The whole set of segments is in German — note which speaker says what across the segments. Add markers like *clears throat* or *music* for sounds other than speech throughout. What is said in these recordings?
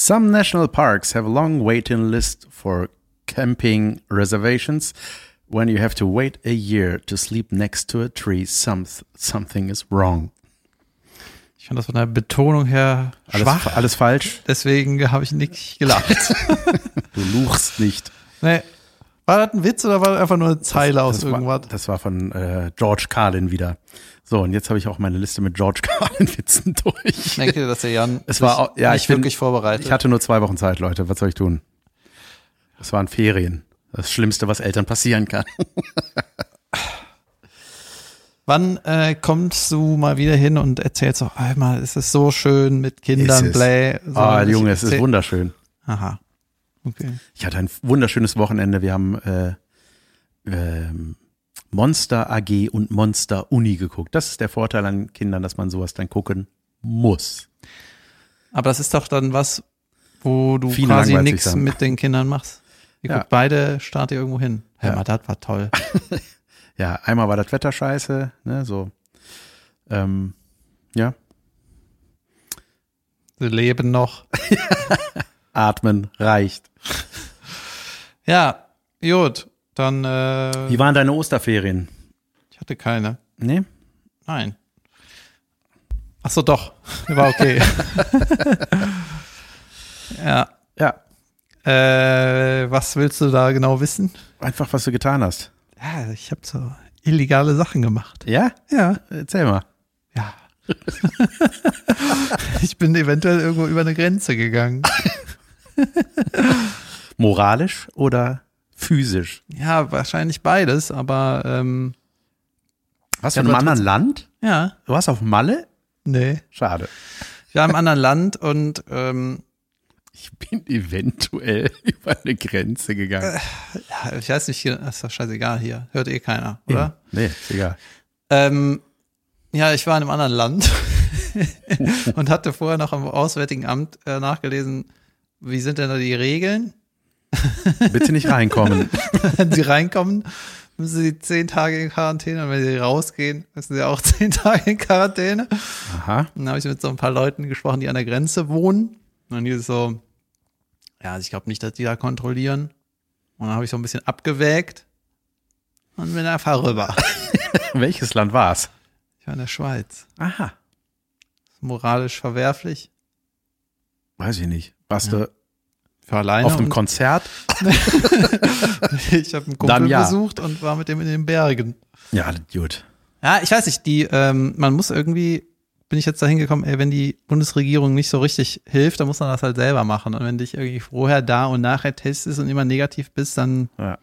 Speaker 1: Some national parks have a long waiting list for camping reservations. When you have to wait a year to sleep next to a tree, some, something is wrong.
Speaker 2: Ich fand das von der Betonung her
Speaker 1: Alles,
Speaker 2: schwach.
Speaker 1: alles falsch?
Speaker 2: Deswegen habe ich nicht gelacht. *laughs*
Speaker 1: Du luchst nicht.
Speaker 2: nee. War das ein Witz oder war das einfach nur eine Zeile aus
Speaker 1: das
Speaker 2: irgendwas?
Speaker 1: War, das war von äh, George Carlin wieder. So, und jetzt habe ich auch meine Liste mit George *laughs* Carlin-Witzen durch.
Speaker 2: Ich denke, dass der Jan
Speaker 1: Es war auch- ja,
Speaker 2: nicht
Speaker 1: ich bin-
Speaker 2: wirklich vorbereitet.
Speaker 1: Ich hatte nur zwei Wochen Zeit, Leute. Was soll ich tun? Das waren Ferien. Das Schlimmste, was Eltern passieren kann. *laughs*
Speaker 2: Wann äh, kommst du mal wieder hin und erzählst auch einmal, es ist so schön mit Kindern. Play. So,
Speaker 1: Ah,
Speaker 2: ich
Speaker 1: Junge, es ist wunderschön.
Speaker 2: Aha. Okay.
Speaker 1: Ich hatte ein wunderschönes Wochenende. Wir haben äh, ähm, Monster AG und Monster Uni geguckt. Das ist der Vorteil an Kindern, dass man sowas dann gucken muss.
Speaker 2: Aber das ist doch dann was, wo du
Speaker 1: Viele
Speaker 2: quasi nichts mit den Kindern machst. Ihr
Speaker 1: Ja.
Speaker 2: guckt beide, startet irgendwo hin. Hör
Speaker 1: Ja.
Speaker 2: mal, das war toll. *laughs*
Speaker 1: Ja, einmal war das Wetter scheiße, ne, so. Ähm, ja,
Speaker 2: Sie leben noch. *laughs*
Speaker 1: atmen reicht.
Speaker 2: Ja, gut. Dann, äh,
Speaker 1: Wie waren deine Osterferien?
Speaker 2: ich hatte keine.
Speaker 1: Nee?
Speaker 2: Nein. Ach so, doch. *laughs* War okay. *laughs* ja.
Speaker 1: Ja,
Speaker 2: Äh, was willst du da genau wissen?
Speaker 1: einfach, was du getan hast.
Speaker 2: Ja, ich habe so illegale Sachen gemacht.
Speaker 1: Ja?
Speaker 2: Ja.
Speaker 1: Erzähl mal.
Speaker 2: Ja. *laughs* ich bin eventuell irgendwo über eine Grenze gegangen.
Speaker 1: Moralisch oder physisch?
Speaker 2: Ja, wahrscheinlich beides, aber ähm,
Speaker 1: Was
Speaker 2: Ja,
Speaker 1: in einem anderen Land?
Speaker 2: ja,
Speaker 1: Du warst auf Malle?
Speaker 2: nee.
Speaker 1: Schade.
Speaker 2: Ich war im anderen Land und ähm,
Speaker 1: Ich bin eventuell *laughs* über eine Grenze gegangen.
Speaker 2: ja, ich weiß nicht, hier- ist doch scheißegal hier. Hört eh keiner, oder?
Speaker 1: Nee, ist egal.
Speaker 2: Ähm, ja, ich war in einem anderen Land *laughs* und hatte vorher noch am Auswärtigen Amt äh, nachgelesen, wie sind denn da die Regeln? *laughs*
Speaker 1: Bitte nicht reinkommen. *laughs*
Speaker 2: Wenn sie reinkommen, müssen sie zehn Tage in Quarantäne und wenn sie rausgehen, müssen sie auch *laughs* zehn Tage in Quarantäne.
Speaker 1: Aha.
Speaker 2: Und dann habe ich mit so ein paar Leuten gesprochen, die an der Grenze wohnen. Und es so, ja, also ich glaube nicht, dass die da kontrollieren. Und dann habe ich so ein bisschen abgewägt und bin einfach rüber.
Speaker 1: Welches Land war's?
Speaker 2: Ich war in der Schweiz.
Speaker 1: Aha.
Speaker 2: Moralisch verwerflich.
Speaker 1: Weiß ich nicht. Warst
Speaker 2: Ja.
Speaker 1: du
Speaker 2: Für alleine.
Speaker 1: auf einem Konzert? *laughs*
Speaker 2: ich habe einen Kumpel
Speaker 1: ja.
Speaker 2: besucht und war mit dem in den Bergen.
Speaker 1: Ja, gut.
Speaker 2: Ja, ich weiß nicht, die, ähm, man muss irgendwie, bin ich jetzt dahin gekommen, ey, wenn die Bundesregierung nicht so richtig hilft, dann muss man das halt selber machen. Und wenn dich irgendwie vorher da und nachher testest und immer negativ bist, dann
Speaker 1: Ja.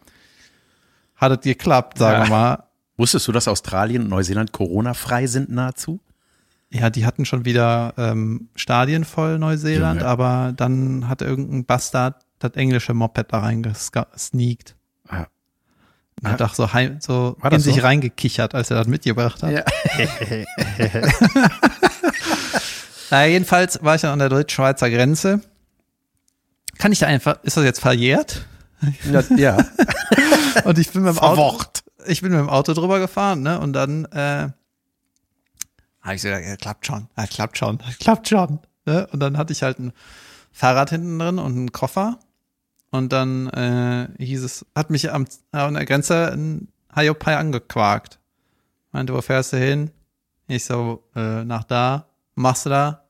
Speaker 2: hat es geklappt, sagen
Speaker 1: Ja.
Speaker 2: wir mal.
Speaker 1: Wusstest du, dass Australien und Neuseeland Corona-frei sind nahezu?
Speaker 2: Ja, die hatten schon wieder ähm, Stadien voll Neuseeland,
Speaker 1: Junge.
Speaker 2: aber dann hat irgendein Bastard das englische Moped da reingesneakt.
Speaker 1: Ja.
Speaker 2: Und hat auch so, heim, so in sich
Speaker 1: so?
Speaker 2: reingekichert, als er das mitgebracht hat.
Speaker 1: Ja. *laughs*
Speaker 2: Naja, jedenfalls war ich dann an der deutsch-schweizer Grenze. Kann ich da einfach, ist das jetzt verjährt?
Speaker 1: ja, ja. *laughs*
Speaker 2: Und ich bin mit dem Auto, ich bin mit dem Auto drüber gefahren, ne? Und dann äh, habe ich so gedacht, ja, klappt schon, ja, klappt schon, *laughs* klappt schon. Ne? Und dann hatte ich halt ein Fahrrad hinten drin und einen Koffer. Und dann äh, hieß es, hat mich am, an der Grenze ein Haiopai angequakt. Meinte, wo fährst du hin? Ich so, äh, nach da. Machst du da?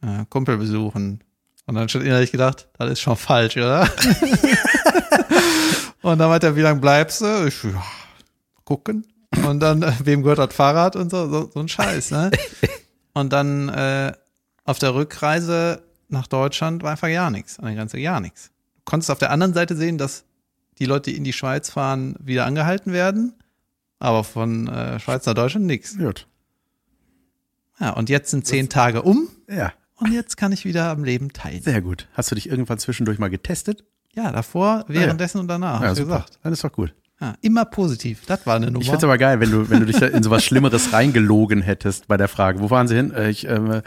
Speaker 2: Äh, Kumpel besuchen. Und dann schon innerlich gedacht, das ist schon falsch, oder? *laughs* und dann meinte er, wie lange bleibst du? Ich, ja, gucken. Und dann, äh, wem gehört das Fahrrad und so, so, so ein Scheiß, ne? *laughs* Und dann äh, auf der Rückreise nach Deutschland war einfach gar nichts. An der Grenze gar nichts. Du konntest auf der anderen Seite sehen, dass die Leute, die in die Schweiz fahren, wieder angehalten werden. Aber von äh, Schweiz nach Deutschland nichts.
Speaker 1: Gut.
Speaker 2: Ja, und jetzt sind zehn Tage um
Speaker 1: Ja,
Speaker 2: und jetzt kann ich wieder am Leben teilnehmen.
Speaker 1: sehr gut. Hast du dich irgendwann zwischendurch mal getestet?
Speaker 2: Ja, davor, währenddessen und danach.
Speaker 1: ja,
Speaker 2: ich
Speaker 1: super.
Speaker 2: gesagt.
Speaker 1: Dann ist doch gut.
Speaker 2: Ja, immer positiv. Das war eine Nummer.
Speaker 1: Ich find's aber geil, wenn du, wenn du dich in sowas Schlimmeres *laughs* reingelogen hättest bei der Frage. Wo fahren Sie hin? Äh, Ich ähm,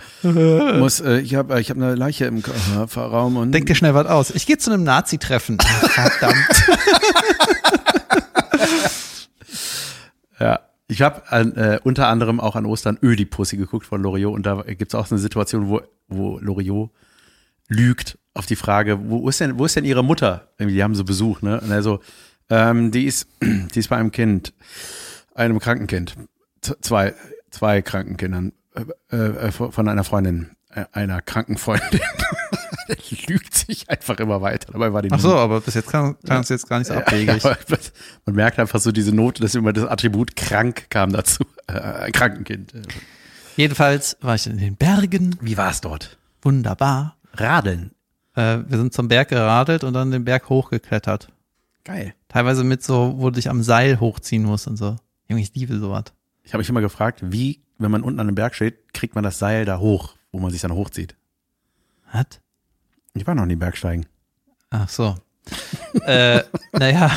Speaker 1: muss, äh, ich habe, ich habe eine Leiche im Kofferraum und
Speaker 2: Denk dir schnell was aus. Ich gehe zu einem Nazi-Treffen. *laughs* Ah, Verdammt. *laughs*
Speaker 1: Ja, ich habe äh, unter anderem auch an Ostern Ödipussy geguckt von Loriot und da gibt's auch so eine Situation, wo, wo Loriot lügt auf die Frage, wo ist denn, wo ist denn ihre Mutter? Irgendwie, die haben so Besuch, ne? Und er so, ähm, die ist, *clears throat* die ist bei einem Kind, einem Krankenkind, Z zwei, zwei Krankenkindern, äh, äh, von einer Freundin, äh, einer Krankenfreundin. *laughs* Lügt sich einfach immer weiter. Dabei war die
Speaker 2: Ach so, aber bis jetzt kann, kann es jetzt gar nicht so abwegig.
Speaker 1: Ja, man merkt einfach so diese Note, dass immer das Attribut krank kam dazu. *laughs* Äh, ein Krankenkind.
Speaker 2: Jedenfalls war ich in den Bergen.
Speaker 1: Wie war es dort?
Speaker 2: Wunderbar.
Speaker 1: Radeln.
Speaker 2: Äh, wir sind zum Berg geradelt und dann den Berg hochgeklettert.
Speaker 1: Geil.
Speaker 2: Teilweise mit so, wo du dich am Seil hochziehen musst und so. Junge, ich liebe sowas.
Speaker 1: Ich habe mich immer gefragt, wie, wenn man unten an einem Berg steht, kriegt man das Seil da hoch, wo man sich dann hochzieht.
Speaker 2: Was?
Speaker 1: Ich war noch nie Bergsteigen.
Speaker 2: Ach so. *laughs* äh, naja,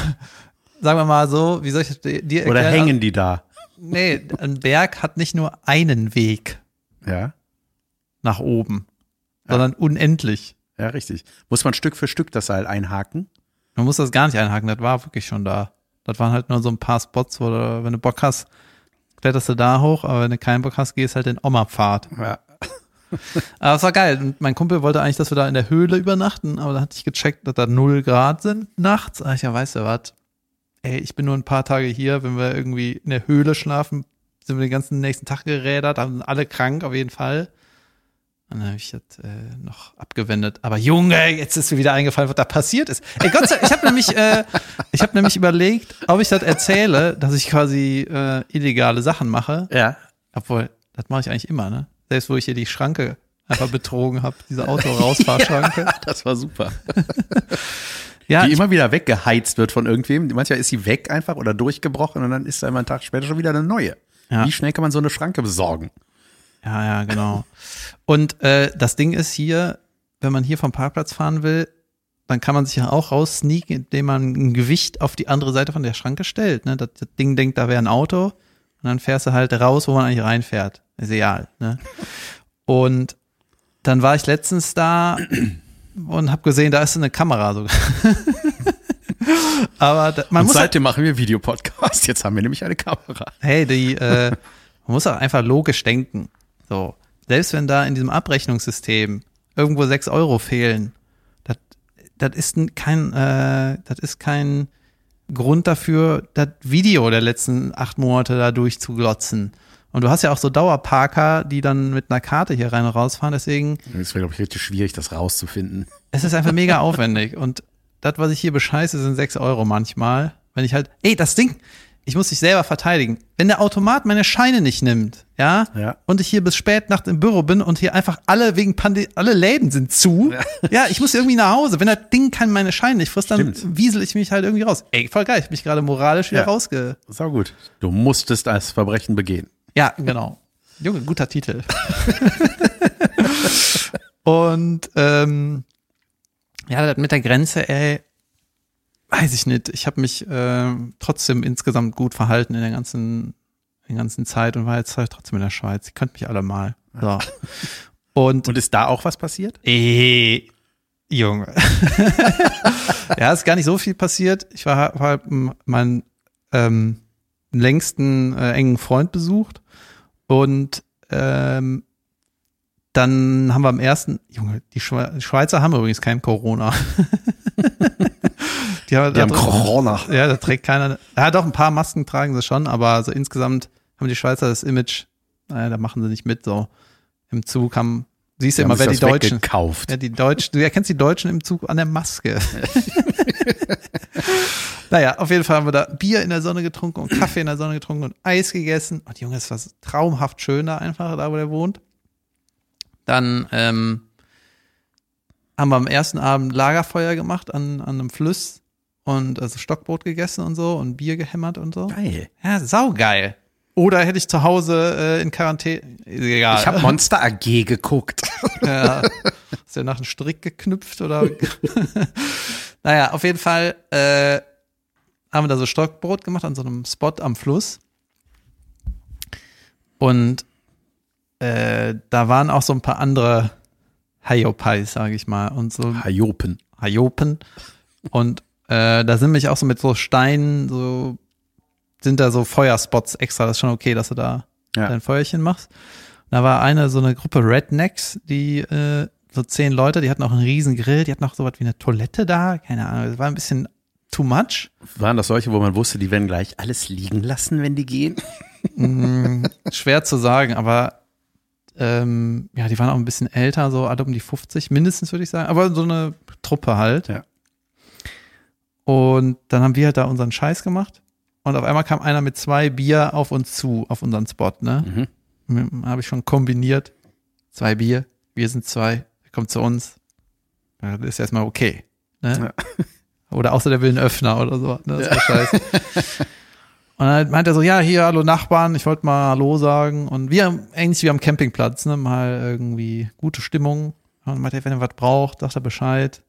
Speaker 2: sagen wir mal so, wie soll ich das dir erklären?
Speaker 1: Oder hängen die da?
Speaker 2: Nee, ein Berg hat nicht nur einen Weg
Speaker 1: Ja.
Speaker 2: nach oben, sondern unendlich.
Speaker 1: Ja, richtig. Muss man Stück für Stück das Seil einhaken?
Speaker 2: Man muss das gar nicht einhaken, das war wirklich schon da. Das waren halt nur so ein paar Spots, wo du, wenn du Bock hast, kletterst du da hoch, aber wenn du keinen Bock hast, gehst halt den Oma-Pfad.
Speaker 1: Ja. *laughs*
Speaker 2: Aber es war geil. Und mein Kumpel wollte eigentlich, dass wir da in der Höhle übernachten, aber da hatte ich gecheckt, dass da null Grad sind nachts. Ah, ich ja, weißt du was? Ey, ich bin nur ein paar Tage hier, wenn wir irgendwie in der Höhle schlafen, sind wir den ganzen nächsten Tag gerädert, sind alle krank auf jeden Fall. Und dann habe ich das äh, noch abgewendet. Aber Junge, jetzt ist mir wieder eingefallen, was da passiert ist. Ey, Gott sei Dank, ich habe nämlich, äh, ich habe nämlich überlegt, ob ich das erzähle, dass ich quasi äh, illegale Sachen mache.
Speaker 1: Ja.
Speaker 2: Obwohl, das mache ich eigentlich immer, ne? Selbst wo ich hier die Schranke einfach betrogen habe, diese Auto-Rausfahrschranke. *laughs*
Speaker 1: Das war super. *laughs*
Speaker 2: Ja,
Speaker 1: die immer wieder weggeheizt wird von irgendwem. Manchmal ist sie weg einfach oder durchgebrochen und dann ist da immer einen Tag später schon wieder eine neue.
Speaker 2: Ja.
Speaker 1: Wie schnell kann man so eine Schranke besorgen?
Speaker 2: Ja, ja, genau. Und äh, das Ding ist hier, wenn man hier vom Parkplatz fahren will, dann kann man sich ja auch raussneaken, indem man ein Gewicht auf die andere Seite von der Schranke stellt. Ne? Das, das Ding denkt, da wäre ein Auto und dann fährst du halt raus, wo man eigentlich reinfährt. Ist egal. Ne? Und dann war ich letztens da und habe gesehen, da ist eine Kamera sogar. *laughs* Aber da, man
Speaker 1: und
Speaker 2: muss halt,
Speaker 1: seitdem machen wir Videopodcast. Jetzt haben wir nämlich eine Kamera.
Speaker 2: hey, die, äh, man muss auch einfach logisch denken. So, selbst wenn da in diesem Abrechnungssystem irgendwo sechs Euro fehlen, das, das ist kein, äh, das ist kein Grund dafür, das Video der letzten acht Monate da durchzuglotzen. Und du hast ja auch so Dauerparker, die dann mit einer Karte hier rein und rausfahren. Deswegen
Speaker 1: Es wäre, glaube ich, richtig schwierig, das rauszufinden.
Speaker 2: es ist einfach mega aufwendig. Und das, was ich hier bescheiße, sind sechs Euro manchmal. Wenn ich halt, ey, das Ding, ich muss dich selber verteidigen. Wenn der Automat meine Scheine nicht nimmt, ja,
Speaker 1: Ja.
Speaker 2: und ich hier bis spät Nacht im Büro bin und hier einfach alle wegen Pandemie, alle Läden sind zu, ja. ich muss irgendwie nach Hause. Wenn das Ding kann meine Scheine nicht frisst, dann
Speaker 1: Stimmt.
Speaker 2: wiesel ich mich halt irgendwie raus. Ey, voll geil, ich hab mich gerade moralisch wieder
Speaker 1: Ja.
Speaker 2: rausge...
Speaker 1: Sau gut. Du musstest das Verbrechen begehen.
Speaker 2: Ja, genau. Junge, guter Titel. *laughs* und ähm, ja, das mit der Grenze, ey, weiß ich nicht. Ich habe mich äh, trotzdem insgesamt gut verhalten in der ganzen, in der ganzen Zeit und war jetzt halt trotzdem in der Schweiz. Ihr könnt mich alle mal. So. Und,
Speaker 1: Und ist da auch was passiert?
Speaker 2: eh, Junge. *laughs* ja, ist gar nicht so viel passiert. Ich war, war halt meinen ähm, längsten äh, engen Freund besucht und ähm, dann haben wir am ersten, Junge, die, Schwe die Schweizer haben übrigens kein Corona. *laughs* die haben,
Speaker 1: Die haben Corona.
Speaker 2: Ja, da trägt keiner. Ja, doch, ein paar Masken tragen sie schon, aber so insgesamt haben die Schweizer das Image, naja, da machen sie nicht mit. So im Zug haben, siehst du immer, wer die Deutschen.
Speaker 1: Gekauft.
Speaker 2: Ja, die Deutschen, du erkennst die Deutschen im Zug an der Maske. *laughs* naja, auf jeden Fall haben wir da Bier in der Sonne getrunken und Kaffee in der Sonne getrunken und Eis gegessen. Und Junge, es war so traumhaft schön da einfach, da wo der wohnt. Dann ähm, haben wir am ersten Abend Lagerfeuer gemacht an, an einem Fluss und also Stockbrot gegessen und so und Bier gehämmert und so.
Speaker 1: Geil.
Speaker 2: Ja, saugeil. Oder hätte ich zu Hause äh, in Quarantäne. Egal.
Speaker 1: Ich habe Monster AG geguckt. *laughs*
Speaker 2: Ja. Ist der nach einem Strick geknüpft oder? *laughs* naja, auf jeden Fall äh, haben wir da so Stockbrot gemacht an so einem Spot am Fluss. Und äh, da waren auch so ein paar andere Hayopais, sage ich mal, und so
Speaker 1: Hajopen.
Speaker 2: Hayopen. Und äh, da sind mich auch so mit so Steinen, so sind da so Feuerspots extra. Das ist schon okay, dass du da
Speaker 1: Ja.
Speaker 2: dein Feuerchen machst. Und da war eine so eine Gruppe Rednecks, die äh, so zehn Leute, die hatten auch einen riesen Grill, die hatten auch so was wie eine Toilette da, keine Ahnung, es war ein bisschen too much.
Speaker 1: Waren das solche, wo man wusste, die werden gleich alles liegen lassen, wenn die gehen?
Speaker 2: Mm, schwer zu sagen, aber ähm, ja, die waren auch ein bisschen älter, so alle um die 50, mindestens würde ich sagen, aber so eine Truppe halt.
Speaker 1: Ja.
Speaker 2: Und dann haben wir halt da unseren Scheiß gemacht und auf einmal kam einer mit zwei Bier auf uns zu, auf unseren Spot, ne?
Speaker 1: Mhm.
Speaker 2: Habe ich schon kombiniert. Zwei Bier, wir sind zwei, er kommt zu uns. Ja, das ist erstmal okay. Ne? *laughs* Oder außer der will einen Öffner oder so. Ne? Das war scheiße. *laughs* Und dann meint er so, ja, hier, hallo Nachbarn, ich wollte mal Hallo sagen. Und wir, ähnlich wie am Campingplatz, ne, mal irgendwie gute Stimmung. Und dann meint er, wenn ihr was braucht, sagt er Bescheid.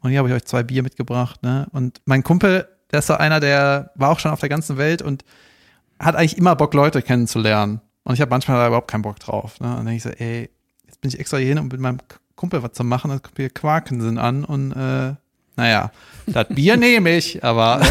Speaker 2: Und hier habe ich euch zwei Bier mitgebracht, ne. Und mein Kumpel, der ist so einer, der war auch schon auf der ganzen Welt und hat eigentlich immer Bock, Leute kennenzulernen. Und ich habe manchmal da überhaupt keinen Bock drauf. Ne? Und dann denke ich so, ey, jetzt bin ich extra hier hin, um mit meinem Kumpel was zu machen. Dann kommt hier Quakensen an und äh, naja, das Bier *laughs* nehme ich, aber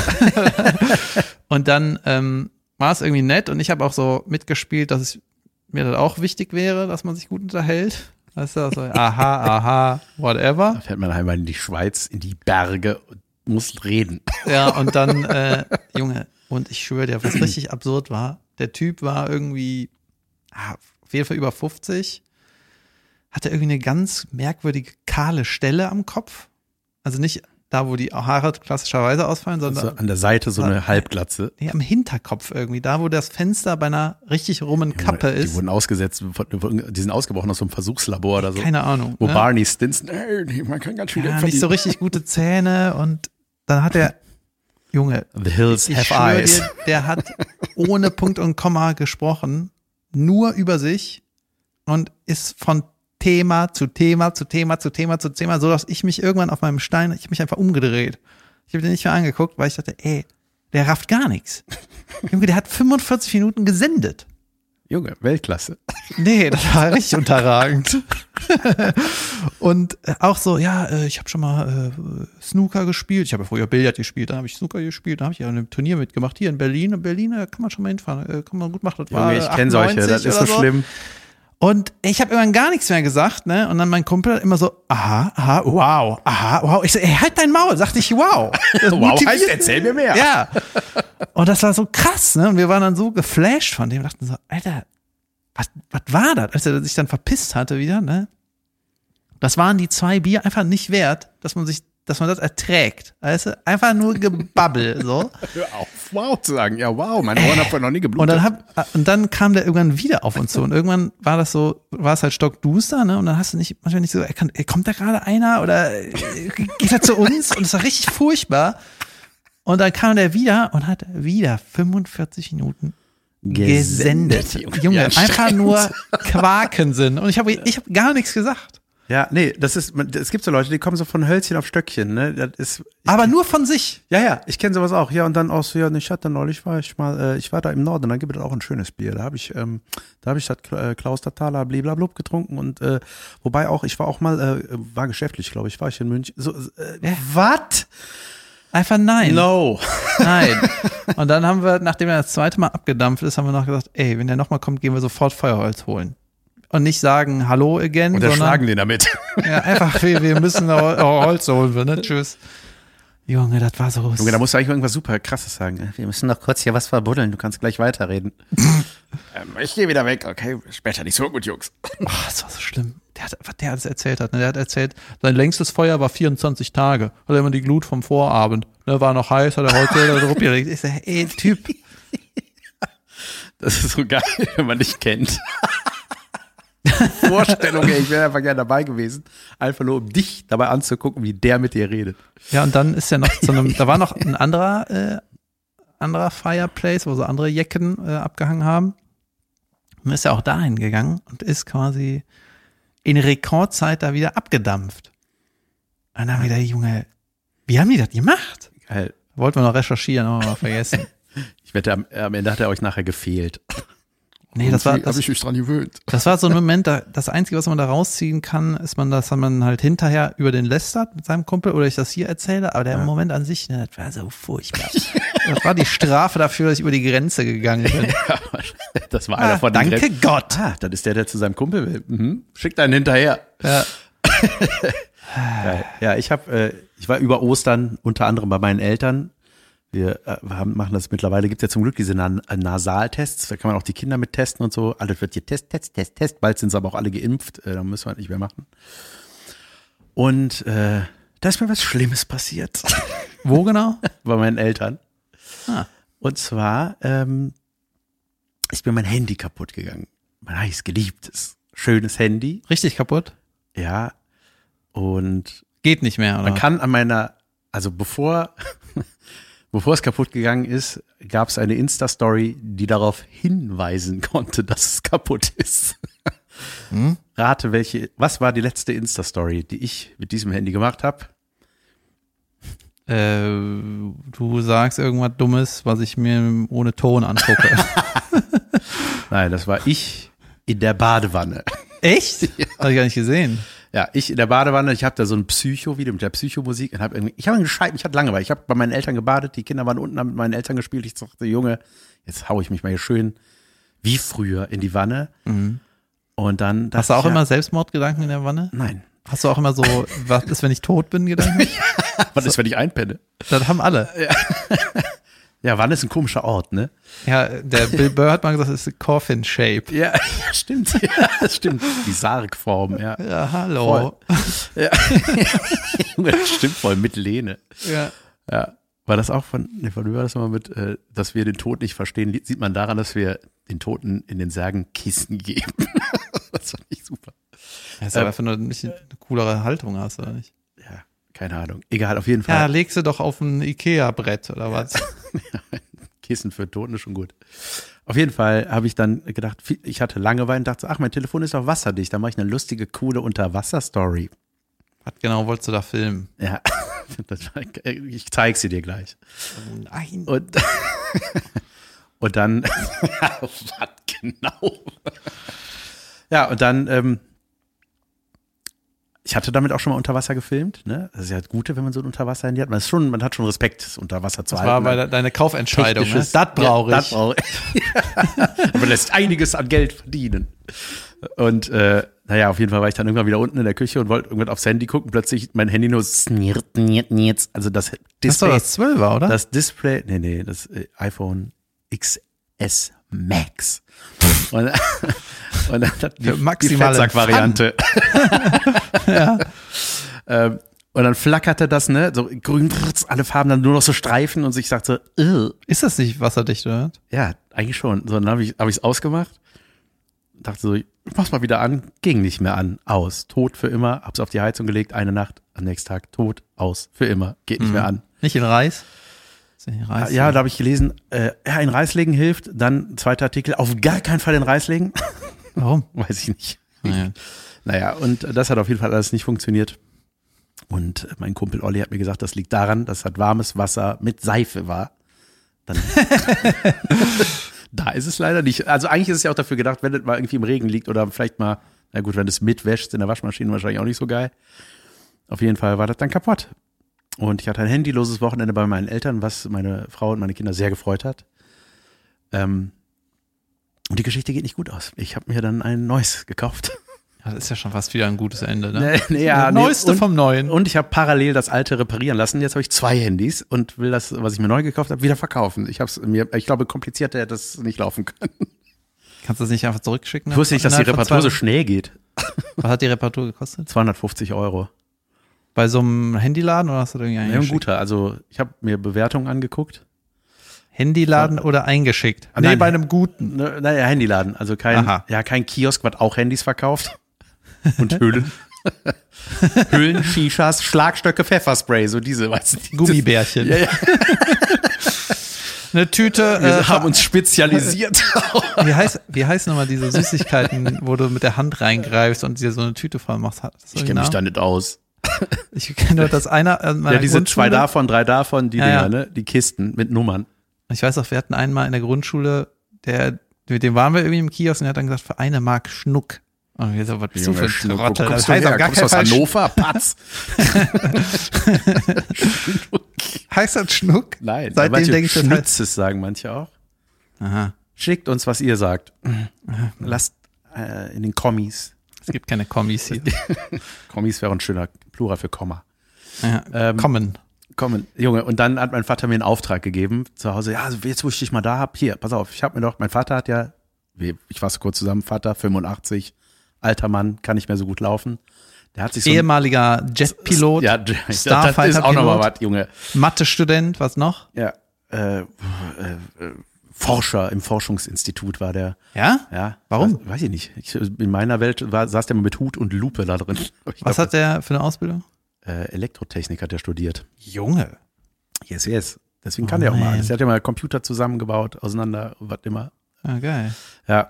Speaker 2: *laughs* und dann ähm, war es irgendwie nett und ich habe auch so mitgespielt, dass es mir das auch wichtig wäre, dass man sich gut unterhält. Weißt du, also, aha, aha, whatever.
Speaker 1: Da fährt man einmal in die Schweiz, in die Berge und muss reden.
Speaker 2: Ja, und dann, *laughs* äh, Junge, und ich schwöre dir, was richtig absurd war, der Typ war irgendwie ah, auf jeden Fall über 50, hatte irgendwie eine ganz merkwürdige kahle Stelle am Kopf. Also nicht da, wo die Haare klassischerweise ausfallen, sondern
Speaker 1: So an der Seite so eine Halbglatze.
Speaker 2: nee, am Hinterkopf irgendwie, da wo das Fenster bei einer richtig rummen Kappe
Speaker 1: die
Speaker 2: ist.
Speaker 1: wurden ausgesetzt, die sind ausgebrochen aus so einem Versuchslabor oder so.
Speaker 2: Keine Ahnung.
Speaker 1: Wo
Speaker 2: ne?
Speaker 1: Barney Stinson, ey, man kann ganz viel
Speaker 2: ja, nicht so richtig gute Zähne und dann hat er, *laughs* Junge,
Speaker 1: The Hills
Speaker 2: ich
Speaker 1: have eyes.
Speaker 2: dir, der hat ohne Punkt und Komma gesprochen, nur über sich und ist von Thema zu Thema zu Thema zu Thema zu Thema, so dass ich mich irgendwann auf meinem Stein, ich hab mich einfach umgedreht. Ich habe den nicht mehr angeguckt, weil ich dachte, ey, der rafft gar nichts. *laughs* Junge, der hat 45 Minuten gesendet.
Speaker 1: Junge, Weltklasse.
Speaker 2: Nee, das war richtig unterragend. und auch so, ja, äh, ich habe schon mal äh, Snooker gespielt. Ich habe ja früher Billard gespielt, dann habe ich Snooker gespielt, dann habe ich ja ein Turnier mitgemacht hier in Berlin. In Berlin äh, kann man schon mal hinfahren, äh, kann man gut machen. Das war,
Speaker 1: Junge, ich kenne solche,
Speaker 2: 98
Speaker 1: das ist so
Speaker 2: oder
Speaker 1: schlimm.
Speaker 2: Und ich habe irgendwann gar nichts mehr gesagt, ne? Und dann mein Kumpel hat immer so, aha, aha, wow, aha, wow. Ich so, ey, halt dein Maul, sagte ich, wow. *laughs*
Speaker 1: Wow, heißt, erzähl mir mehr.
Speaker 2: Ja. Und das war so krass, ne? Und wir waren dann so geflasht von dem, dachten so, Alter, was, was war das? Als er sich dann verpisst hatte wieder, ne? Das waren die zwei Bier einfach nicht wert, dass man sich, dass man das erträgt. Weißt du? Einfach nur Gebabbel, so. *laughs*
Speaker 1: Hör auf, wow zu sagen. Ja, wow, mein Ohren hat vorher noch nie
Speaker 2: Und
Speaker 1: geblutet.
Speaker 2: dann hab, und dann kam der irgendwann wieder auf uns zu. Und irgendwann war das so, war es halt stockduster, ne? Und dann hast du nicht, manchmal nicht so, ey, kann, ey, kommt da gerade einer oder äh, geht er zu uns? Und es war richtig furchtbar. Und dann kam der wieder und hat wieder 45 Minuten gesendet.
Speaker 1: Junge,
Speaker 2: Junge,
Speaker 1: wie
Speaker 2: einfach nur Quakensinn. Und ich habe ich hab gar nichts gesagt.
Speaker 1: Ja, nee, das ist, es gibt so Leute, die kommen so von Hölzchen auf Stöckchen, ne? Das ist,
Speaker 2: Aber nur von sich.
Speaker 1: ja, ja, ich kenne sowas auch. Ja, und dann auch so, ja, ich hatte neulich war ich mal, äh, ich war da im Norden, da gibt es auch ein schönes Bier. Da habe ich, ähm, da habe ich das äh, Klaus bliblablub getrunken und äh, wobei auch, ich war auch mal, äh, war geschäftlich, glaube ich, war ich in München. So, äh,
Speaker 2: Ja.
Speaker 1: was?
Speaker 2: Einfach nein.
Speaker 1: No. *laughs*
Speaker 2: Nein. Und dann haben wir, nachdem er das zweite Mal abgedampft ist, haben wir noch gesagt, ey, wenn der nochmal kommt, gehen wir sofort Feuerholz holen. Und nicht sagen Hallo again,
Speaker 1: Und
Speaker 2: sondern
Speaker 1: erschlagen den damit. *laughs*
Speaker 2: ja, einfach, wir, wir müssen Hol- Holz holen, wir, ne? Tschüss. Junge, das war so.
Speaker 1: Junge, da musst du eigentlich irgendwas super krasses sagen. Wir müssen noch kurz hier was verbuddeln, du kannst gleich weiterreden. ähm, ich gehe wieder weg, okay? Später nicht so gut, Jungs.
Speaker 2: Oh, das war so schlimm. Der hat, was der alles erzählt hat. Ne? Der hat erzählt, sein längstes Feuer war 24 Tage. Hat er immer die Glut vom Vorabend. Ne, war noch heiß, hat er heute *laughs* drauf gelegt. Ich sag, ey, Typ.
Speaker 1: Das ist so geil, *laughs* wenn man dich kennt. *laughs* Vorstellung, ey, ich wäre einfach gerne dabei gewesen. Einfach nur, um dich dabei anzugucken, wie der mit dir redet.
Speaker 2: Ja, und dann ist er noch zu einem, *laughs* da war noch ein anderer, äh, anderer Fireplace, wo so andere Jecken äh, abgehangen haben. Und ist er auch dahin gegangen und ist quasi in Rekordzeit da wieder abgedampft. Und dann haben wir gedacht, Junge, wie haben die das gemacht?
Speaker 1: Geil.
Speaker 2: Wollten wir noch recherchieren, haben wir mal *laughs* vergessen.
Speaker 1: Ich wette, am, am Ende hat er euch nachher gefehlt.
Speaker 2: Nee, das war,
Speaker 1: Habe
Speaker 2: das,
Speaker 1: ich mich dran gewöhnt.
Speaker 2: das war so ein Moment, da, das Einzige, was man da rausziehen kann, ist man, dass man halt hinterher über den lästert mit seinem Kumpel oder ich das hier erzähle, aber der Moment an sich, ne, das war so furchtbar. das war die Strafe dafür, dass ich über die Grenze gegangen bin. *laughs*
Speaker 1: Das war einer
Speaker 2: Ah,
Speaker 1: von den
Speaker 2: danke
Speaker 1: Gren-
Speaker 2: Gott.
Speaker 1: Ah, das ist der, der zu seinem Kumpel will. Mhm. Schickt einen hinterher.
Speaker 2: Ja. *laughs*
Speaker 1: Ja, ich habe, äh, ich war über Ostern unter anderem bei meinen Eltern. Wir äh, haben, machen das mittlerweile, gibt es ja zum Glück diese Na Nasaltests, da kann man auch die Kinder mit testen und so. Alles wird hier Test, Test, Test, Test. Bald sind sie aber auch alle geimpft, äh, da müssen wir halt nicht mehr machen. Und äh, da ist mir was Schlimmes passiert *laughs*
Speaker 2: Wo genau?
Speaker 1: bei meinen Eltern.
Speaker 2: Ah.
Speaker 1: Und zwar ähm, ist mir mein Handy kaputt gegangen. Mein heiß geliebtes, schönes Handy.
Speaker 2: Richtig kaputt?
Speaker 1: Ja. Und
Speaker 2: Geht nicht mehr, oder?
Speaker 1: man kann an meiner, also bevor, *laughs* bevor es kaputt gegangen ist, gab es eine Insta-Story, die darauf hinweisen *laughs* konnte, dass es kaputt ist.
Speaker 2: Hm?
Speaker 1: Rate, welche, was war die letzte Insta-Story, die ich mit diesem Handy gemacht habe?
Speaker 2: äh, du sagst irgendwas Dummes, was ich mir ohne Ton angucke. *laughs*
Speaker 1: Nein, das war ich in der Badewanne.
Speaker 2: Echt? *laughs* Habe ich gar nicht gesehen.
Speaker 1: Ja, ich in der Badewanne, ich habe da so ein Psycho-Video mit der Psychomusik und habe irgendwie, ich habe Scheiben, ich hatte Langeweile. Ich habe bei meinen Eltern gebadet, die Kinder waren unten, haben mit meinen Eltern gespielt. Ich dachte, Junge, jetzt hau ich mich mal hier schön wie früher in die Wanne. Und dann
Speaker 2: Hast du auch
Speaker 1: ich,
Speaker 2: immer Selbstmordgedanken in der Wanne?
Speaker 1: Nein.
Speaker 2: Hast du auch immer so, *laughs* was ist, wenn ich tot bin, Gedanken? *laughs*
Speaker 1: Was ist, wenn ich einpenne?
Speaker 2: Das haben alle.
Speaker 1: Ja, *laughs* Wanne ist ein komischer Ort, ne?
Speaker 2: Ja, der Bill Burr hat mal gesagt, das ist Coffin Shape.
Speaker 1: Ja, *laughs* stimmt. Ja, das stimmt. Die Sargform, ja.
Speaker 2: Ja, hallo.
Speaker 1: ja. *laughs* das stimmt voll mit Lehne.
Speaker 2: Ja.
Speaker 1: Ja. War das auch von, nee, von war das nochmal mit, äh, dass wir den Tod nicht verstehen? Sieht man daran, dass wir den Toten in den Särgen Kissen geben. *laughs* das fand ich super.
Speaker 2: Das ist aber einfach nur ein bisschen eine coolere Haltung hast, oder nicht?
Speaker 1: Ja, keine Ahnung. Egal, auf jeden
Speaker 2: Ja,
Speaker 1: Fall.
Speaker 2: legst du doch auf ein Ikea-Brett oder was? *laughs*
Speaker 1: Kissen für Toten ist schon gut. Auf jeden Fall habe ich dann gedacht, ich hatte Langeweile und dachte, so, ach, mein Telefon ist doch wasserdicht, da mache ich eine lustige, coole Unterwasser-Story.
Speaker 2: Was genau wolltest du da filmen?
Speaker 1: Ja, *laughs* ich zeige sie dir gleich.
Speaker 2: Nein.
Speaker 1: Und, *laughs* und dann, was genau? Ja, und dann, ähm, ich hatte damit auch schon mal unter Wasser gefilmt, ne? Das ist ja das Gute, wenn man so ein Unterwasser-Handy hat. Man, ist schon, man hat schon Respekt, das unter Wasser zu
Speaker 2: Das
Speaker 1: halten.
Speaker 2: war bei de deine Kaufentscheidung. Ne? Das brauche
Speaker 1: Ja,
Speaker 2: ich.
Speaker 1: Das brauche ich. *laughs* Man lässt einiges an Geld verdienen. Und äh, naja, auf jeden Fall war ich dann irgendwann wieder unten in der Küche und wollte irgendwann aufs Handy gucken. Plötzlich mein Handy nur snirrt, niert, niert. Also das
Speaker 2: Das ist doch
Speaker 1: Display,
Speaker 2: das 12er, oder?
Speaker 1: das Display, nee, nee, das äh, iPhone XS Max. Und, *laughs* und dann hat die,
Speaker 2: Für
Speaker 1: die
Speaker 2: maximale
Speaker 1: Fettsack-Variante. *laughs* ähm, und dann flackerte das, ne, so grün, alle Farben, dann nur noch so Streifen und ich sagte, so,
Speaker 2: ist das nicht wasserdicht, oder?
Speaker 1: ja, eigentlich schon. So, dann habe ich es hab ich's ausgemacht. Dachte so, ich mach's mal wieder an. Ging nicht mehr an. Aus. Tot für immer. Hab's auf die Heizung gelegt. Eine Nacht. Am nächsten Tag tot. Aus. Für immer. Geht nicht mehr an.
Speaker 2: Nicht in Reis? Reis?
Speaker 1: Ja, da habe ich gelesen, äh, ja, in Reis legen hilft. Dann zweiter Artikel. Auf gar keinen Fall in Reis legen.
Speaker 2: Warum?
Speaker 1: Weiß ich nicht.
Speaker 2: Naja.
Speaker 1: Naja, und das hat auf jeden Fall alles nicht funktioniert. Und mein Kumpel Olli hat mir gesagt, das liegt daran, dass halt warmes Wasser mit Seife war. Dann *laughs* da ist es leider nicht. Also eigentlich ist es ja auch dafür gedacht, wenn es mal irgendwie im Regen liegt oder vielleicht mal, na gut, wenn du es mitwäschst in der Waschmaschine wahrscheinlich auch nicht so geil. Auf jeden Fall war das dann kaputt. Und ich hatte ein handyloses Wochenende bei meinen Eltern, was meine Frau und meine Kinder sehr gefreut hat. Ähm, und die Geschichte geht nicht gut aus. Ich habe mir dann ein neues gekauft.
Speaker 2: Ja, Das ist ja schon fast wieder ein gutes Ende, ne?
Speaker 1: Nee, nee, ja, nee,
Speaker 2: Neueste
Speaker 1: und-
Speaker 2: vom Neuen.
Speaker 1: Und ich habe parallel das alte reparieren lassen. Jetzt habe ich zwei Handys und will das, was ich mir neu gekauft habe, wieder verkaufen. Ich habe es mir, ich glaube, komplizierter hätte das nicht laufen können.
Speaker 2: Kannst du das nicht einfach zurückschicken?
Speaker 1: Ich wusste nicht, dass die Reparatur so schnell geht. *laughs*
Speaker 2: Was hat die Reparatur gekostet?
Speaker 1: 250 Euro.
Speaker 2: Bei so einem Handyladen oder hast du da irgendwie
Speaker 1: Ja, ein guter. Also ich habe mir Bewertungen angeguckt.
Speaker 2: Handyladen oder eingeschickt?
Speaker 1: Ah,
Speaker 2: nee,
Speaker 1: nein.
Speaker 2: bei einem guten.
Speaker 1: Ne, naja, Handyladen. Also kein,
Speaker 2: Aha.
Speaker 1: ja, kein Kiosk, was auch Handys verkauft. *laughs* Und Hüllen. *laughs* Hüllen, Shishas, Schlagstöcke, Pfefferspray, so diese, weißt du.
Speaker 2: Gummibärchen.
Speaker 1: Ja, ja. *laughs*
Speaker 2: Eine Tüte.
Speaker 1: Wir
Speaker 2: Äh,
Speaker 1: haben uns spezialisiert.
Speaker 2: wie heißt, wie heißen nochmal diese Süßigkeiten, wo du mit der Hand reingreifst und dir so eine Tüte voll machst?
Speaker 1: Ich kenne mich da nicht aus.
Speaker 2: Ich kenne nur das einer. meiner
Speaker 1: Ja, diese zwei
Speaker 2: Grundschule.
Speaker 1: davon, drei davon, die
Speaker 2: Ja,
Speaker 1: Dinger, ne? Die Kisten mit Nummern.
Speaker 2: Ich weiß auch, wir hatten einmal in der Grundschule, der, mit dem waren wir irgendwie im Kiosk und der hat dann gesagt, für eine Mark Schnuck. Und wir so, was bist du für ein
Speaker 1: Schnuck,
Speaker 2: Trottel?
Speaker 1: wo
Speaker 2: Das
Speaker 1: kommst du
Speaker 2: heißt
Speaker 1: her? Kommst aus Hannover? Patz. *laughs*
Speaker 2: Heißt das Schnuck?
Speaker 1: Nein.
Speaker 2: Seitdem denke ich, das heißt.
Speaker 1: Schnitzes sagen manche auch.
Speaker 2: Aha.
Speaker 1: Schickt uns, was ihr sagt. Lasst äh, in den Kommis.
Speaker 2: Es gibt keine Kommis hier. *laughs*
Speaker 1: Kommis wäre ein schöner Plural für Komma.
Speaker 2: Ja,
Speaker 1: Ähm,
Speaker 2: kommen.
Speaker 1: Kommen, Junge. Und dann hat mein Vater mir einen Auftrag gegeben zu Hause. Ja, also jetzt, wo ich dich mal da hab, hier, pass auf, ich habe mir doch, mein Vater hat ja, ich fasse kurz zusammen, Vater, 85, alter Mann, kann nicht mehr so gut laufen. Der hat sich so
Speaker 2: Ehemaliger Jetpilot,
Speaker 1: ja, *laughs* das ist auch nochmal was, Junge.
Speaker 2: Mathe-Student, was noch?
Speaker 1: Ja, äh, äh, äh, Forscher im Forschungsinstitut war der.
Speaker 2: Ja?
Speaker 1: Ja.
Speaker 2: Warum?
Speaker 1: Weiß, weiß ich nicht. Ich, in meiner Welt war, saß der mit Hut und Lupe da drin. *laughs*
Speaker 2: Was
Speaker 1: glaub,
Speaker 2: hat der für eine Ausbildung?
Speaker 1: Äh, Elektrotechnik hat er studiert.
Speaker 2: Junge.
Speaker 1: Yes, yes. Deswegen kann
Speaker 2: Oh,
Speaker 1: der auch mal alles. Der hat ja mal Computer zusammengebaut, auseinander, was immer.
Speaker 2: Ah, geil.
Speaker 1: Ja.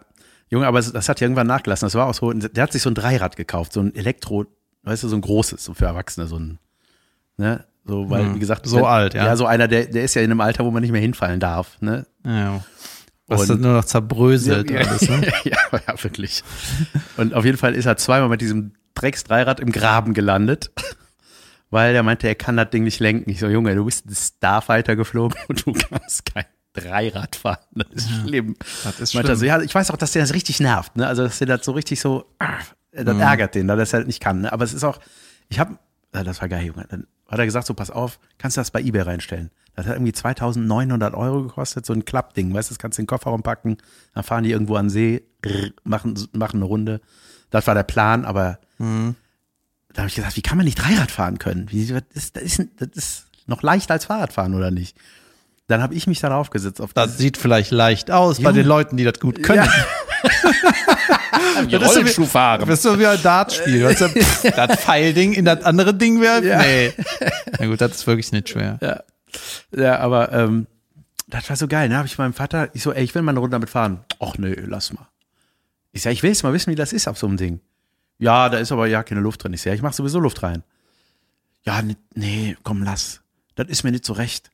Speaker 1: Junge, aber das, hat ja irgendwann nachgelassen. Das war auch so, der hat sich so ein Dreirad gekauft, so ein Elektro, weißt du, so ein großes, so für Erwachsene, so ein, ne, so, weil,
Speaker 2: Hm,
Speaker 1: wie gesagt,
Speaker 2: so
Speaker 1: wenn-
Speaker 2: alt, ja.
Speaker 1: Ja, so einer, der, der ist ja in einem Alter, wo man nicht mehr hinfallen darf, ne.
Speaker 2: Ja. Was das nur noch zerbröselt
Speaker 1: ja,
Speaker 2: alles, ne? *laughs*
Speaker 1: ja, ja, wirklich. Und auf jeden Fall ist er zweimal mit diesem Drecks-Dreirad im Graben gelandet, weil er meinte, er kann das Ding nicht lenken. Ich so, Junge, du bist ein Starfighter geflogen *laughs* und du kannst kein Dreirad fahren. Das ist schlimm.
Speaker 2: Das ist schlimm.
Speaker 1: so, ja, ich weiß auch, dass der das richtig nervt, ne? Also, dass der das so richtig so, ah, das
Speaker 2: Mhm.
Speaker 1: ärgert den, dass er das halt nicht kann, ne? Aber es ist auch, ich habe, das war geil, Junge. Dann hat er gesagt, so, pass auf, kannst du das bei eBay reinstellen. Das hat irgendwie 2900 Euro gekostet, so ein Klappding, weißt du, das kannst du in den Kofferraum packen, dann fahren die irgendwo an den See, machen, machen eine Runde. Das war der Plan, aber
Speaker 2: Mhm.
Speaker 1: Da habe ich gesagt, wie kann man nicht Dreirad fahren können? Wie, das, ist, das, ist, das ist noch leichter als Fahrradfahren, oder nicht? Dann habe ich mich darauf gesetzt. Auf
Speaker 2: Das sieht vielleicht leicht aus bei
Speaker 1: Junge.
Speaker 2: den Leuten, die das gut können. *laughs*
Speaker 1: ja,
Speaker 2: Das ist so wie-
Speaker 1: Rollschuh fahren.
Speaker 2: Das ist so wie ein Dartspiel. Weißt du, *laughs* pff, das Pfeilding in das andere Ding wäre.
Speaker 1: Ja.
Speaker 2: Nee. Na gut, das ist wirklich nicht schwer.
Speaker 1: Ja, ja aber ähm, das war so geil. Ne? Habe ich meinem Vater, ich so, ey, ich will mal eine Runde damit fahren. Ach nee, lass mal. Ich sag, ich will jetzt mal wissen, wie das ist auf so einem Ding. Ja, da ist aber ja keine Luft drin. Ich ja, ich mach sowieso Luft rein. Ja, nee, komm, lass. Das ist mir nicht so recht.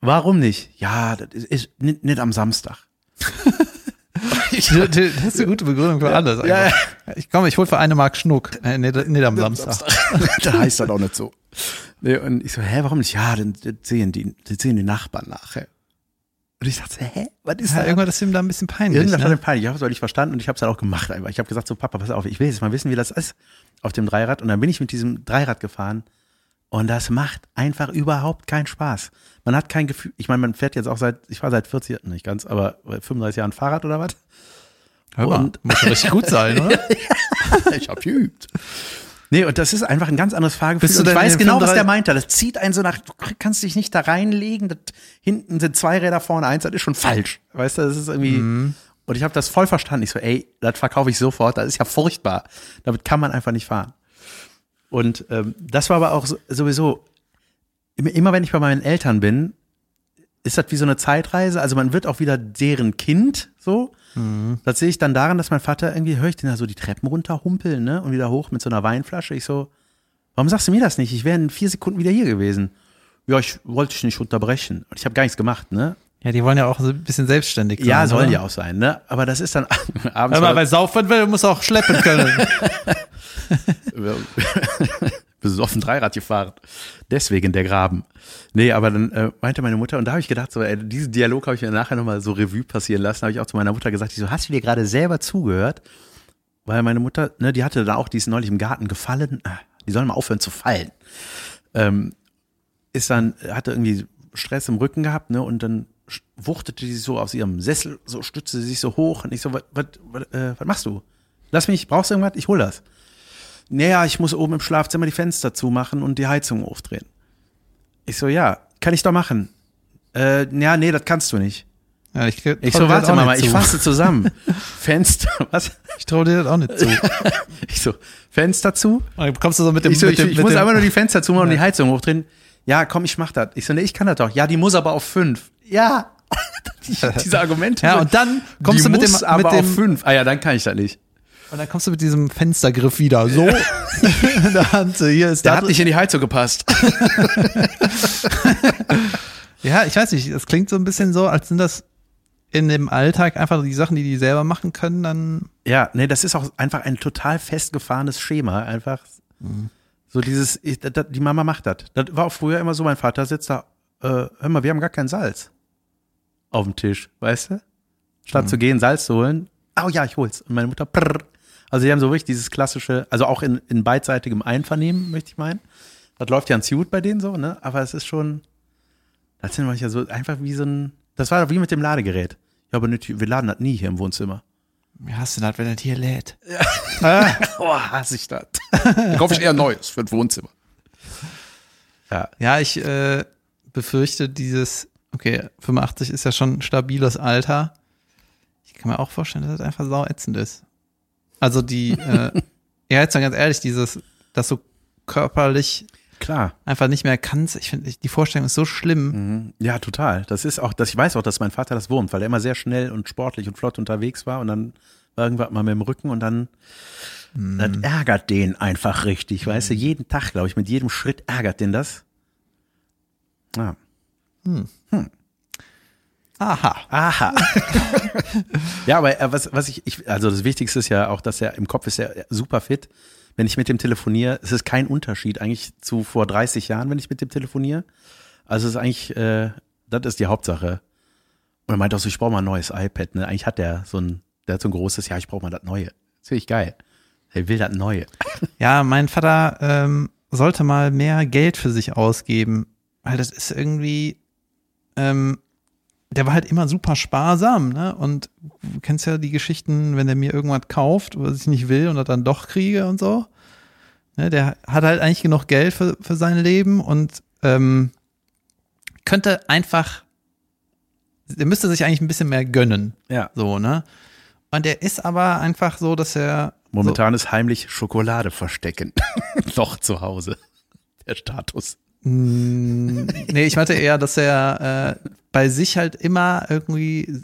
Speaker 1: Warum nicht? Ja, das ist, ist nicht, nicht am Samstag. *laughs* ich, *laughs*
Speaker 2: Das ist eine gute Begründung für alles.
Speaker 1: Ja,
Speaker 2: einfach. Ich komme, ich hol für eine Mark Schnuck. Äh, nee, nicht am Samstag. *laughs*
Speaker 1: da heißt das auch nicht so. Nee, und ich so, hä, warum nicht? Ja, dann sehen die, dann sehen die Nachbarn nachher. Und ich dachte, hä, was ist
Speaker 2: Ja,
Speaker 1: da?
Speaker 2: irgendwann ist ihm da ein bisschen peinlich.
Speaker 1: Irgendwas war
Speaker 2: Ne?
Speaker 1: dem peinlich. Ich habe es nicht verstanden und ich habe es dann auch gemacht einfach. Ich habe gesagt so, Papa, pass auf, ich will jetzt mal wissen, wie das ist auf dem Dreirad. Und dann bin ich mit diesem Dreirad gefahren und das macht einfach überhaupt keinen Spaß. Man hat kein Gefühl, ich meine, man fährt jetzt auch seit, ich war seit 40, nicht ganz, aber 35 Jahren Fahrrad oder was?
Speaker 2: Hör mal,
Speaker 1: Und-
Speaker 2: muss ja richtig gut sein, oder? *laughs*
Speaker 1: ich habe geübt. Nee, und das ist einfach ein ganz anderes Fahrgefühl. Ich weiß genau, was
Speaker 2: 35
Speaker 1: der meinte. Das zieht einen so nach, du kannst dich nicht da reinlegen. Das, hinten sind zwei Räder, vorne eins, das ist schon falsch. Weißt du, das ist irgendwie.
Speaker 2: Mhm.
Speaker 1: Und ich habe das voll verstanden. Ich so, ey, das verkaufe ich sofort, das ist ja furchtbar. Damit kann man einfach nicht fahren. Und ähm, das war aber auch so, sowieso, immer wenn ich bei meinen Eltern bin, ist das wie so eine Zeitreise. Also man wird auch wieder deren Kind, so. Das sehe ich dann daran, dass mein Vater irgendwie, höre ich den da so die Treppen runterhumpeln, ne? Und wieder hoch mit so einer Weinflasche. Ich so, warum sagst du mir das nicht? Ich wäre in vier Sekunden wieder hier gewesen. Ja, ich wollte dich nicht unterbrechen. Und ich habe gar nichts gemacht, ne?
Speaker 2: Ja, die wollen ja auch so ein bisschen selbstständig sein.
Speaker 1: Ja, sollen
Speaker 2: oder?
Speaker 1: ja auch sein, ne? Aber das ist dann *laughs* abends.
Speaker 2: Hör mal, bei Saufen will, muss auch schleppen können. *laughs* *laughs*
Speaker 1: besoffen Dreirad gefahren. Deswegen der Graben. Nee, aber dann äh, meinte meine Mutter, und da habe ich gedacht, so, ey, diesen Dialog habe ich mir nachher nochmal so Revue passieren lassen, habe ich auch zu meiner Mutter gesagt, ich so, hast du dir gerade selber zugehört? Weil meine Mutter, ne, die hatte da auch, die ist neulich im Garten gefallen, Ah, die sollen mal aufhören zu fallen. Ähm, ist dann, hatte irgendwie Stress im Rücken gehabt, ne, und dann wuchtete sie so aus ihrem Sessel, so stützte sie sich so hoch und ich so, was, was, äh, machst du? Lass mich, brauchst du irgendwas? Ich hol das. Naja, ich muss oben im Schlafzimmer die Fenster zumachen und die Heizung aufdrehen. Ich so, ja, kann ich doch machen. Äh, ja, nee, das kannst du nicht.
Speaker 2: Ja, ich
Speaker 1: Ich so, warte mal, ich fasse zusammen. *laughs* Fenster, was?
Speaker 2: Ich traue dir das auch nicht zu. *laughs*
Speaker 1: Ich so, Fenster zu?
Speaker 2: Und dann kommst du so mit dem,
Speaker 1: Ich so,
Speaker 2: mit
Speaker 1: ich,
Speaker 2: dem,
Speaker 1: ich
Speaker 2: mit
Speaker 1: muss
Speaker 2: dem,
Speaker 1: einfach nur die Fenster zumachen und
Speaker 2: Ja.
Speaker 1: die Heizung hochdrehen. Ja, komm, ich mach das. Ich so, nee, ich kann das doch. Ja, die muss aber auf fünf. Ja. *laughs* Die- Diese Argumente.
Speaker 2: Ja, und dann kommst
Speaker 1: die
Speaker 2: du mit dem,
Speaker 1: aber
Speaker 2: mit dem,
Speaker 1: auf fünf. Ah ja, dann kann ich das nicht.
Speaker 2: Und dann kommst du mit diesem Fenstergriff wieder. So, *laughs* in der Hand, hier ist
Speaker 1: Der
Speaker 2: das.
Speaker 1: hat nicht in die Heizung gepasst. *laughs*
Speaker 2: Ja, ich weiß nicht, es klingt so ein bisschen so, als sind das in dem Alltag einfach die Sachen, die die selber machen können, dann
Speaker 1: Ja, nee, das ist auch einfach ein total festgefahrenes Schema. Einfach so dieses, ich, das, die Mama macht das. Das war auch früher immer so, mein Vater sitzt da, äh, hör mal, wir haben gar kein Salz auf dem Tisch, weißt du? Statt zu gehen, Salz zu holen, oh ja, ich hol's. Und meine Mutter, prrr, Also die haben so wirklich dieses klassische, also auch in, in beidseitigem Einvernehmen, möchte ich meinen. Das läuft ja ganz gut bei denen so, ne? Aber es ist schon, das sind manchmal so einfach wie so ein, das war doch wie mit dem Ladegerät. Ja, aber nicht, wir laden das nie hier im Wohnzimmer.
Speaker 2: Wie hast du das, wenn das hier lädt?
Speaker 1: Oh, *laughs* hasse ich das. Dann kaufe ich eher Neues für das Wohnzimmer. Ja,
Speaker 2: Ja, ich äh, befürchte dieses, okay, 85 ist ja schon ein stabiles Alter. Ich kann mir auch vorstellen, dass das einfach sau ätzend ist. Also die, äh, *laughs* ja, jetzt mal ganz ehrlich, dieses, dass du körperlich
Speaker 1: klar.
Speaker 2: einfach nicht mehr kannst, ich finde, die Vorstellung ist so schlimm.
Speaker 1: Mhm. Ja, total. Das ist auch, das, ich weiß auch, dass mein Vater das wurmt, weil er immer sehr schnell und sportlich und flott unterwegs war und dann war irgendwann mal mit dem Rücken und dann, das ärgert den einfach richtig, weißt du, jeden Tag, glaube ich, mit jedem Schritt ärgert den das. Ja.
Speaker 2: Aha.
Speaker 1: Aha. *laughs* ja, aber äh, was, was ich, ich, also das Wichtigste ist ja auch, dass er im Kopf ist er super fit. Wenn ich mit dem telefoniere, es ist kein Unterschied eigentlich zu vor 30 Jahren, wenn ich mit dem telefoniere. Also es ist eigentlich, äh, das ist die Hauptsache. Und er meint auch so, ich brauche mal ein neues iPad. Ne? Eigentlich hat der so ein, der hat so ein großes, ja, ich brauche mal das Neue. Das finde ich geil. Er will das Neue. *laughs*
Speaker 2: Ja, mein Vater ähm, sollte mal mehr Geld für sich ausgeben, weil das ist irgendwie, ähm, der war halt immer super sparsam, ne? Und du kennst ja die Geschichten, wenn der mir irgendwas kauft, was ich nicht will und das dann doch kriege und so. Ne? Der hat halt eigentlich genug Geld für, für sein Leben und ähm, könnte einfach, der müsste sich eigentlich ein bisschen mehr gönnen.
Speaker 1: Ja.
Speaker 2: So, ne? Und der ist aber einfach so, dass er
Speaker 1: Momentan ist heimlich Schokolade verstecken. *laughs* Doch zu Hause. Der Status.
Speaker 2: Nee, ich meinte eher, dass er äh, bei sich halt immer irgendwie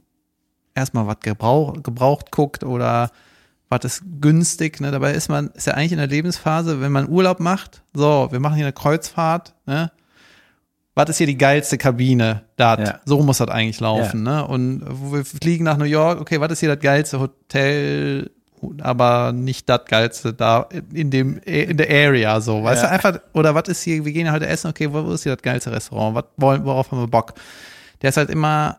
Speaker 2: erstmal was gebrauch, gebraucht guckt oder was ist günstig. Ne? Dabei ist man, ist ja eigentlich in der Lebensphase, wenn man Urlaub macht, so, wir machen hier eine Kreuzfahrt, ne? Was ist hier die geilste Kabine? Dat.
Speaker 1: Ja.
Speaker 2: So muss das eigentlich laufen, ne? Und wo wir fliegen nach New York, okay, was ist hier das geilste Hotel? Aber nicht das geilste da in dem in der Area so, weißt
Speaker 1: Ja.
Speaker 2: du einfach oder was ist hier, wir gehen heute essen, okay, wo, ist hier das geilste Restaurant? Was wollen worauf haben wir Bock? Der ist halt immer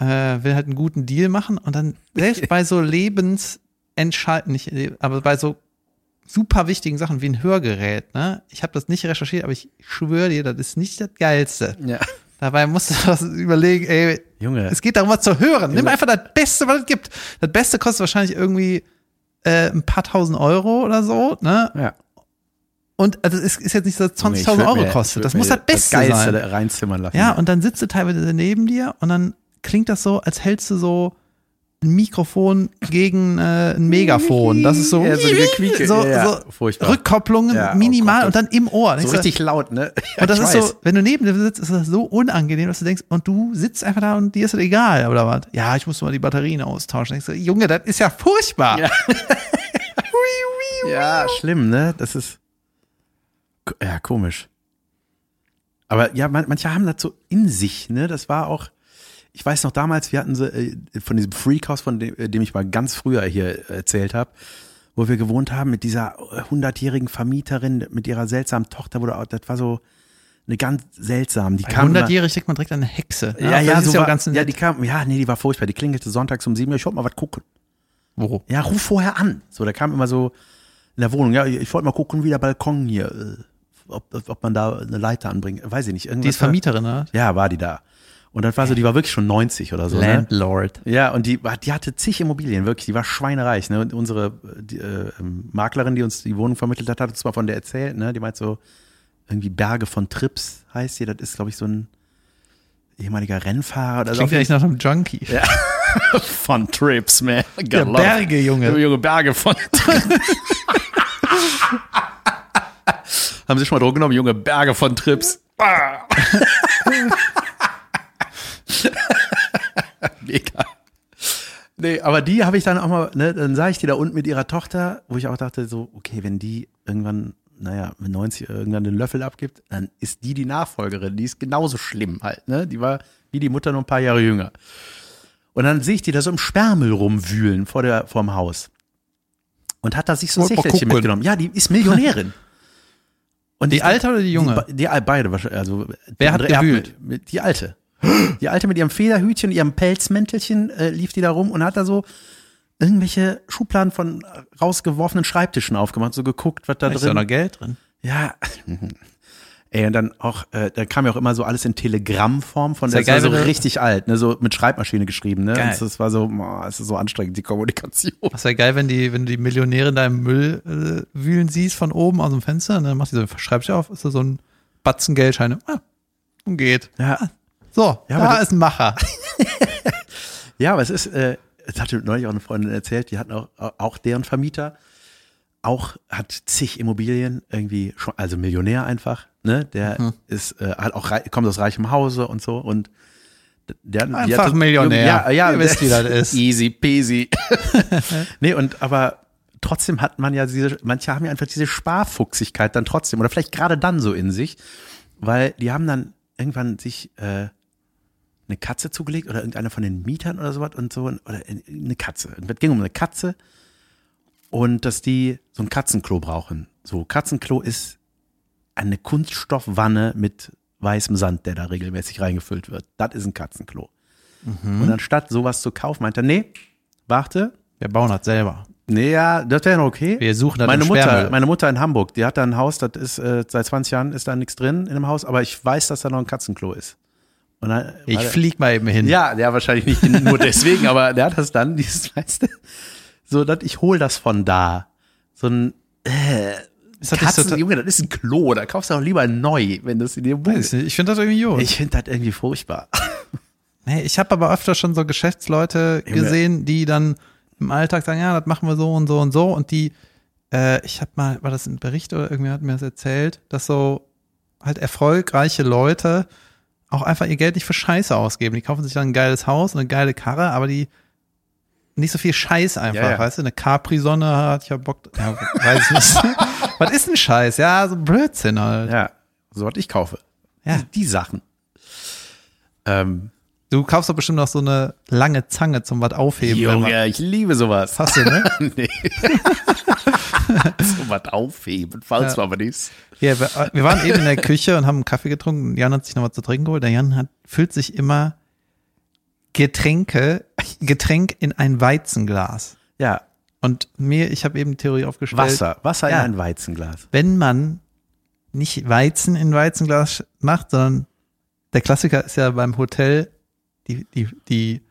Speaker 2: äh, will halt einen guten Deal machen und dann *laughs* selbst bei so lebensentscheidend nicht aber bei so super wichtigen Sachen wie ein Hörgerät, ne? Ich habe das nicht recherchiert, aber ich schwöre dir, das ist nicht das geilste.
Speaker 1: Ja.
Speaker 2: Dabei musst du *laughs* was überlegen, ey,
Speaker 1: Junge.
Speaker 2: es geht darum, was zu hören. Nimm
Speaker 1: Junge.
Speaker 2: einfach das Beste, was es gibt. Das Beste kostet wahrscheinlich irgendwie äh, ein paar tausend Euro oder so, ne?
Speaker 1: Ja.
Speaker 2: Und also es ist jetzt nicht so, dass
Speaker 1: Junge, ich
Speaker 2: 20.000
Speaker 1: würd
Speaker 2: Euro
Speaker 1: mir-
Speaker 2: kostet. Das muss das Beste
Speaker 1: Geilste
Speaker 2: sein.
Speaker 1: reinzimmern lassen.
Speaker 2: Ja, und dann sitzt du teilweise neben dir und dann klingt das so, als hältst du so ein Mikrofon gegen äh, ein Megafon. Das ist so,
Speaker 1: Ja, so Ja,
Speaker 2: so
Speaker 1: furchtbar.
Speaker 2: Rückkopplungen
Speaker 1: Ja, oh
Speaker 2: minimal
Speaker 1: Gott,
Speaker 2: und dann im Ohr.
Speaker 1: so
Speaker 2: du,
Speaker 1: richtig laut, ne? *laughs* Ja,
Speaker 2: und das ist
Speaker 1: weiß.
Speaker 2: so, wenn du neben dir sitzt, ist das so unangenehm, dass du denkst, und du sitzt einfach da und dir ist das egal, oder was? Ja, ich muss mal die Batterien austauschen. Denkst du, Junge, das ist ja furchtbar.
Speaker 1: Ja. *laughs* Ja, schlimm, ne? Das ist ja komisch. Aber ja, man, manche haben das so in sich, ne? Das war auch, ich weiß noch damals, wir hatten so äh, von diesem Freakhouse, von dem, äh, dem ich mal ganz früher hier erzählt habe, wo wir gewohnt haben mit dieser hundertjährigen Vermieterin, mit ihrer seltsamen Tochter, wo das war so eine ganz seltsam. Die
Speaker 2: Bei
Speaker 1: kam immer-
Speaker 2: 100-jährig denkt man direkt an eine Hexe.
Speaker 1: ja, ja, so
Speaker 2: ist ja
Speaker 1: war,
Speaker 2: auch ganz
Speaker 1: ja,
Speaker 2: nett.
Speaker 1: die kam, ja, nee, die war furchtbar. Die klingelte sonntags um sieben Uhr. Ich wollte mal was gucken.
Speaker 2: Wo?
Speaker 1: Ja, ruf vorher an. So, da kam immer so in der Wohnung. Ja, ich wollte mal gucken, wie der Balkon hier, äh, ob, ob man da eine Leiter anbringt. Weiß ich nicht. Irgendwas
Speaker 2: Die ist
Speaker 1: war-
Speaker 2: Vermieterin, ne?
Speaker 1: Ja, war die da. Und das war so, die war wirklich schon 90 oder so. Ne?
Speaker 2: Landlord.
Speaker 1: Ja, und die, die hatte zig Immobilien, wirklich. Die war schweinereich. Ne? Und unsere die, äh, ähm, Maklerin, die uns die Wohnung vermittelt hat, hat uns mal von der erzählt. Ne? Die meint so, irgendwie Berge von Trips heißt die. Das ist, glaube ich, so ein ehemaliger Rennfahrer. Oder so.
Speaker 2: Klingt ja echt nach einem Junkie. *laughs*
Speaker 1: von Trips, man.
Speaker 2: Ja, Berge, Junge.
Speaker 1: Junge, Berge von *laughs* Haben Sie schon mal Drogen genommen? Junge, Berge von Trips. *laughs* *laughs* Mega. Nee, aber die habe ich dann auch mal, ne, dann sah ich die da unten mit ihrer Tochter, wo ich auch dachte, so, okay, wenn die irgendwann, naja, mit 90 irgendwann den Löffel abgibt, dann ist die die Nachfolgerin, die ist genauso schlimm halt, ne? Die war wie die Mutter nur ein paar Jahre jünger. Und dann sehe ich die da so im Sperrmüll rumwühlen vor der, vorm Haus. Und hat da sich so ein Sächelchen mitgenommen. Ja, die ist Millionärin. *laughs* Und
Speaker 2: Die
Speaker 1: ich-
Speaker 2: alte oder die junge?
Speaker 1: Die, die beide wahrscheinlich. Also,
Speaker 2: Wer hat gewühlt?
Speaker 1: Mit, die alte. Die alte mit ihrem Federhütchen, ihrem Pelzmäntelchen äh, lief die da rum und hat da so irgendwelche Schubladen von rausgeworfenen Schreibtischen aufgemacht, so geguckt, was da
Speaker 2: Da ist ja
Speaker 1: drin.
Speaker 2: noch Geld drin.
Speaker 1: Ja. *laughs* Ey, und dann auch, äh, da kam ja auch immer so alles in Telegrammform von,
Speaker 2: Sehr
Speaker 1: das war
Speaker 2: geil,
Speaker 1: so richtig alt, ne, so mit Schreibmaschine geschrieben, ne.
Speaker 2: Geil.
Speaker 1: Und das war so, es ist so anstrengend, die Kommunikation.
Speaker 2: Was wäre geil, wenn die, wenn du die Millionäre da im Müll äh, wühlen siehst von oben aus dem Fenster und dann machst du so, schreibst du auf, ist da so ein Batzen Geldscheine. Ah, und geht.
Speaker 1: Ja.
Speaker 2: So,
Speaker 1: Ja,
Speaker 2: da
Speaker 1: das-
Speaker 2: ist ein Macher. *laughs*
Speaker 1: Ja, aber es ist, äh, es hatte neulich auch eine Freundin erzählt, die hatten auch, auch deren Vermieter, auch hat zig Immobilien, irgendwie schon, also Millionär einfach, ne? Der
Speaker 2: Mhm.
Speaker 1: ist, äh, hat auch kommt aus reichem Hause und so und der
Speaker 2: Einfach
Speaker 1: hatte-
Speaker 2: Millionär.
Speaker 1: Ja, ja,
Speaker 2: Ihr wisst, wie das ist. *laughs*
Speaker 1: Easy peasy. *laughs* nee, und aber trotzdem hat man ja diese, manche haben ja einfach diese Sparfuchsigkeit dann trotzdem oder vielleicht gerade dann so in sich, weil die haben dann irgendwann sich äh, eine Katze zugelegt oder irgendeiner von den Mietern oder sowas und so oder eine Katze. Es ging um eine Katze und dass die so ein Katzenklo brauchen. So Katzenklo ist eine Kunststoffwanne mit weißem Sand, der da regelmäßig reingefüllt wird. Das ist ein Katzenklo. Und anstatt sowas zu kaufen, meinte er, nee, warte,
Speaker 2: Wir bauen das selber.
Speaker 1: nee, ja, das wäre noch okay.
Speaker 2: Wir suchen das
Speaker 1: meine Mutter, meine Mutter in Hamburg, die hat da ein Haus, das ist äh, seit 20 Jahren ist da nichts drin in dem Haus, aber ich weiß, dass da noch ein Katzenklo ist. Dann,
Speaker 2: Ich flieg mal eben hin.
Speaker 1: ja, ja, wahrscheinlich nicht *laughs* nur deswegen, aber der hat das dann, dieses, *laughs* weißt du, so, dass ich hol das von da. So ein
Speaker 2: Ist das
Speaker 1: Katzen, Junge, das ist ein Klo, da kaufst du auch lieber neu, wenn das in dir
Speaker 2: weiß ich finde das irgendwie gut.
Speaker 1: Ich finde das irgendwie furchtbar. *laughs*
Speaker 2: Nee, ich habe aber öfter schon so Geschäftsleute
Speaker 1: Junge.
Speaker 2: gesehen, die dann im Alltag sagen, ja, das machen wir so und so und so und die, äh, ich habe mal, war das ein Bericht oder irgendwer hat mir das erzählt, dass so halt erfolgreiche Leute auch einfach ihr Geld nicht für Scheiße ausgeben. Die kaufen sich dann ein geiles Haus und eine geile Karre, aber die nicht so viel Scheiß einfach,
Speaker 1: Ja, ja.
Speaker 2: weißt du? Eine Capri-Sonne hat ich ja Bock, ja, weiß ich nicht. *laughs* Was ist ein Scheiß? Ja, so Blödsinn halt.
Speaker 1: Ja, so was ich kaufe.
Speaker 2: Ja.
Speaker 1: Die, die Sachen. Ähm,
Speaker 2: Du kaufst doch bestimmt noch so eine lange Zange zum was aufheben.
Speaker 1: Junge, ich liebe sowas.
Speaker 2: Hast du, ne? *laughs*
Speaker 1: nee. so was aufheben, falls
Speaker 2: Ja.
Speaker 1: aber nichts.
Speaker 2: Ja, wir, wir waren eben in der Küche und haben einen Kaffee getrunken. Jan hat sich noch was zu trinken geholt. Der Jan hat, füllt sich immer Getränke, Getränk in ein Weizenglas.
Speaker 1: Ja,
Speaker 2: Und mir, ich habe eben die Theorie aufgestellt.
Speaker 1: Wasser, Wasser
Speaker 2: Ja.
Speaker 1: in ein Weizenglas.
Speaker 2: Wenn man nicht Weizen in Weizenglas macht, sondern der Klassiker ist ja beim Hotel, die, die, die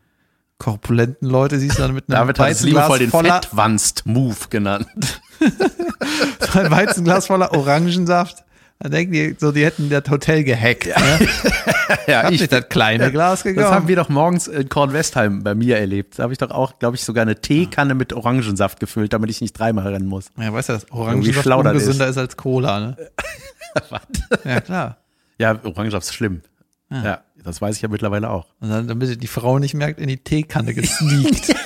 Speaker 2: korpulenten Leute siehst du dann mit einem
Speaker 1: David hat es
Speaker 2: Weizenglas
Speaker 1: liebevoll den
Speaker 2: voller,
Speaker 1: Fettwanst-Move genannt.
Speaker 2: ein *laughs* Weizenglas voller Orangensaft. Dann denken die so, die hätten das Hotel gehackt. Ne? *laughs*
Speaker 1: Ja,
Speaker 2: Hab nicht das kleine Glas
Speaker 1: Das
Speaker 2: gegangen.
Speaker 1: haben wir doch morgens in Kornwestheim bei mir erlebt. Da habe ich doch auch, glaube ich, sogar eine Teekanne mit Orangensaft gefüllt, damit ich nicht dreimal rennen muss.
Speaker 2: Ja, weißt du, dass Orangensaft
Speaker 1: das
Speaker 2: ungesünder ist. als Cola, ne? *laughs* ja, klar.
Speaker 1: Ja, Orangensaft ist schlimm. Ja. Das weiß ich ja mittlerweile auch.
Speaker 2: Und dann, damit die Frau nicht merkt, in die Teekanne gesneakt. *laughs*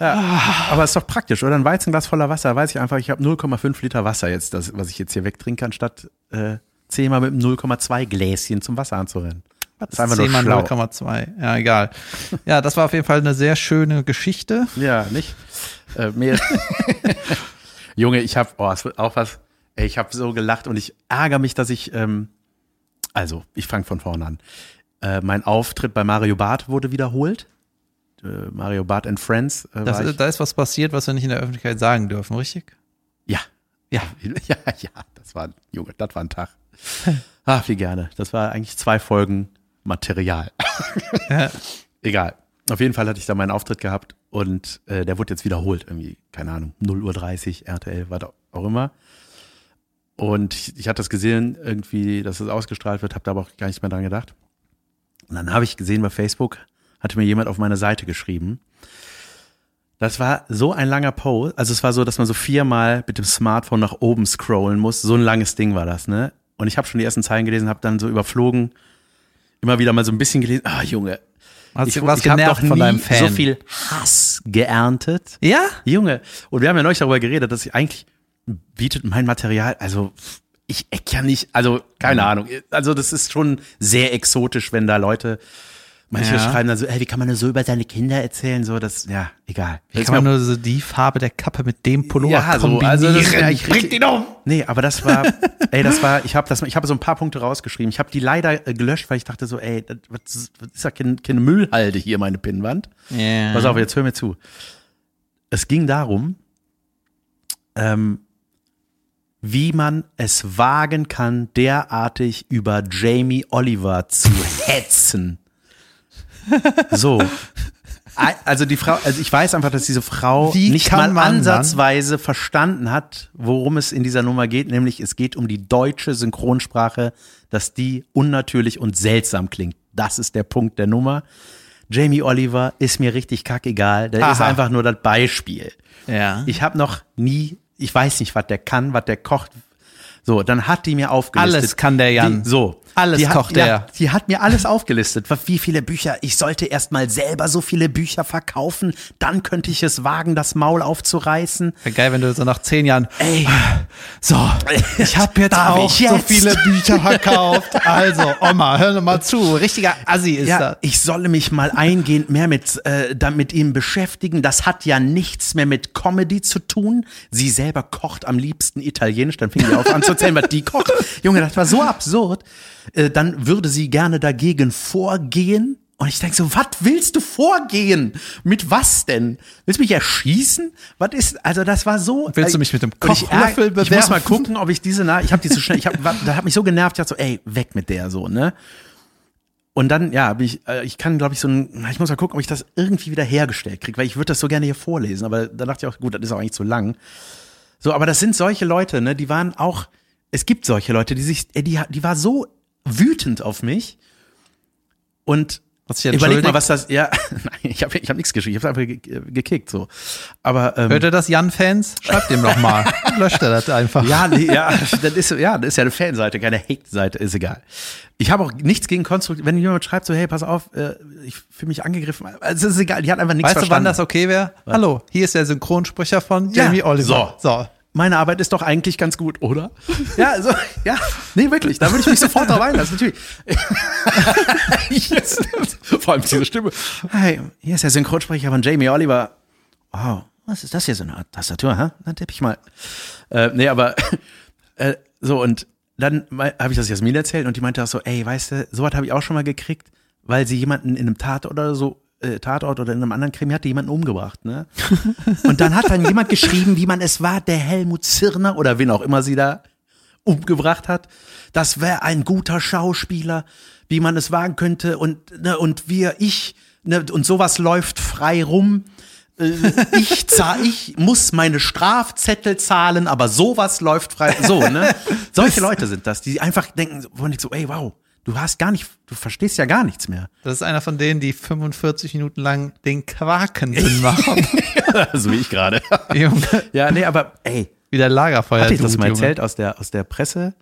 Speaker 1: Aber ist doch praktisch, oder? Ein Weizenglas voller Wasser, weiß ich einfach, ich habe 0,5 Liter Wasser jetzt, das, was ich jetzt hier wegtrinke, anstatt äh, zehnmal mit einem 0,2 Gläschen zum Wasser anzurennen. Das ist einfach nur
Speaker 2: 10 mal
Speaker 1: schlau.
Speaker 2: 0,2. Ja, egal. Ja, das war auf jeden Fall eine sehr schöne Geschichte.
Speaker 1: Ja, nicht? Äh, mehr. *laughs* Junge, ich habe, oh, es wird auch was, ey, ich habe so gelacht und ich ärgere mich, dass ich, ähm, also, ich fange von vorne an. Äh, mein Auftritt bei Mario Barth wurde wiederholt. Äh, Mario Barth and Friends. Äh,
Speaker 2: Das,
Speaker 1: ich,
Speaker 2: da ist was passiert, was wir nicht in der Öffentlichkeit sagen dürfen, richtig?
Speaker 1: ja, ja, *laughs* ja, ja, das war, Junge, das war ein Tag. Ach, wie gerne. Das war eigentlich zwei Folgen Material.
Speaker 2: Ja. *laughs*
Speaker 1: Egal. Auf jeden Fall hatte ich da meinen Auftritt gehabt und äh, der wurde jetzt wiederholt, irgendwie, keine Ahnung, 0.30 Uhr, RTL, was auch immer. Und ich, ich hatte das gesehen, irgendwie, dass es ausgestrahlt wird, habe da aber auch gar nicht mehr dran gedacht. Und dann habe ich gesehen bei Facebook, hatte mir jemand auf meine Seite geschrieben. Das war so ein langer Post, also es war so, dass man so viermal mit dem Smartphone nach oben scrollen muss. So ein langes Ding war das, ne? Und ich habe schon die ersten Zeilen gelesen, habe dann so überflogen, immer wieder mal so ein bisschen gelesen. Ah, Junge,
Speaker 2: Hast
Speaker 1: ich,
Speaker 2: du was
Speaker 1: ich habe doch
Speaker 2: von
Speaker 1: nie
Speaker 2: deinem Fan?
Speaker 1: so viel Hass geerntet.
Speaker 2: Ja?
Speaker 1: Junge, und wir haben ja neulich darüber geredet, dass ich eigentlich bietet mein Material, also ich eck ja nicht, also keine Ahnung, also das ist schon sehr exotisch, wenn da Leute, manche
Speaker 2: Ja.
Speaker 1: schreiben dann so, ey, wie kann man nur so über seine Kinder erzählen, so, das, ja, egal.
Speaker 2: Wie
Speaker 1: Das
Speaker 2: kann man nur so die Farbe der Kappe mit dem Pullover
Speaker 1: ja, so,
Speaker 2: kombinieren?
Speaker 1: also das, ja, ich
Speaker 2: Bringt ihn um!
Speaker 1: Nee, aber das war, *laughs* ey, das war, ich habe das, ich habe so ein paar Punkte rausgeschrieben. Ich habe die leider äh, gelöscht, weil ich dachte so, ey, das, was, was ist ja keine, keine Müllhalde hier, meine Pinnwand.
Speaker 2: Yeah.
Speaker 1: Pass auf, jetzt hör mir zu. Es ging darum, ähm, wie man es wagen kann, derartig über Jamie Oliver zu hetzen. *laughs* So. Also die Frau, also ich weiß einfach, dass diese Frau
Speaker 2: Wie
Speaker 1: nicht mal ansatzweise verstanden hat, worum es in dieser Nummer geht, nämlich es geht um die deutsche Synchronsprache, dass die unnatürlich und seltsam klingt. Das ist der Punkt der Nummer. Jamie Oliver ist mir richtig kackegal. Der ist
Speaker 2: Aha.
Speaker 1: einfach nur das Beispiel.
Speaker 2: Ja.
Speaker 1: Ich habe noch nie, ich weiß nicht, was der kann, was der kocht. So, dann hat die mir aufgelistet.
Speaker 2: Alles kann der Jan.
Speaker 1: Die, so.
Speaker 2: Alles
Speaker 1: die hat,
Speaker 2: kocht
Speaker 1: ja. Die hat mir alles aufgelistet. Wie viele Bücher? Ich sollte erst mal selber so viele Bücher verkaufen. Dann könnte ich es wagen, das Maul aufzureißen.
Speaker 2: Wäre geil, wenn du so nach zehn Jahren,
Speaker 1: Ey,
Speaker 2: so, ich habe jetzt
Speaker 1: Darf
Speaker 2: auch
Speaker 1: ich
Speaker 2: so
Speaker 1: jetzt?
Speaker 2: viele Bücher verkauft. Also, Oma, hör mal zu. Richtiger Assi ist
Speaker 1: ja,
Speaker 2: das.
Speaker 1: ich solle mich mal eingehend mehr mit, äh, da mit ihm beschäftigen. Das hat ja nichts mehr mit Comedy zu tun. Sie selber kocht am liebsten Italienisch. Dann fing sie auf an zu erzählen, was die kocht. Junge, das war so absurd. Äh, dann würde sie gerne dagegen vorgehen. Und ich denke so, was willst du vorgehen? Mit was denn? Willst du mich erschießen? Was ist, also das war so.
Speaker 2: Willst du mich mit dem
Speaker 1: Und ich,
Speaker 2: Kochlöffel
Speaker 1: ich muss mal
Speaker 2: bewerfen?
Speaker 1: gucken, ob ich diese, ich habe die so schnell, ich hab, da hat mich so genervt, ich dachte so, ey, weg mit der so, ne? Und dann, ja, ich, äh, ich kann, glaube ich, so ein, ich muss mal gucken, ob ich das irgendwie wieder hergestellt kriege, weil ich würde das so gerne hier vorlesen, aber da dachte ich auch, gut, das ist auch eigentlich zu lang. So, aber das sind solche Leute, ne, die waren auch, es gibt solche Leute, die sich, die, die war so wütend auf mich und überleg mal, was das, ja, *laughs* nein, ich habe ich hab nichts geschrieben, ich habe einfach ge gekickt, so. Aber, ähm,
Speaker 2: Hört ihr das, Jan-Fans? Schreibt dem doch mal. *laughs* Löscht er das einfach.
Speaker 1: ja, nee, ja, das ist, ja, das ist ja eine Fanseite, keine Hate-Seite, ist egal. Ich habe auch nichts gegen konstruktiv, wenn jemand schreibt so, hey, pass auf, äh, ich fühle mich angegriffen, also es ist egal, die hat einfach nichts
Speaker 2: Weißt du,
Speaker 1: verstanden.
Speaker 2: wann das okay wäre? Hallo, hier ist der Synchronsprecher von
Speaker 1: Ja,
Speaker 2: Jamie Oliver.
Speaker 1: so. Meine Arbeit ist doch eigentlich ganz gut, oder? *laughs* Ja, also, ja, nee, wirklich, da würde ich mich sofort drauf einlassen, natürlich. *laughs* yes. Vor allem diese Stimme. Hey, hier ist der Synchronsprecher von Jamie Oliver. Wow, was ist das hier so eine Art Tastatur, hä? Dann tippe ich mal. Äh, nee, aber *laughs* äh, so und dann habe ich das Jasmin erzählt und die meinte auch so, ey, weißt du, sowas habe ich auch schon mal gekriegt, weil sie jemanden in einem Tatort oder so, äh, Tatort oder in einem anderen Krimi hatte jemanden umgebracht, ne? *laughs* Und dann hat dann jemand geschrieben, wie man es war, der Helmut Zirner oder wen auch immer sie da umgebracht hat. Das wäre ein guter Schauspieler, wie man es wagen könnte und ne, und wir, ich, ne, und sowas läuft frei rum. Äh, Ich zahl, ich muss meine Strafzettel zahlen, aber sowas läuft frei. So, ne? *laughs* Solche Leute sind das, die einfach denken, wo ich so, ey, wow, du hast gar nicht, du verstehst ja gar nichts mehr.
Speaker 2: Das ist einer von denen, die 45 Minuten lang den Quaken *laughs* machen.
Speaker 1: so wie ich gerade. Ja, nee, aber ey,
Speaker 2: wie der Lagerfeuer.
Speaker 1: Hatte ich das mal
Speaker 2: Junge.
Speaker 1: erzählt aus der, aus der Presse?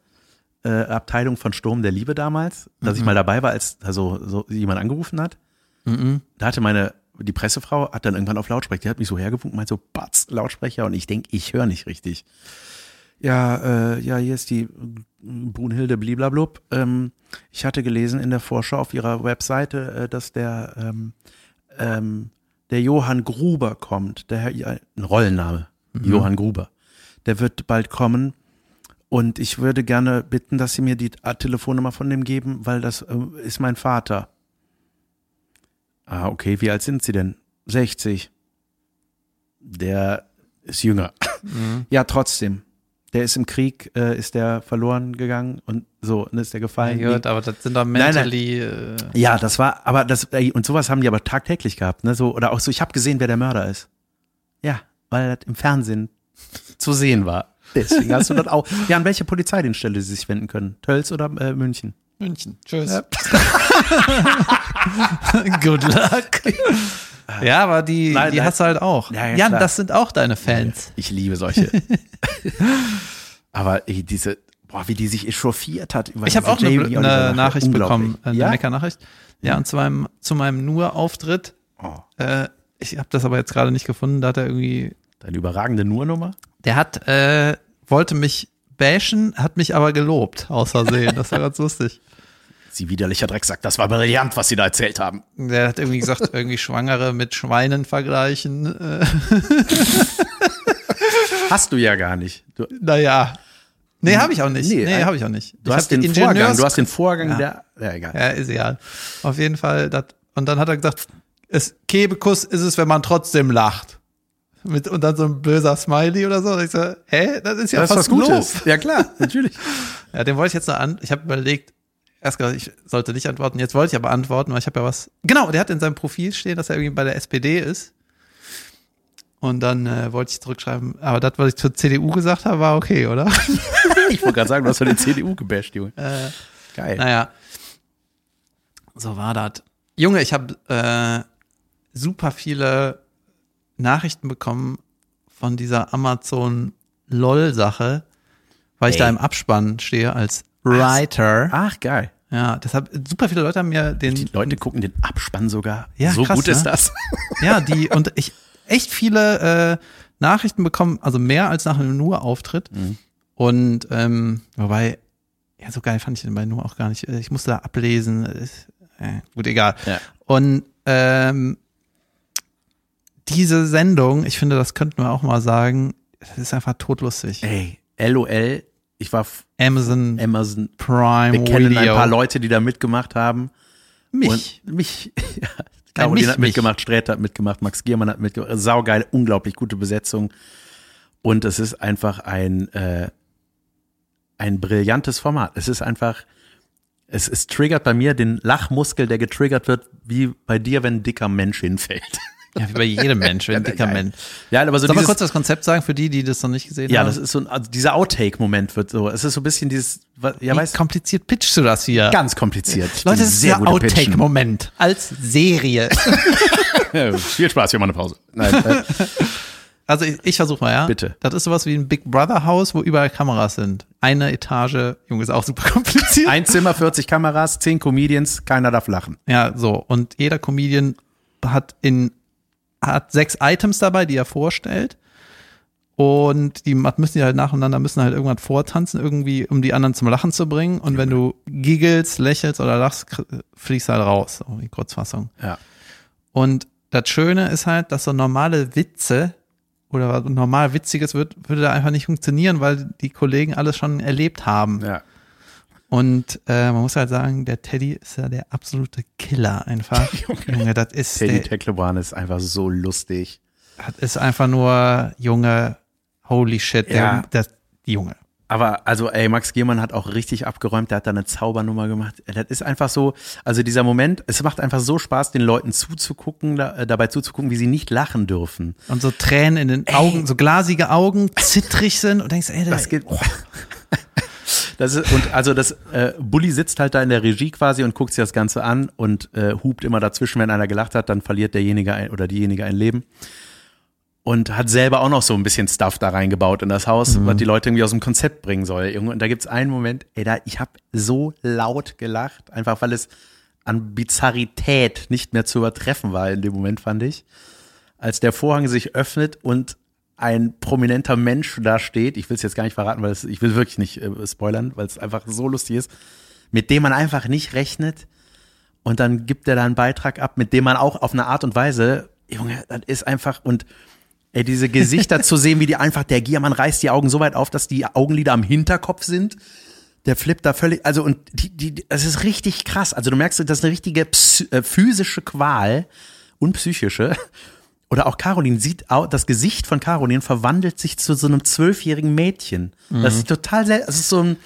Speaker 1: Äh, Abteilung von Sturm der Liebe damals, dass ich mal dabei war, als also so jemand angerufen hat. Da hatte meine die Pressefrau hat dann irgendwann auf Lautsprecher, die hat mich so hergewunken, meint so Batz Lautsprecher und ich denk, ich höre nicht richtig. Ja, äh, ja, hier ist die Brunhilde bliblablub. Ähm, ich hatte gelesen in der Vorschau auf ihrer Webseite, äh, dass der ähm, ähm, der Johann Gruber kommt, der Herr, ja, ein Rollenname, Johann Gruber. Der wird bald kommen und ich würde gerne bitten, dass Sie mir die Telefonnummer von dem geben, weil das äh, ist mein Vater. Ah, okay, wie alt sind Sie denn? 60. Der ist jünger. Ja, trotzdem. Der ist im Krieg, äh, ist der verloren gegangen und so, und ist der gefallen.
Speaker 2: Ja, gut, aber das sind doch
Speaker 1: nein.
Speaker 2: mentally. Äh,
Speaker 1: Ja, das war, aber das, ey, und sowas haben die aber tagtäglich gehabt, ne? So, oder auch so, ich habe gesehen, wer der Mörder ist. Ja, weil das im Fernsehen *laughs* zu sehen war. Deswegen hast du das auch. Ja, an welche Polizeidienststelle sie sich wenden können? Tölz oder äh, München?
Speaker 2: München. Tschüss. *laughs* Good luck. *laughs* Ja, aber die,
Speaker 1: Nein,
Speaker 2: die
Speaker 1: nein.
Speaker 2: hast du halt auch.
Speaker 1: Ja, ja,
Speaker 2: Jan,
Speaker 1: klar.
Speaker 2: das sind auch deine Fans.
Speaker 1: Ich liebe solche. *laughs* aber ey, diese, boah, wie die sich echauffiert hat über
Speaker 2: Ich habe auch eine, eine. Nachricht bekommen, eine
Speaker 1: ja?
Speaker 2: Mecker-Nachricht. Ja, und zu meinem, zu meinem Nur-Auftritt.
Speaker 1: Oh,
Speaker 2: Äh, ich habe das aber jetzt gerade nicht gefunden. Da hat er irgendwie,
Speaker 1: deine überragende Nur-Nummer?
Speaker 2: der hat, äh, wollte mich bashen, hat mich aber gelobt, aus Versehen. Das war ganz lustig. *laughs*
Speaker 1: Sie widerlicher Drecksack, das war brillant, was Sie da erzählt haben.
Speaker 2: Der hat irgendwie gesagt, *laughs* irgendwie Schwangere mit Schweinen vergleichen. Äh, *laughs*
Speaker 1: Hast du ja gar nicht. Du,
Speaker 2: naja, Nee, habe ich auch nicht.
Speaker 1: Nee,
Speaker 2: Nee,
Speaker 1: ein-
Speaker 2: habe ich auch nicht.
Speaker 1: Du
Speaker 2: ich
Speaker 1: hast den Vorgang, du hast den Vorgang
Speaker 2: Ja.
Speaker 1: der, ja, egal.
Speaker 2: Ja, ist egal. Auf jeden Fall. Dat, und dann hat er gesagt, es, Kebekus ist es, wenn man trotzdem lacht. Mit, und dann so ein böser Smiley oder so. Und ich so, hä? Das ist ja
Speaker 1: das ist
Speaker 2: fast
Speaker 1: was Gutes.
Speaker 2: Gutes.
Speaker 1: Ja, klar, natürlich. *laughs*
Speaker 2: Ja, den wollte ich jetzt noch an. Ich habe überlegt, erst gesagt, ich sollte nicht antworten. Jetzt wollte ich aber antworten, weil ich habe ja was. Genau, der hat in seinem Profil stehen, dass er irgendwie bei der SPD ist. Und dann äh, wollte ich zurückschreiben, aber das, was ich zur CDU gesagt habe, war okay, oder? *laughs*
Speaker 1: Ich wollte gerade sagen, du hast von den CDU gebasht, Junge.
Speaker 2: äh,
Speaker 1: Geil.
Speaker 2: Naja, so war das. Junge, ich habe äh, super viele Nachrichten bekommen von dieser Amazon LOL-Sache, weil ich
Speaker 1: Ey.
Speaker 2: da im Abspann stehe als Writer.
Speaker 1: Ach, geil.
Speaker 2: Ja, deshalb super viele Leute haben mir den
Speaker 1: Die Leute gucken den Abspann sogar.
Speaker 2: Ja,
Speaker 1: so
Speaker 2: krass,
Speaker 1: gut ist
Speaker 2: ne?
Speaker 1: das. *laughs*
Speaker 2: ja, die und ich echt viele äh, Nachrichten bekommen, also mehr als nach einem Nur-Auftritt.
Speaker 1: Mhm.
Speaker 2: Und ähm, wobei, ja, so geil fand ich den bei Nur auch gar nicht. Ich musste da ablesen. Ist, äh, gut, egal.
Speaker 1: Ja.
Speaker 2: Und ähm, diese Sendung, ich finde, das könnten wir auch mal sagen, das ist einfach totlustig.
Speaker 1: Ey, LOL, ich war
Speaker 2: Amazon
Speaker 1: Amazon.
Speaker 2: Prime
Speaker 1: Wir kennen
Speaker 2: Video.
Speaker 1: ein paar Leute, die da mitgemacht haben.
Speaker 2: Mich.
Speaker 1: Und mich. *laughs* Ja. Caroline
Speaker 2: mich,
Speaker 1: hat mitgemacht, Sträter hat mitgemacht, Max Giermann hat mitgemacht. Saugeil, unglaublich gute Besetzung. Und es ist einfach ein, äh, ein brillantes Format. Es ist einfach, es, es triggert bei mir den Lachmuskel, der getriggert wird, wie bei dir, wenn ein dicker Mensch hinfällt. *laughs*
Speaker 2: Ja, wie bei jedem Mensch, *laughs* wenn ein dicker. Mensch.
Speaker 1: Ja, aber so
Speaker 2: Soll mal
Speaker 1: dieses,
Speaker 2: kurz das Konzept sagen für die, die das noch nicht gesehen
Speaker 1: ja,
Speaker 2: haben?
Speaker 1: das ist so ein, also dieser Outtake-Moment wird so, es ist so ein bisschen dieses, ja,
Speaker 2: Wie
Speaker 1: weißt
Speaker 2: kompliziert pitchst du das hier?
Speaker 1: ganz kompliziert.
Speaker 2: Leute, das ist
Speaker 1: Sehr
Speaker 2: der. Outtake-Moment als Serie. *laughs* *laughs*
Speaker 1: Ja, viel Spaß, wir machen eine Pause. Nein, äh,
Speaker 2: Also ich, ich versuche mal, ja.
Speaker 1: Bitte.
Speaker 2: Das ist sowas wie ein Big Brother Haus, wo überall Kameras sind. Eine Etage, Junge, ist auch super kompliziert.
Speaker 1: ein Zimmer, 40 Kameras, 10 Comedians, keiner darf lachen.
Speaker 2: Ja, so. Und jeder Comedian hat in hat sechs Items dabei, die er vorstellt. Und die müssen die halt nacheinander, müssen halt irgendwann vortanzen, irgendwie, um die anderen zum Lachen zu bringen. Und wenn du giggelst, lächelst oder lachst, fliegst du halt raus. So die Kurzfassung.
Speaker 1: Ja.
Speaker 2: Und das Schöne ist halt, dass so normale Witze oder was normal Witziges wird, würde da einfach nicht funktionieren, weil die Kollegen alles schon erlebt haben.
Speaker 1: Ja.
Speaker 2: Und äh, man muss halt sagen, der Teddy ist ja der absolute Killer einfach. *laughs* Junge, das ist,
Speaker 1: Teddy
Speaker 2: der,
Speaker 1: Tecklebrand ist einfach so lustig.
Speaker 2: das ist einfach nur Junge, holy shit, der,
Speaker 1: Ja.
Speaker 2: der, die Junge.
Speaker 1: Aber also, ey, Max Giermann hat auch richtig abgeräumt, der hat da eine Zaubernummer gemacht. Das ist einfach so, also dieser Moment, es macht einfach so Spaß, den Leuten zuzugucken, da, äh, dabei zuzugucken, wie sie nicht lachen dürfen.
Speaker 2: Und so Tränen in den Augen, so glasige Augen, zittrig sind und denkst, ey, der,
Speaker 1: Das geht. Das ist, und also das äh, Bully sitzt halt da in der Regie quasi und guckt sich das Ganze an und äh, hupt immer dazwischen, wenn einer gelacht hat, dann verliert derjenige ein, oder diejenige ein Leben. Und hat selber auch noch so ein bisschen Stuff da reingebaut in das Haus, was die Leute irgendwie aus dem Konzept bringen soll. Und da gibt's einen Moment, ey, da, ich habe so laut gelacht, einfach weil es an Bizarrität nicht mehr zu übertreffen war in dem Moment, fand ich. Als der Vorhang sich öffnet und ein prominenter Mensch da steht, ich will es jetzt gar nicht verraten, weil es, ich will wirklich nicht äh, spoilern, weil es einfach so lustig ist, mit dem man einfach nicht rechnet und dann gibt er da einen Beitrag ab, mit dem man auch auf eine Art und Weise, Junge, das ist einfach und ey, diese Gesichter *laughs* zu sehen, wie die einfach, der Giermann reißt die Augen so weit auf, dass die Augenlider am Hinterkopf sind. Der flippt da völlig, also und die, die, das ist richtig krass. Also du merkst, das ist eine richtige psy- äh, physische Qual und psychische. Oder auch Caroline sieht, au- das Gesicht von Caroline verwandelt sich zu so einem zwölfjährigen Mädchen. Das ist total selten. Das ist so ein,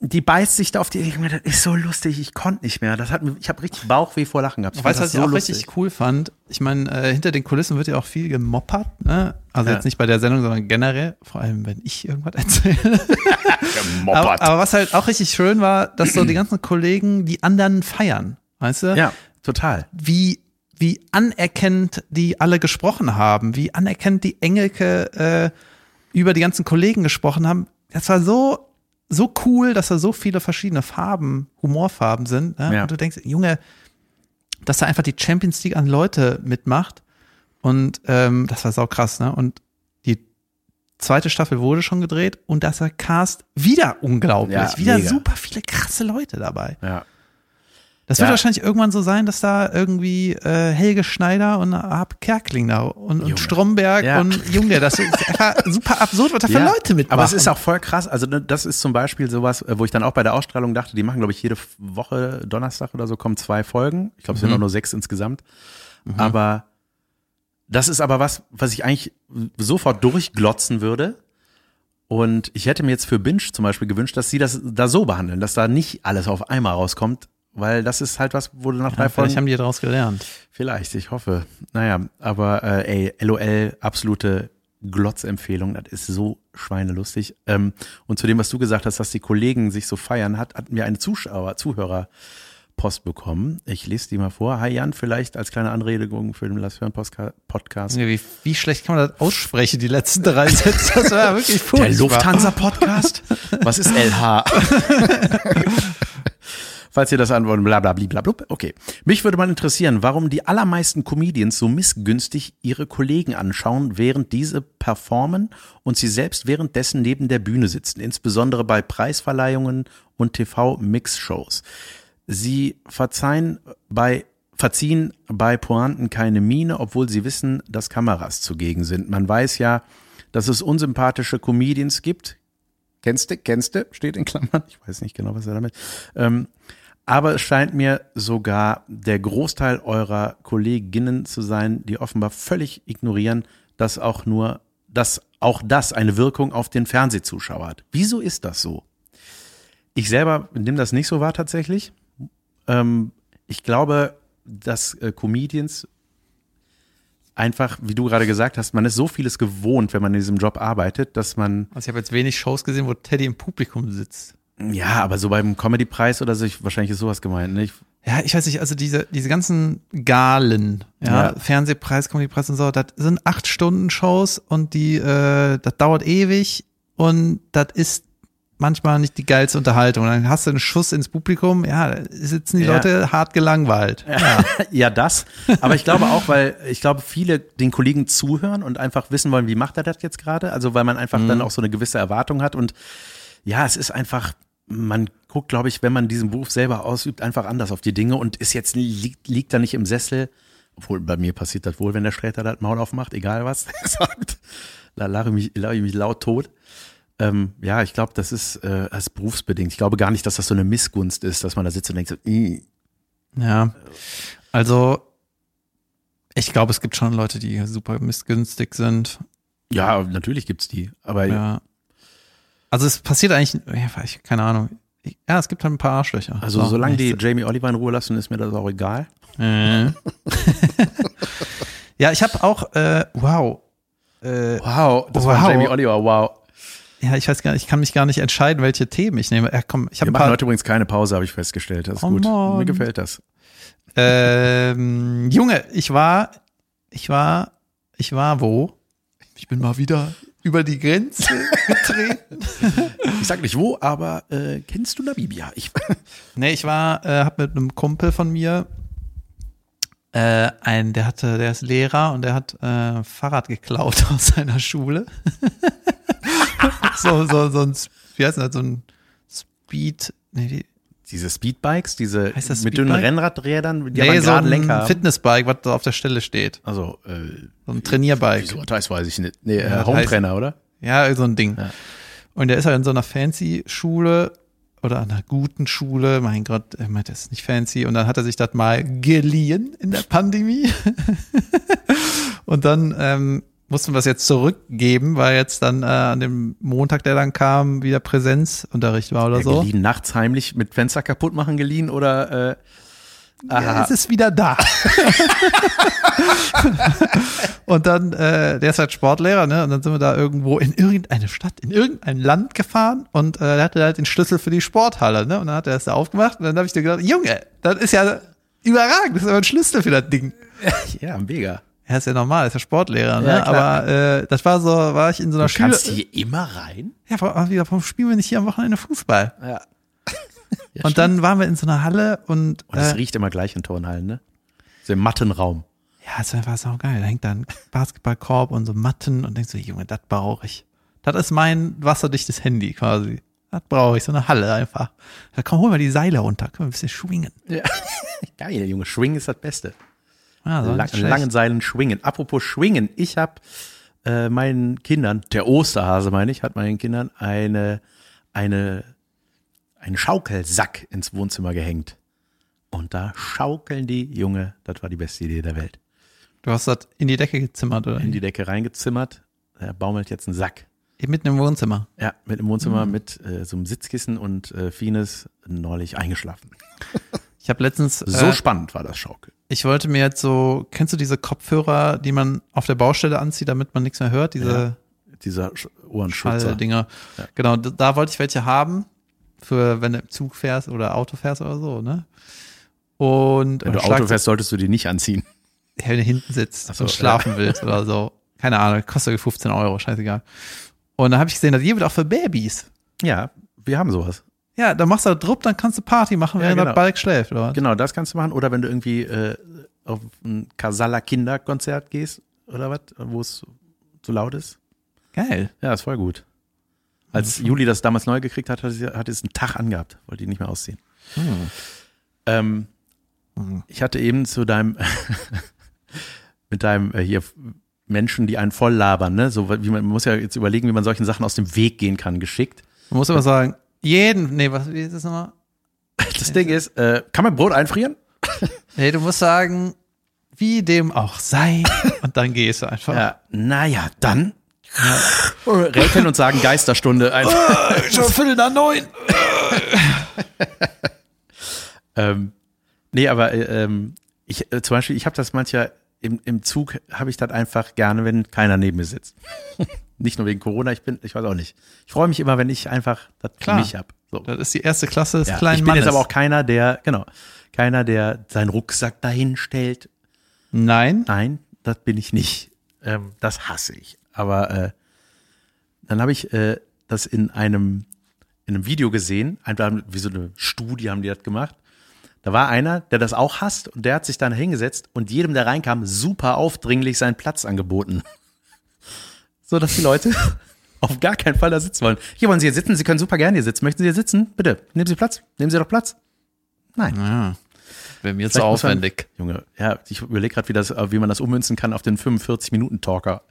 Speaker 1: die beißt sich da auf die, ich mir, das ist so lustig, ich konnte nicht mehr. Das hat mir, ich habe richtig Bauchweh vor Lachen gehabt. Ich
Speaker 2: Weißt du, was ich auch
Speaker 1: lustig.
Speaker 2: richtig cool fand? Ich meine, äh, hinter den Kulissen wird ja auch viel gemoppert, ne? Also
Speaker 1: Ja.
Speaker 2: jetzt nicht bei der Sendung, sondern generell, vor allem wenn ich irgendwas *laughs* erzähle.
Speaker 1: Gemoppert.
Speaker 2: aber, aber was halt auch richtig schön war, dass so die ganzen Kollegen die anderen feiern, weißt du?
Speaker 1: ja, total.
Speaker 2: Wie, wie anerkennend die alle gesprochen haben, wie anerkennend die Engelke äh, über die ganzen Kollegen gesprochen haben. Das war so, so cool, dass da so viele verschiedene Farben, Humorfarben sind. Ne?
Speaker 1: Ja.
Speaker 2: Und du denkst, Junge, dass da einfach die Champions League an Leute mitmacht. Und ähm, das war sau krass, ne? Und die zweite Staffel wurde schon gedreht und das war Cast wieder unglaublich.
Speaker 1: Ja,
Speaker 2: wieder
Speaker 1: mega.
Speaker 2: super viele krasse Leute dabei.
Speaker 1: Ja.
Speaker 2: Das
Speaker 1: Ja.
Speaker 2: wird wahrscheinlich irgendwann so sein, dass da irgendwie äh, Helge Schneider und Ab Kerkling da und, und. Stromberg
Speaker 1: Ja.
Speaker 2: und Junge, das ist *laughs* super absurd, was da für
Speaker 1: Ja,
Speaker 2: Leute mitmachen.
Speaker 1: Aber es ist auch voll krass. Also ne, das ist zum Beispiel sowas, äh, wo ich dann auch bei der Ausstrahlung dachte, die machen, glaube ich, jede Woche Donnerstag oder so kommen zwei Folgen. Ich glaube, es sind auch nur sechs insgesamt. Aber das ist aber was, was ich eigentlich sofort durchglotzen würde. Und ich hätte mir jetzt für Binge zum Beispiel gewünscht, dass sie das da so behandeln, dass da nicht alles auf einmal rauskommt, weil das ist halt was, wo du nach drei
Speaker 2: ja,
Speaker 1: Folgen
Speaker 2: vielleicht haben die daraus gelernt.
Speaker 1: Vielleicht, ich hoffe. Naja, aber äh, ey, LOL, absolute Glotzempfehlung, das ist so schweinelustig. Ähm, und zu dem, was du gesagt hast, dass die Kollegen sich so feiern, hat, hatten wir eine Zuschauer, Zuhörerpost bekommen. Ich lese die mal vor. Hi Jan, vielleicht als kleine Anregung für den Lass hören Podcast.
Speaker 2: Wie, wie schlecht kann man das aussprechen, die letzten drei Sätze? Das war wirklich furchtbar.
Speaker 1: Der Lufthansa-Podcast? Was ist LH? *laughs* Falls ihr das antworten, bla bla bla bla bla. Okay. Mich würde mal interessieren, warum die allermeisten Comedians so missgünstig ihre Kollegen anschauen, während diese performen und sie selbst währenddessen neben der Bühne sitzen, insbesondere bei Preisverleihungen und TV-Mix-Shows. Sie verzeihen bei verziehen bei Pointen keine Miene, obwohl sie wissen, dass Kameras zugegen sind. Man weiß ja, dass es unsympathische Comedians gibt. Kennst du, kennst du, steht in Klammern. Ich weiß nicht genau, was er damit. Ähm, aber es scheint mir sogar der Großteil eurer Kolleginnen zu sein, die offenbar völlig ignorieren, dass auch nur, dass auch das eine Wirkung auf den Fernsehzuschauer hat. Wieso ist das so? Ich selber nehme das nicht so wahr tatsächlich. Ähm, ich glaube, dass äh, Comedians einfach, wie du gerade gesagt hast, man ist so vieles gewohnt, wenn man in diesem Job arbeitet, dass man,
Speaker 2: Also ich habe jetzt wenig Shows gesehen, wo Teddy im Publikum sitzt.
Speaker 1: Ja, aber so beim Comedy-Preis oder so, ich, wahrscheinlich ist sowas gemeint, ne? Ich,
Speaker 2: Ja, ich weiß nicht, also diese, diese ganzen Galen, ja,
Speaker 1: Ja.
Speaker 2: Fernsehpreis, Comedypreis und so, das sind acht Stunden Shows und die, äh, das dauert ewig und das ist manchmal nicht die geilste Unterhaltung. Dann hast du einen Schuss ins Publikum, ja, sitzen die
Speaker 1: Ja.
Speaker 2: Leute hart gelangweilt. Ja. *laughs*
Speaker 1: ja, das. Aber ich glaube auch, weil ich glaube, viele den Kollegen zuhören und einfach wissen wollen, wie macht er das jetzt gerade? Also, weil man einfach dann auch so eine gewisse Erwartung hat. Und ja, es ist einfach, man guckt, glaube ich, wenn man diesen Beruf selber ausübt, einfach anders auf die Dinge und ist jetzt, liegt, liegt da nicht im Sessel. Obwohl, bei mir passiert das wohl, wenn der Sträter das Maul aufmacht, egal was *laughs* er sagt. Da lache ich mich, lache ich mich laut tot. Ähm, ja, ich glaube, das ist, äh, das ist berufsbedingt. Ich glaube gar nicht, dass das so eine Missgunst ist, dass man da sitzt und denkt so, "Ih."
Speaker 2: Ja, also ich glaube, es gibt schon Leute, die super missgünstig sind.
Speaker 1: ja, natürlich gibt's die. Aber
Speaker 2: Ja. Also es passiert eigentlich, ja, ich, keine Ahnung. Ich, ja, es gibt halt ein paar Arschlöcher.
Speaker 1: Also
Speaker 2: So,
Speaker 1: solange die. Jamie Oliver in Ruhe lassen, ist mir das auch egal.
Speaker 2: Äh. *laughs* ja, ich habe auch, äh, wow. Äh,
Speaker 1: Wow, das
Speaker 2: Wow.
Speaker 1: war Jamie Oliver, wow.
Speaker 2: ja, ich weiß gar nicht, ich kann mich gar nicht entscheiden, welche Themen ich nehme. Ja, komm, ich habe
Speaker 1: Wir
Speaker 2: ein
Speaker 1: machen
Speaker 2: paar.
Speaker 1: heute übrigens keine Pause, habe ich festgestellt. Das ist
Speaker 2: Oh
Speaker 1: gut.
Speaker 2: Mann.
Speaker 1: Mir gefällt das.
Speaker 2: Ähm, Junge, ich war, ich war, ich war wo? Ich bin mal wieder über die Grenze *laughs* getreten.
Speaker 1: Ich sag nicht wo, aber äh, kennst du Namibia? Ich, *laughs*
Speaker 2: Nee, ich war, äh, hab mit einem Kumpel von mir, äh, ein, der hatte, der ist Lehrer und der hat äh, Fahrrad geklaut *laughs* aus seiner Schule. so, so, so ein, wie heißt das, so ein Speed, nee,
Speaker 1: diese Speedbikes, diese
Speaker 2: Heißt das
Speaker 1: mit dünnen? Rennradrädern, die
Speaker 2: nee,
Speaker 1: aber
Speaker 2: so
Speaker 1: gerade
Speaker 2: ein
Speaker 1: Lenker haben.
Speaker 2: Fitnessbike, was da auf der Stelle steht.
Speaker 1: Also, äh,
Speaker 2: So ein Tranierbike.
Speaker 1: wieso das weiß ich nicht. Nee, äh,
Speaker 2: Ja,
Speaker 1: Hometrainer, oder?
Speaker 2: Ja, so ein Ding.
Speaker 1: Ja.
Speaker 2: Und der ist halt in so einer fancy Schule oder einer guten Schule. Mein Gott, er meint, das ist nicht fancy. Und dann hat er sich das mal geliehen in der Pandemie. *laughs* Und dann ähm, mussten wir es jetzt zurückgeben, weil jetzt dann äh, an dem Montag, der dann kam, wieder Präsenzunterricht war oder
Speaker 1: Ja,
Speaker 2: so.
Speaker 1: Geliehen nachts heimlich mit Fenster kaputt machen geliehen oder äh,
Speaker 2: Ja,
Speaker 1: aha.
Speaker 2: es ist wieder da. *laughs* und dann, äh, der ist halt Sportlehrer, ne? Und dann sind wir da irgendwo in irgendeine Stadt, in irgendein Land gefahren und äh, der hatte halt den Schlüssel für die Sporthalle, ne? Und dann hat er das da aufgemacht und dann habe ich dir gedacht, Junge, das ist ja überragend, das ist aber ein Schlüssel für das Ding. *laughs*
Speaker 1: ja, mega.
Speaker 2: Ja, ist ja normal, ist ja Sportlehrer, ne?
Speaker 1: Ja,
Speaker 2: aber äh, das war so, war ich in so einer
Speaker 1: Du kannst
Speaker 2: Schule.
Speaker 1: hier immer rein?
Speaker 2: Ja, vor- wieder vom Spiel bin ich hier am Wochenende Fußball.
Speaker 1: Ja.
Speaker 2: und dann waren wir in so einer Halle und
Speaker 1: Und es
Speaker 2: äh,
Speaker 1: riecht immer gleich in Turnhallen, ne? So im Mattenraum.
Speaker 2: Ja, es war einfach so geil. Da hängt da ein Basketballkorb und so Matten und denkst so, Junge, das brauche ich. Das ist mein wasserdichtes Handy quasi. Das brauche ich, so eine Halle einfach. Da komm, hol mal die Seile runter, können wir ein bisschen schwingen.
Speaker 1: Ja. *laughs* Geil, Junge. Schwingen ist das Beste.
Speaker 2: Ja, so
Speaker 1: Lang, langen Seilen schwingen. Apropos schwingen, ich habe äh, meinen Kindern, der Osterhase meine ich, hat meinen Kindern eine, eine, einen Schaukelsack ins Wohnzimmer gehängt. Und da schaukeln die, Junge, das war die beste Idee der Welt.
Speaker 2: Du hast das in die Decke gezimmert, oder?
Speaker 1: In die Decke reingezimmert, da baumelt jetzt ein Sack.
Speaker 2: Mitten im Wohnzimmer.
Speaker 1: Ja, mit im Wohnzimmer
Speaker 2: Mhm.
Speaker 1: mit äh, so einem Sitzkissen und äh, Fines neulich eingeschlafen. *laughs*
Speaker 2: Ich habe letztens,
Speaker 1: So
Speaker 2: äh,
Speaker 1: spannend war das Schaukel.
Speaker 2: ich wollte mir jetzt so, kennst du diese Kopfhörer, die man auf der Baustelle anzieht, damit man nichts mehr hört? Diese
Speaker 1: Dieser Sch- Ohrenschützer.
Speaker 2: Schalldinger.
Speaker 1: Ja.
Speaker 2: Genau, da, da wollte ich welche haben, für wenn du im Zug fährst oder Auto fährst oder so, ne? Und
Speaker 1: Wenn du
Speaker 2: und
Speaker 1: Auto fährst, solltest du die nicht anziehen.
Speaker 2: Ja, wenn du hinten sitzt
Speaker 1: so,
Speaker 2: und schlafen willst oder so. Keine Ahnung, kostet 15 Euro, scheißegal. Und dann habe ich gesehen, das gibt auch für Babys.
Speaker 1: Ja, wir haben sowas.
Speaker 2: Ja, dann machst du da drupp, dann kannst du Party machen,
Speaker 1: Ja,
Speaker 2: während
Speaker 1: genau.
Speaker 2: der Balk schläft, oder? was?
Speaker 1: Genau, das kannst du machen. Oder wenn du irgendwie äh, auf ein Kasala Kinderkonzert gehst oder was, wo es zu laut ist.
Speaker 2: Geil.
Speaker 1: Ja, ist voll gut. Als Juli das damals neu gekriegt hat, hat sie hat es einen Tag angehabt, wollte die nicht mehr ausziehen. Ähm, Ich hatte eben zu deinem, *laughs* mit deinem äh, hier Menschen, die einen voll labern, ne? So wie man, man muss ja jetzt überlegen, wie man solchen Sachen aus dem Weg gehen kann, geschickt.
Speaker 2: Man muss aber sagen, jeden, nee, was, wie ist das nochmal? *laughs*
Speaker 1: Das Ding ist, äh, kann man Brot einfrieren? *laughs*
Speaker 2: Nee, du musst sagen, wie dem auch sei. *laughs* Und dann gehst du einfach.
Speaker 1: Ja, naja, dann rätseln und sagen Geisterstunde einfach.
Speaker 2: Schon Viertel nach neun.
Speaker 1: ähm, nee, aber äh, ähm, ich äh, zum Beispiel, ich habe das manchmal im, im Zug, habe ich das einfach gerne, wenn keiner neben mir sitzt. Nicht nur wegen Corona, ich bin, ich weiß auch nicht. Ich freue mich immer, wenn ich einfach das für
Speaker 2: Klar.
Speaker 1: mich habe. So.
Speaker 2: Das ist die erste Klasse des
Speaker 1: Ja,
Speaker 2: kleinen
Speaker 1: ich bin
Speaker 2: Mannes.
Speaker 1: jetzt aber auch keiner, der, genau, keiner, der seinen Rucksack dahin stellt.
Speaker 2: Nein.
Speaker 1: Nein, das bin ich nicht. Ähm, das hasse ich. Aber äh, dann habe ich äh, das in einem, in einem Video gesehen, einfach wie so eine Studie haben die das gemacht. Da war einer, der das auch hasst und der hat sich dann hingesetzt und jedem, der reinkam, super aufdringlich seinen Platz angeboten. So dass die Leute *laughs* auf gar keinen Fall da sitzen wollen. Hier wollen Sie hier sitzen, Sie können super gerne hier sitzen. Möchten Sie hier sitzen? Bitte, nehmen Sie Platz. Nehmen Sie doch Platz. Nein.
Speaker 2: Ja. Wäre mir zu
Speaker 1: muss man-
Speaker 2: aufwendig.
Speaker 1: Junge, ja, ich überlege gerade, wie, das, äh, wie man das ummünzen kann auf den 45-Minuten-Talker.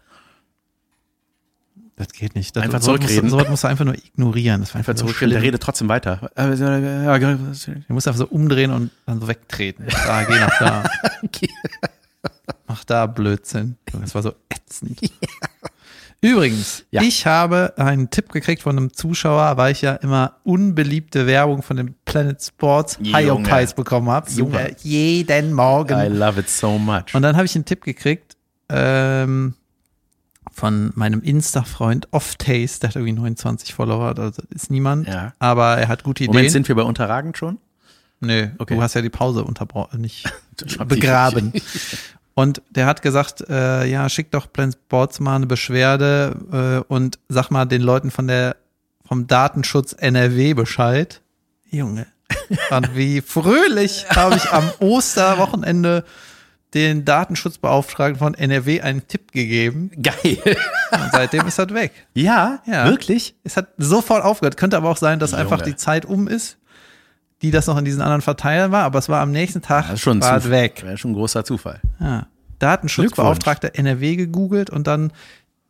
Speaker 2: Das geht nicht. Das,
Speaker 1: Einfach
Speaker 2: so,
Speaker 1: zurückreden.
Speaker 2: so was musst du einfach nur ignorieren. Das war
Speaker 1: Einfach
Speaker 2: einfach
Speaker 1: zurückreden, der redet trotzdem weiter. Äh, ja,
Speaker 2: Du musst einfach so umdrehen und dann so wegtreten. Da, geh nach da. *laughs* Mach da Blödsinn. Das war so ätzend. Übrigens,
Speaker 1: Ja.
Speaker 2: ich habe einen Tipp gekriegt von einem Zuschauer, weil ich ja immer unbeliebte Werbung von dem Planet Sports
Speaker 1: Junge.
Speaker 2: Hyopies bekommen habe. Junge, jeden Morgen.
Speaker 1: I love it so much.
Speaker 2: Und dann habe ich einen Tipp gekriegt ähm, von meinem Insta-Freund Off-Taste, der hat irgendwie 29 Follower, also ist niemand,
Speaker 1: Ja.
Speaker 2: aber er hat gute Ideen.
Speaker 1: Moment, sind wir bei Unterragend schon?
Speaker 2: Nö,
Speaker 1: Okay.
Speaker 2: du hast ja die Pause unterbrochen, nicht *laughs* begraben. Und der hat gesagt, äh, ja, schick doch Planet Sports mal eine Beschwerde äh, und sag mal den Leuten von der vom Datenschutz NRW Bescheid. Junge. *laughs* Und wie fröhlich habe ich am Osterwochenende den Datenschutzbeauftragten von NRW einen Tipp gegeben.
Speaker 1: Geil.
Speaker 2: Und seitdem ist das weg.
Speaker 1: Ja,
Speaker 2: Ja.
Speaker 1: wirklich?
Speaker 2: Es hat sofort aufgehört. Könnte aber auch sein, dass
Speaker 1: Junge.
Speaker 2: einfach die Zeit um ist, die das noch in diesen anderen Verteilern war, aber es war am nächsten Tag
Speaker 1: Das ist schon
Speaker 2: war es weg.
Speaker 1: Wäre schon ein großer Zufall.
Speaker 2: Ja. Datenschutzbeauftragter NRW gegoogelt und dann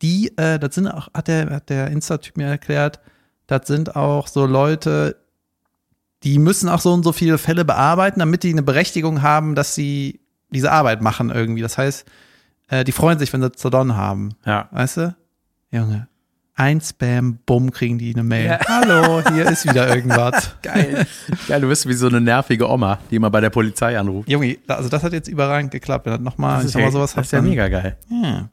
Speaker 2: die, äh, das sind auch, hat der, hat der Insta-Typ mir erklärt, das sind auch so Leute, die müssen auch so und so viele Fälle bearbeiten, damit die eine Berechtigung haben, dass sie diese Arbeit machen irgendwie. Das heißt, äh, die freuen sich, wenn sie Zodon haben.
Speaker 1: Ja.
Speaker 2: Weißt du? Junge. Ein Spam, bumm, kriegen die eine Mail.
Speaker 1: Ja.
Speaker 2: Hallo, hier ist wieder irgendwas. *laughs*
Speaker 1: Geil. Geil, du bist wie so eine nervige Oma, die immer bei der Polizei anruft.
Speaker 2: Junge, also das hat jetzt überragend geklappt. Hat nochmal, ich sag
Speaker 1: ja,
Speaker 2: mal sowas
Speaker 1: das ist ja mega geil.
Speaker 2: Ja.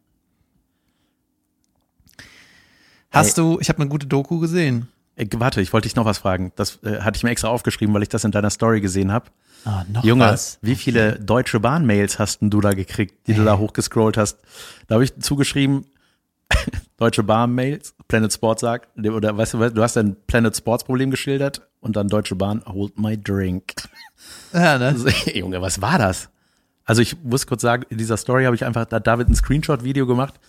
Speaker 2: Hast du, ich habe eine gute Doku gesehen.
Speaker 1: Äh, warte, ich wollte dich noch was fragen. Das äh, hatte ich mir extra aufgeschrieben, weil ich das in deiner Story gesehen habe.
Speaker 2: Ah, noch
Speaker 1: Junge,
Speaker 2: was.
Speaker 1: wie viele deutsche Bahn-Mails hast denn du da gekriegt, die du da hochgescrollt hast? Da habe ich zugeschrieben, *laughs* deutsche Bahn-Mails, Planet Sports sagt, oder weißt du, du hast ein Planet Sports Problem geschildert und dann Deutsche Bahn, hold my drink.
Speaker 2: Ja, ne? *laughs*
Speaker 1: Also, Junge, was war das? Also ich muss kurz sagen, in dieser Story habe ich einfach da David ein Screenshot-Video gemacht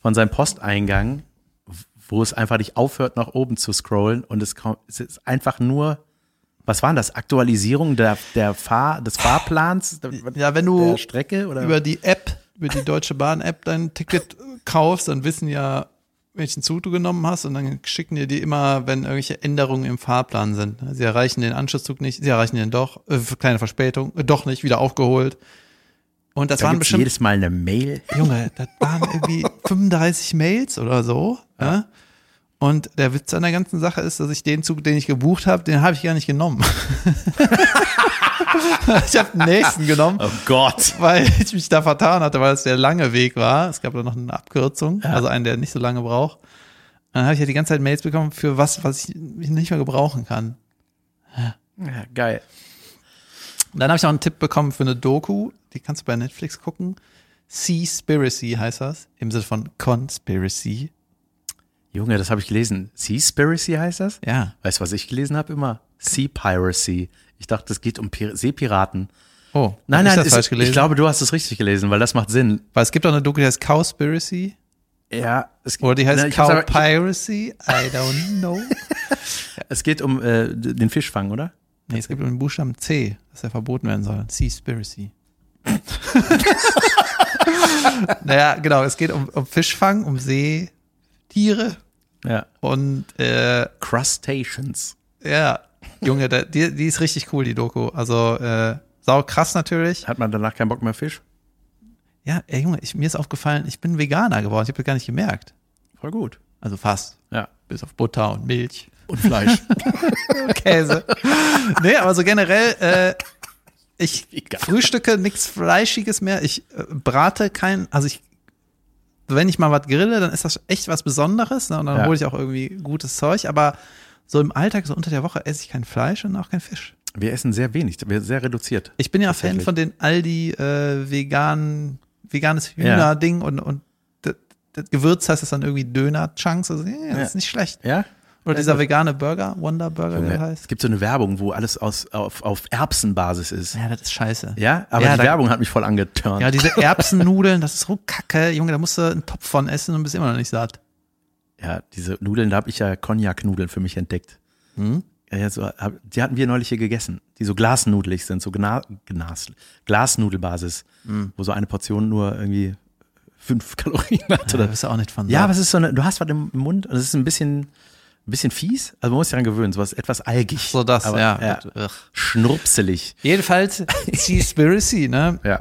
Speaker 1: von seinem Posteingang, wo es einfach nicht aufhört, nach oben zu scrollen und es, kaum, es ist einfach nur, was waren das? Aktualisierung der, der Fahr, des Fahrplans?
Speaker 2: Ja, wenn du
Speaker 1: Strecke oder?
Speaker 2: über die App, über die Deutsche Bahn App dein Ticket kaufst, dann wissen ja, welchen Zug du genommen hast und dann schicken dir die immer, wenn irgendwelche Änderungen im Fahrplan sind. Sie erreichen den Anschlusszug nicht, sie erreichen den doch, äh, kleine Verspätung, äh, doch nicht, wieder aufgeholt. Und das
Speaker 1: da
Speaker 2: waren bestimmt,
Speaker 1: jedes Mal eine Mail.
Speaker 2: Junge, das waren *laughs* irgendwie 35 Mails oder so. Ja. Und der Witz an der ganzen Sache ist, dass ich den Zug, den ich gebucht habe, den habe ich gar nicht genommen. *laughs* *laughs* ich habe den nächsten genommen,
Speaker 1: Oh Gott.
Speaker 2: weil ich mich da vertan hatte, weil es der lange Weg war. Es gab da noch eine Abkürzung, also einen, der nicht so lange braucht. Und dann habe ich ja die ganze Zeit Mails bekommen für was, was ich nicht mehr gebrauchen kann.
Speaker 1: Ja, geil.
Speaker 2: Und dann habe ich noch einen Tipp bekommen für eine Doku, die kannst du bei Netflix gucken. Seaspiracy heißt das, im Sinne von Conspiracy.
Speaker 1: Junge, das habe ich gelesen. Seaspiracy heißt das?
Speaker 2: Ja.
Speaker 1: Weißt du, was ich gelesen habe? Immer Sea Piracy. Ich dachte, es geht um Pir Seepiraten.
Speaker 2: Oh,
Speaker 1: Nein,
Speaker 2: ich
Speaker 1: nein,
Speaker 2: falsch gelesen?
Speaker 1: ich glaube, du hast es richtig gelesen, weil das macht Sinn.
Speaker 2: Weil es gibt auch eine Doku, die heißt Cowspiracy.
Speaker 1: Ja, es,
Speaker 2: Oder die heißt
Speaker 1: ich ich-
Speaker 2: Cowpiracy. I don't know. *laughs*
Speaker 1: Es geht um äh, den Fischfang, oder?
Speaker 2: Nee, es gibt einen Buchstaben C, dass er verboten werden soll. Seaspiracy. *laughs* naja, genau, es geht um, um Fischfang, um Seetiere
Speaker 1: Ja.
Speaker 2: und äh,
Speaker 1: Crustaceans.
Speaker 2: ja, Junge, der, die, die ist richtig cool, die Doku. Also äh, sau krass natürlich.
Speaker 1: Hat man danach keinen Bock mehr Fisch?
Speaker 2: Ja, ey, Junge, ich, mir ist aufgefallen, ich bin Veganer geworden. Ich habe das gar nicht gemerkt.
Speaker 1: Voll gut.
Speaker 2: Also fast.
Speaker 1: Ja.
Speaker 2: Bis auf Butter und Milch.
Speaker 1: Und Fleisch. *laughs*
Speaker 2: und Käse. nee, aber so generell, äh, ich *laughs*
Speaker 1: Egal.
Speaker 2: frühstücke nichts Fleischiges mehr. Ich äh, brate kein, also ich, wenn ich mal was grille, dann ist das echt was Besonderes. Ne? Und dann
Speaker 1: Ja.
Speaker 2: hole ich auch irgendwie gutes Zeug. Aber so im Alltag, so unter der Woche, esse ich kein Fleisch und auch kein Fisch.
Speaker 1: Wir essen sehr wenig, wir sehr reduziert.
Speaker 2: Ich bin ja Fan von den Aldi äh, vegan, veganes Hühner-Ding und, und das, das Gewürz heißt das dann irgendwie Döner-Chunks. Also, ja, das
Speaker 1: Ja.
Speaker 2: ist nicht schlecht.
Speaker 1: Ja?
Speaker 2: Oder dieser vegane Burger, Wonder Burger, der
Speaker 1: Es
Speaker 2: heißt.
Speaker 1: gibt so eine Werbung, wo alles aus, auf, auf Erbsenbasis ist.
Speaker 2: Ja, das ist scheiße.
Speaker 1: Ja, aber
Speaker 2: Ja,
Speaker 1: die
Speaker 2: da-
Speaker 1: Werbung hat mich voll angeturnt.
Speaker 2: Ja, diese *laughs* Erbsennudeln, das ist so kacke. Junge, da musst du einen Topf von essen und bist immer noch nicht satt.
Speaker 1: Ja, diese Nudeln, da habe ich ja Cognac-Nudeln für mich entdeckt.
Speaker 2: Hm?
Speaker 1: Ja, ja, so, die hatten wir neulich hier gegessen, die so glasnudelig sind, so Gna, Gnas, Glasnudelbasis,
Speaker 2: Hm.
Speaker 1: wo so eine Portion nur irgendwie fünf *laughs* Kalorien hat.
Speaker 2: Da
Speaker 1: Oder?
Speaker 2: bist du auch nicht von
Speaker 1: Ja, aber es ist so eine, du hast was im Mund und es ist ein bisschen, ein bisschen fies. Also man muss sich daran gewöhnen, sowas etwas algig.
Speaker 2: so das,
Speaker 1: aber,
Speaker 2: ja.
Speaker 1: ja. Schnurpselig.
Speaker 2: Jedenfalls, Seaspiracy, ne, *laughs*
Speaker 1: Ja.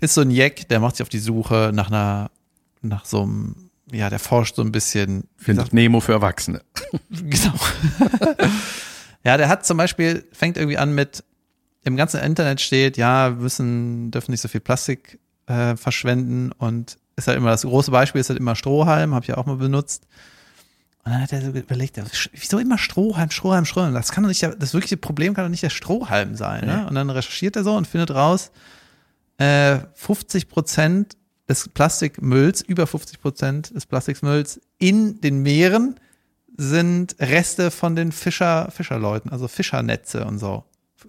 Speaker 2: ist so ein Jack, der macht sich auf die Suche nach einer, nach so einem, ja, der forscht so ein bisschen.
Speaker 1: Findet Nemo für Erwachsene. *laughs*
Speaker 2: Genau. *laughs* ja, der hat zum Beispiel, fängt irgendwie an mit, im ganzen Internet steht, ja, wir müssen, dürfen nicht so viel Plastik äh, verschwenden und ist halt immer, das große Beispiel ist halt immer Strohhalm, habe ich ja auch mal benutzt. Und dann hat er so überlegt, wieso immer Strohhalm, Strohhalm, Strohhalm? Das kann doch nicht, das wirkliche Problem kann doch nicht der Strohhalm sein. Ne? Und dann recherchiert er so und findet raus, äh, 50 Prozent des Plastikmülls, über 50 Prozent des Plastikmülls in den Meeren sind Reste von den Fischer, Fischerleuten, also Fischernetze und so.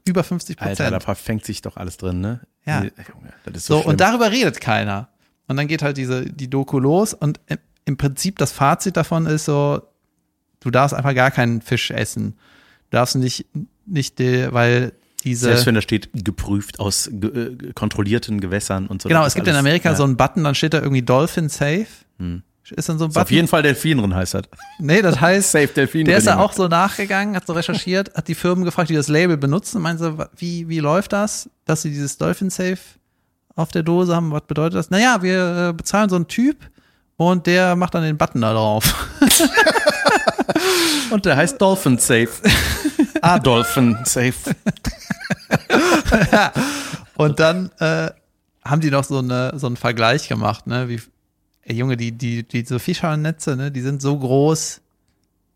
Speaker 2: Über 50
Speaker 1: Alter, da
Speaker 2: Prozent.
Speaker 1: verfängt sich doch alles drin, ne?
Speaker 2: Ja.
Speaker 1: Junge, das ist so,
Speaker 2: So, und darüber redet keiner. Und dann geht halt diese, die Doku los und im, im Prinzip das Fazit davon ist so, du darfst einfach gar keinen Fisch essen. Du darfst nicht, nicht, weil diese.
Speaker 1: Selbst wenn da steht, geprüft aus ge äh, kontrollierten Gewässern und so.
Speaker 2: genau, es gibt in
Speaker 1: alles-
Speaker 2: Amerika
Speaker 1: ja.
Speaker 2: so einen Button, dann steht da irgendwie Dolphin Safe. Ist dann so ein
Speaker 1: Ist auf
Speaker 2: Button?
Speaker 1: jeden Fall Delfin drin heißt das.
Speaker 2: Nee, das heißt, *laughs*
Speaker 1: Safe Delfin
Speaker 2: der ist da auch so nachgegangen, hat so recherchiert, hat die Firmen gefragt, die das Label benutzen, meinen so, wie, wie läuft das, dass sie dieses Dolphin Safe auf der Dose haben? Was bedeutet das? Naja, wir äh, bezahlen so einen Typ und der macht dann den Button da drauf. *laughs*
Speaker 1: Und der heißt Dolphin Safe. *laughs* ah, Dolphin Safe. *laughs*
Speaker 2: Und dann äh, haben die noch so, eine, so einen Vergleich gemacht, ne? Wie, ey Junge, die, die, diese Fischernetze, ne, die sind so groß,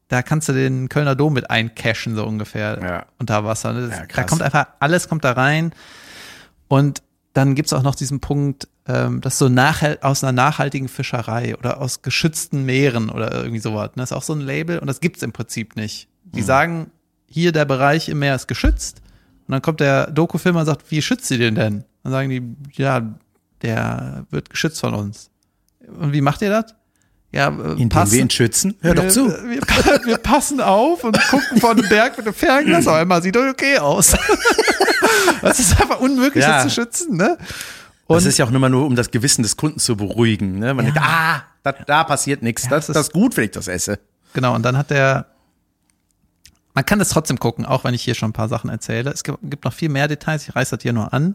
Speaker 2: da kannst du den Kölner Dom mit eincashen, so ungefähr,
Speaker 1: Ja.
Speaker 2: unter Wasser. Ne? Das,
Speaker 1: Ja,
Speaker 2: da kommt einfach, alles kommt da rein. Und dann gibt's auch noch diesen Punkt, ähm, das ist so nachhalt, aus einer nachhaltigen Fischerei oder aus geschützten Meeren oder irgendwie sowas. Ne? Das ist auch so ein Label und das gibt's im Prinzip nicht. Die sagen, hier der Bereich im Meer ist geschützt. Und dann kommt der Dokufilmer und sagt, wie schützt sie den denn? Dann sagen die, ja, der wird geschützt von uns. Und wie macht ihr das? ja, äh,
Speaker 1: Indem
Speaker 2: passen,
Speaker 1: wir ihn schützen. Hör doch zu. *laughs*
Speaker 2: Wir, wir passen auf und gucken von dem Berg mit dem Fernglas. Auf einmal sieht doch okay aus. *laughs* Das ist einfach unmöglich,
Speaker 1: Ja.
Speaker 2: das zu schützen, ne?
Speaker 1: das ist ja auch nur mal nur, um das Gewissen des Kunden zu beruhigen. Ne? Man
Speaker 2: Ja.
Speaker 1: denkt, ah, da, da passiert nichts.
Speaker 2: Ja,
Speaker 1: das,
Speaker 2: das ist
Speaker 1: gut, wenn ich das esse.
Speaker 2: Genau, und dann hat der, man kann das trotzdem gucken, auch wenn ich hier schon ein paar Sachen erzähle. Es gibt, gibt noch viel mehr Details, ich reiß das hier nur an.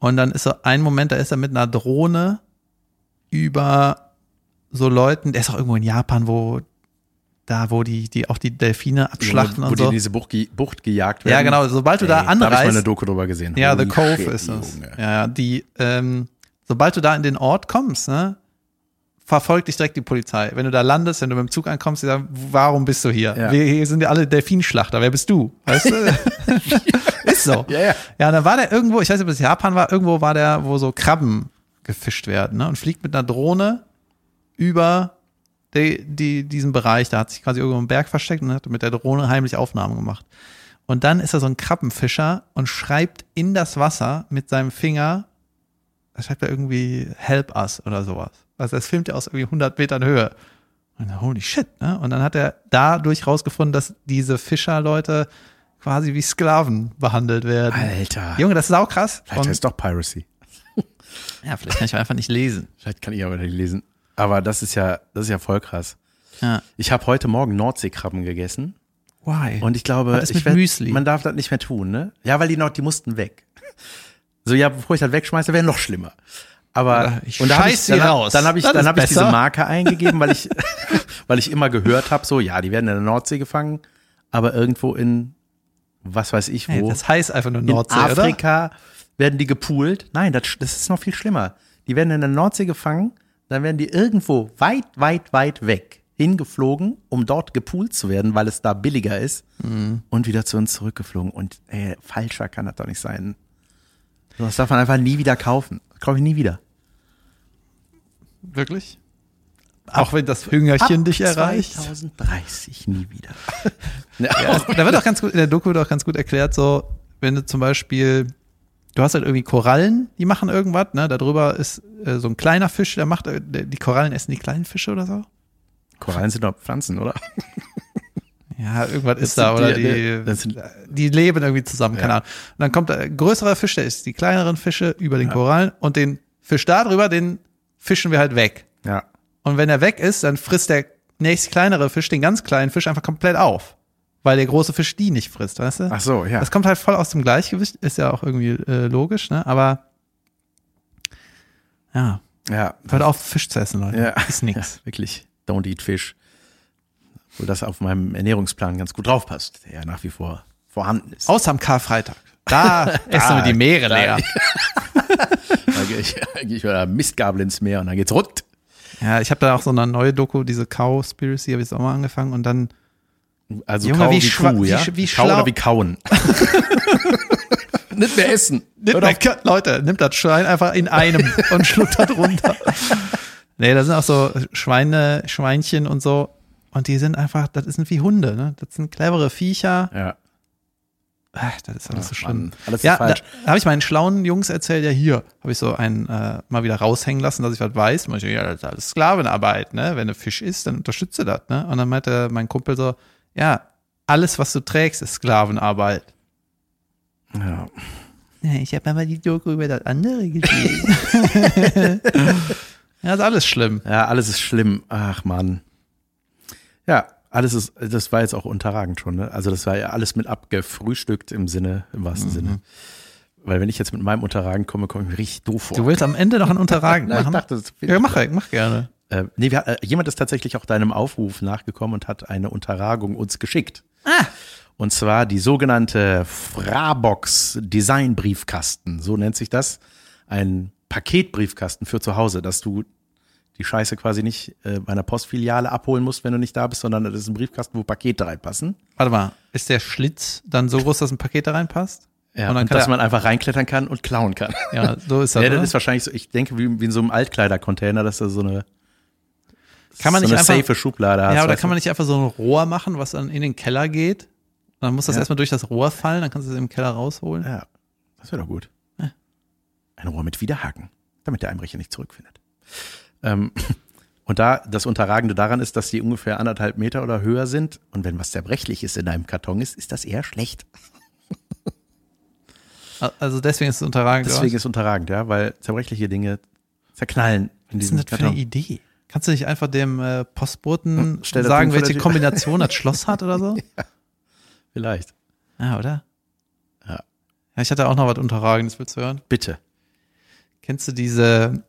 Speaker 2: Und dann ist so ein Moment, da ist er mit einer Drohne über so Leuten, der ist auch irgendwo in Japan, wo, da, wo die, die auch die Delfine abschlachten
Speaker 1: wo, wo
Speaker 2: und
Speaker 1: die
Speaker 2: so.
Speaker 1: in diese Bucht, Bucht gejagt werden.
Speaker 2: Ja, genau, sobald du da
Speaker 1: Ey, Da habe ich mal
Speaker 2: anreist.
Speaker 1: eine Doku drüber gesehen.
Speaker 2: Ja, The
Speaker 1: Holy
Speaker 2: Cove
Speaker 1: shit,
Speaker 2: ist es.
Speaker 1: Junge.
Speaker 2: Ja, die, ähm, sobald du da in den Ort kommst, ne, verfolgt dich direkt die Polizei. Wenn du da landest, wenn du mit dem Zug ankommst, die sagen, warum bist du hier?
Speaker 1: Ja.
Speaker 2: Wir hier sind ja alle Delfinschlachter, wer bist du? Weißt du? *laughs* ist so.
Speaker 1: Ja, ja.
Speaker 2: Ja, dann war der irgendwo, ich weiß nicht, ob es Japan war, irgendwo war der, wo so Krabben gefischt werden, ne, und fliegt mit einer Drohne über die, die, diesen Bereich, da hat sich quasi irgendwo im Berg versteckt und hat mit der Drohne heimlich Aufnahmen gemacht. Und dann ist er so ein Krabbenfischer und schreibt in das Wasser mit seinem Finger, da schreibt er irgendwie Help us oder sowas. Also das filmt er aus irgendwie 100 Metern Höhe. Und dann, holy shit, ne? Und dann hat er dadurch rausgefunden, dass diese Fischerleute quasi wie Sklaven behandelt werden.
Speaker 1: Alter.
Speaker 2: Junge, das ist auch krass.
Speaker 1: Vielleicht heißt doch Piracy. *laughs*
Speaker 2: ja, vielleicht kann ich einfach nicht lesen.
Speaker 1: Vielleicht kann ich aber nicht lesen. Aber das ist ja, das ist ja voll krass.
Speaker 2: Ja.
Speaker 1: Ich habe heute Morgen Nordseekrabben gegessen
Speaker 2: Why?
Speaker 1: und ich glaube, ich werd-
Speaker 2: Müsli?
Speaker 1: man darf das nicht mehr tun, ne? Ja, weil die noch, die mussten weg. So, ja, bevor ich das wegschmeiße, wäre noch schlimmer. Aber
Speaker 2: ich
Speaker 1: und da hab
Speaker 2: scheiß
Speaker 1: ich,
Speaker 2: sie
Speaker 1: dann, hab-
Speaker 2: raus.
Speaker 1: dann habe ich,
Speaker 2: Das
Speaker 1: dann habe ich diese. Marke eingegeben, weil ich, *laughs* weil ich immer gehört habe, so, ja, die werden in der Nordsee gefangen, aber irgendwo in, was weiß ich
Speaker 2: Hey,
Speaker 1: wo,
Speaker 2: das heißt einfach nur
Speaker 1: in
Speaker 2: Nordsee, oder?
Speaker 1: Afrika werden die gepoolt. Nein, das, das ist noch viel schlimmer. Die werden in der Nordsee gefangen, dann werden die irgendwo weit, weit, weit weg hingeflogen, um dort gepoolt zu werden, weil es da billiger ist
Speaker 2: Mhm.
Speaker 1: und wieder zu uns zurückgeflogen. Und ey, falscher kann das doch nicht sein. Das darf man einfach nie wieder kaufen. Das kaufe ich nie wieder.
Speaker 2: Wirklich? Auch wenn das Hüngerchen dich erreicht.
Speaker 1: 2030 nie wieder. *laughs*
Speaker 2: Ja, da wird auch ganz gut, in der Doku wird auch ganz gut erklärt, so, wenn du zum Beispiel, du hast halt irgendwie Korallen, die machen irgendwas, ne, darüber ist äh, so ein kleiner Fisch, der macht, äh, die Korallen essen die kleinen Fische oder so.
Speaker 1: Korallen sind doch Pflanzen, oder? *laughs*
Speaker 2: Ja, irgendwas ist da, oder
Speaker 1: die-
Speaker 2: die,
Speaker 1: sind-
Speaker 2: die leben irgendwie zusammen, keine
Speaker 1: Ja.
Speaker 2: Ahnung. Und dann kommt ein größerer Fisch, der isst die kleineren Fische über den Korallen und den Fisch da drüber, den fischen wir halt weg.
Speaker 1: Ja.
Speaker 2: Und wenn er weg ist, dann frisst der nächst kleinere Fisch den ganz kleinen Fisch einfach komplett auf. Weil der große Fisch die nicht frisst, weißt du?
Speaker 1: Ach so, ja.
Speaker 2: Das kommt halt voll aus dem Gleichgewicht, ist ja auch irgendwie äh, logisch, ne? Aber ja,
Speaker 1: Ja.
Speaker 2: hört auf, Fisch zu essen, Leute.
Speaker 1: Ja.
Speaker 2: Ist nix. *laughs*
Speaker 1: Ja, wirklich. Don't eat fish. Wo das auf meinem Ernährungsplan ganz gut draufpasst, der ja nach wie vor vorhanden ist.
Speaker 2: Außer am Karfreitag. Da *laughs* essen wir die Meere
Speaker 1: da-
Speaker 2: leer. *laughs*
Speaker 1: Da gehe ich, da gehe ich mit einer Mistgabel ins Meer und dann geht's rund.
Speaker 2: Ja, ich habe da auch so eine neue Doku, diese Cowspiracy, habe ich jetzt auch mal angefangen und dann
Speaker 1: Also
Speaker 2: Junge,
Speaker 1: Kau
Speaker 2: wie
Speaker 1: wie, Kuh,
Speaker 2: wie
Speaker 1: ja?
Speaker 2: sch- wie
Speaker 1: Kau oder wie kauen. *laughs* Nicht mehr essen.
Speaker 2: Nimmt der, Leute, nimmt das Schwein einfach in einem und schluckt das runter. Nee, da sind auch so Schweine, Schweinchen und so. Und die sind einfach, das sind wie Hunde, ne? Das sind clevere Viecher.
Speaker 1: Ja.
Speaker 2: Ach, das ist alles so
Speaker 1: Ach,
Speaker 2: schlimm.
Speaker 1: Mann, alles
Speaker 2: ja, da
Speaker 1: falsch.
Speaker 2: habe ich meinen schlauen Jungs erzählt, ja hier, habe ich so einen äh, mal wieder raushängen lassen, dass ich was weiß. Und ich, so, ja, das ist alles Sklavenarbeit, ne? Wenn du Fisch isst, dann unterstütze das, ne? Und dann meinte mein Kumpel so, ja, alles, was du trägst, ist Sklavenarbeit.
Speaker 1: ja.
Speaker 2: Ja, ich habe aber die Doku über das andere gesehen. *laughs* ja, ist alles schlimm.
Speaker 1: Ja, alles ist schlimm. Ach Mann. Ja, alles ist, das war jetzt auch unterragend schon, ne? Also das war ja alles mit abgefrühstückt im Sinne, im wahrsten
Speaker 2: Mhm.
Speaker 1: Sinne. Weil wenn ich jetzt mit meinem Unterragen komme, komme ich mir richtig doof vor.
Speaker 2: Du willst am Ende noch ein Unterragen *laughs*
Speaker 1: ich
Speaker 2: machen?
Speaker 1: dachte, das
Speaker 2: ja, mach, mach gerne.
Speaker 1: Äh, nee, wir, äh, jemand ist tatsächlich auch deinem Aufruf nachgekommen und hat eine Unterragung uns geschickt.
Speaker 2: Ah.
Speaker 1: Und zwar die sogenannte Frabox Design Briefkasten, so nennt sich das. Ein Paketbriefkasten für zu Hause, dass du die Scheiße quasi nicht äh, bei einer Postfiliale abholen musst, wenn du nicht da bist, sondern das ist ein Briefkasten, wo Pakete reinpassen.
Speaker 2: Warte mal, ist der Schlitz dann so groß, dass ein Paket da reinpasst?
Speaker 1: Ja,
Speaker 2: Und
Speaker 1: und, dass man einfach reinklettern kann und klauen kann.
Speaker 2: Ja, so ist *laughs* das.
Speaker 1: Ja,
Speaker 2: oder?
Speaker 1: das ist wahrscheinlich so, ich denke, wie, wie in so einem Altkleidercontainer, dass da so eine,
Speaker 2: Kann man
Speaker 1: so
Speaker 2: nicht
Speaker 1: eine
Speaker 2: einfach-
Speaker 1: safe Schublade hast.
Speaker 2: ja, oder kann man nicht einfach so ein Rohr machen, was dann in den Keller geht? Dann muss das
Speaker 1: Ja.
Speaker 2: erstmal durch das Rohr fallen, dann kannst du es im Keller rausholen.
Speaker 1: Ja, das wäre doch gut. Ein Rohr mit Widerhaken, damit der Einbrecher nicht zurückfindet. Ähm, *laughs* Und da, das Unterragende daran ist, dass die ungefähr anderthalb Meter oder höher sind. Und wenn was zerbrechliches in einem Karton ist, ist das eher schlecht.
Speaker 2: Also deswegen ist es unterragend. oder
Speaker 1: Deswegen ist es unterragend, ja, weil zerbrechliche Dinge zerknallen in
Speaker 2: was? ist denn das für
Speaker 1: Karton.
Speaker 2: eine Idee? Kannst du nicht einfach dem äh, Postboten
Speaker 1: das
Speaker 2: sagen, welche. Kombination das *laughs* Schloss hat oder so?
Speaker 1: Vielleicht.
Speaker 2: Ja, oder?
Speaker 1: Ja.
Speaker 2: Ja, ich hatte auch noch was Unterragendes, willst du hören?
Speaker 1: Bitte.
Speaker 2: Kennst du diese,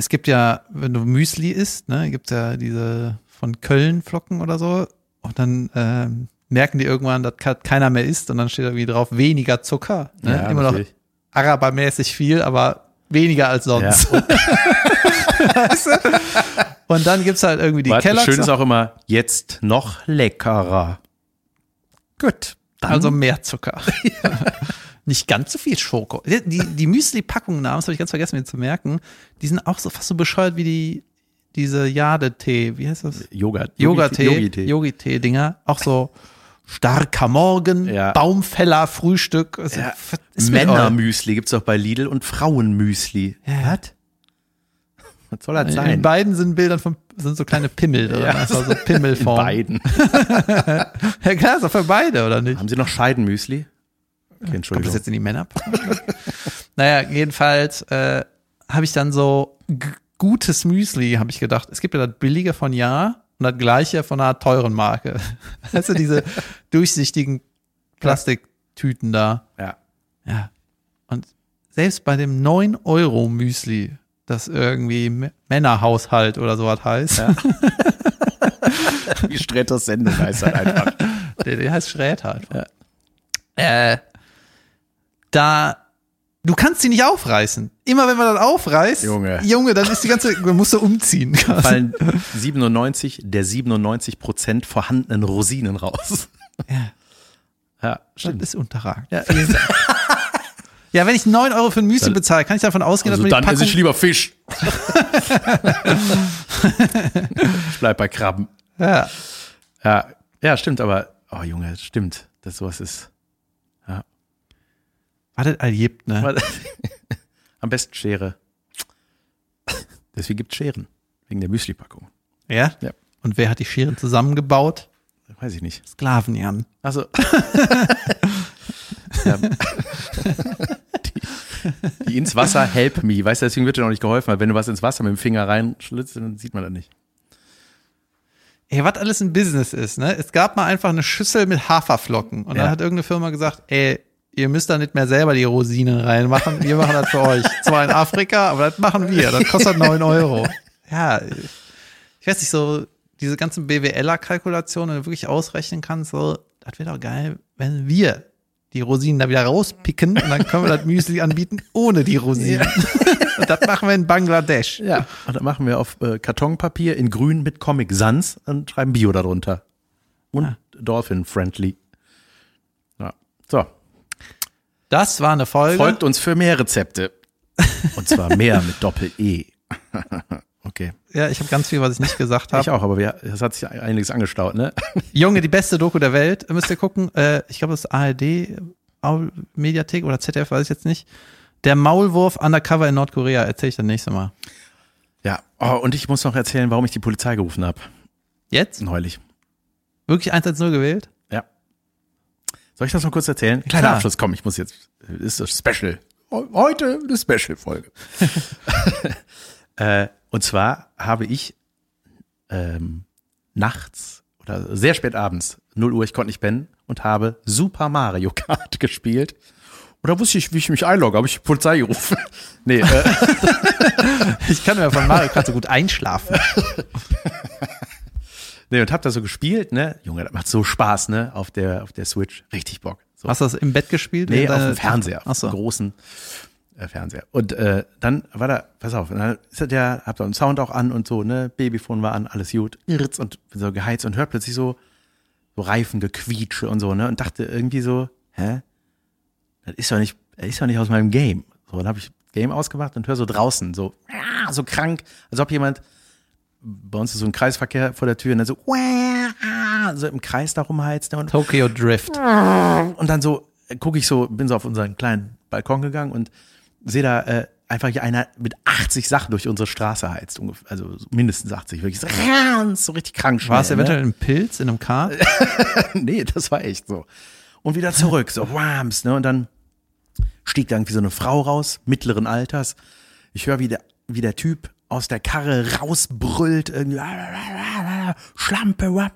Speaker 2: es gibt ja, wenn du Müsli isst, ne, gibt ja diese von Köln Flocken oder so und dann ähm, merken die irgendwann, dass ke- keiner mehr isst und dann steht irgendwie drauf, weniger Zucker. Ne?
Speaker 1: Ja,
Speaker 2: Immer noch
Speaker 1: natürlich.
Speaker 2: arabermäßig viel, aber weniger als sonst.
Speaker 1: Ja. Und *laughs*
Speaker 2: Weißt du? Und dann gibt's halt irgendwie die Kelloggs.
Speaker 1: schön ist auch immer, jetzt noch leckerer.
Speaker 2: Gut.
Speaker 1: Dann-
Speaker 2: Also mehr Zucker. *laughs* Nicht ganz so viel Schoko. Die, die, Müsli-Packungen namens habe ich ganz vergessen, mir zu merken. Die sind auch so fast so bescheuert wie die, diese Jade-Tee. Wie heißt das?
Speaker 1: Yoga.
Speaker 2: Yoga-Tee.
Speaker 1: Yogi-Tee.
Speaker 2: Yogi-Tee-Dinger. Auch so starker Morgen,
Speaker 1: Ja.
Speaker 2: Baumfäller, Frühstück. Was
Speaker 1: Ja. Männermüsli gibt's auch bei Lidl und Frauenmüsli.
Speaker 2: Ja.
Speaker 1: Was? Was soll das
Speaker 2: In
Speaker 1: sein?
Speaker 2: beiden sind Bildern von, sind so kleine Pimmel drin.
Speaker 1: Ja.
Speaker 2: Einfach so
Speaker 1: In
Speaker 2: Pimmelform.
Speaker 1: beiden. *laughs*
Speaker 2: Ja klar, ist doch für beide, oder nicht?
Speaker 1: Haben Sie noch Scheidenmüsli? Okay,
Speaker 2: Kommt
Speaker 1: Entschuldigung.
Speaker 2: das jetzt in die Männer? *laughs* naja, jedenfalls äh, habe ich dann so gutes Müsli, habe ich gedacht. Es gibt ja das billige von Ja und das gleiche von einer teuren Marke. *laughs* Du, diese *laughs* durchsichtigen Plastiktüten da.
Speaker 1: ja.
Speaker 2: Ja. Und selbst bei dem 9 Euro Müsli, das irgendwie Männerhaushalt oder sowas heißt,
Speaker 1: Ja. Die Sträters Sendung heißt das einfach.
Speaker 2: der, der heißt Schräter einfach. Äh, da, du kannst sie nicht aufreißen. Immer wenn man das aufreißt,
Speaker 1: Junge.
Speaker 2: Junge, dann ist die ganze, man muss so umziehen. *laughs*
Speaker 1: Fallen 97 der 97 Prozent vorhandenen Rosinen raus.
Speaker 2: Ja,
Speaker 1: Ja,
Speaker 2: das
Speaker 1: stimmt.
Speaker 2: ist unterragend. Ja, *laughs* ja, wenn ich 9 Euro für ein Müsli bezahle, kann ich davon ausgehen,
Speaker 1: Also
Speaker 2: dass man
Speaker 1: dann esse ich lieber Fisch. *laughs* ich bleib bei Krabben.
Speaker 2: ja,
Speaker 1: Ja, ja, stimmt, aber, oh Junge, stimmt, dass sowas ist.
Speaker 2: Wartet, all gibt, ne? *laughs*
Speaker 1: Am besten Schere. Deswegen gibt Scheren. Wegen der Müsli-Packung.
Speaker 2: Ja?
Speaker 1: Ja.
Speaker 2: Und wer hat die Scheren zusammengebaut?
Speaker 1: Weiß ich nicht.
Speaker 2: Sklaven, Jan.
Speaker 1: Also. ja. *laughs* die, die ins Wasser help me. Weißt du, deswegen wird dir noch nicht geholfen, weil wenn du was ins Wasser mit dem Finger reinschlitzt, dann sieht man das nicht.
Speaker 2: Ey, was alles ein Business ist, ne? Es gab mal einfach eine Schüssel mit Haferflocken und
Speaker 1: Ja.
Speaker 2: dann hat irgendeine Firma gesagt, ey, ihr müsst da nicht mehr selber die Rosinen reinmachen, wir machen das für euch. Zwar in Afrika, aber das machen wir, das kostet 9 Euro. Ja, ich weiß nicht, so diese ganzen BWLer-Kalkulationen, wenn du wirklich ausrechnen kannst, so, das wäre doch geil, wenn wir die Rosinen da wieder rauspicken und dann können wir das Müsli anbieten ohne die Rosinen. Und *laughs* das machen wir in Bangladesch.
Speaker 1: Ja. Und dann machen wir auf äh, Kartonpapier in grün mit Comic Sans und schreiben Bio darunter. Und Dolphin Friendly. Ja. So.
Speaker 2: Das war eine Folge.
Speaker 1: Folgt uns für mehr Rezepte. Und zwar mehr mit Doppel-E. *laughs* okay.
Speaker 2: Ja, ich habe ganz viel, was ich nicht gesagt habe.
Speaker 1: Ich auch, aber wir, das hat sich einiges angestaut, ne? *laughs*
Speaker 2: Junge, die beste Doku der Welt, müsst ihr gucken. Äh, ich glaube, das ist ARD, Mediathek oder ZDF, weiß ich jetzt nicht. Der Maulwurf undercover in Nordkorea, erzähle ich dann nächstes Mal.
Speaker 1: Ja. Oh, und ich muss noch erzählen, warum ich die Polizei gerufen habe.
Speaker 2: Jetzt?
Speaker 1: Neulich.
Speaker 2: Wirklich 110 gewählt?
Speaker 1: Soll ich das noch kurz erzählen? Kleiner
Speaker 2: Klar.
Speaker 1: Abschluss, komm, ich muss jetzt, ist das Special. Heute eine Special-Folge. *laughs* äh, und zwar habe ich ähm, nachts oder sehr spät abends, 0 Uhr, ich konnte nicht pennen und habe Super Mario *laughs* Kart gespielt. Und da wusste ich, wie ich mich einlogge, habe ich Polizei gerufen. *laughs* nee, äh,
Speaker 2: Ich kann mir von Mario Kart so gut einschlafen.
Speaker 1: Nee, und hab da so gespielt, ne? Junge, das macht so Spaß, ne? Auf der, auf der Switch. Richtig Bock. So.
Speaker 2: Hast du das im Bett gespielt?
Speaker 1: Nee, auf dem Fernseher, auf
Speaker 2: Ach so.
Speaker 1: dem großen äh, Fernseher. Und äh, dann war da, pass auf, dann ist er der, hab da einen Sound auch an und so, ne, Babyphone war an, alles gut, irrt's und so geheizt und hört plötzlich so, so Reifengequietsche und so, ne, und dachte irgendwie so, hä? Das ist doch nicht, das ist doch nicht aus meinem Game. So, dann habe ich Game ausgemacht und höre so draußen, so, ah, so krank, als ob jemand, bei uns ist so ein Kreisverkehr vor der Tür, und dann so, *laughs* so im Kreis da rumheizt, ne, und
Speaker 2: Tokyo Drift. *laughs*
Speaker 1: und dann so gucke ich so, bin so auf unseren kleinen Balkon gegangen und sehe da äh, einfach hier einer mit 80 Sachen durch unsere Straße heizt. ungefähr, Also mindestens 80. Wirklich so, *laughs* so richtig krank schnell.
Speaker 2: War es eventuell
Speaker 1: ne?
Speaker 2: ein Pilz in einem Kart?
Speaker 1: nee, das war echt so. Und wieder zurück, so whams, ne? Und dann stieg da irgendwie so eine Frau raus, mittleren Alters. Ich höre, wie der, wie der Typ aus der Karre rausbrüllt, irgendwie Schlampe.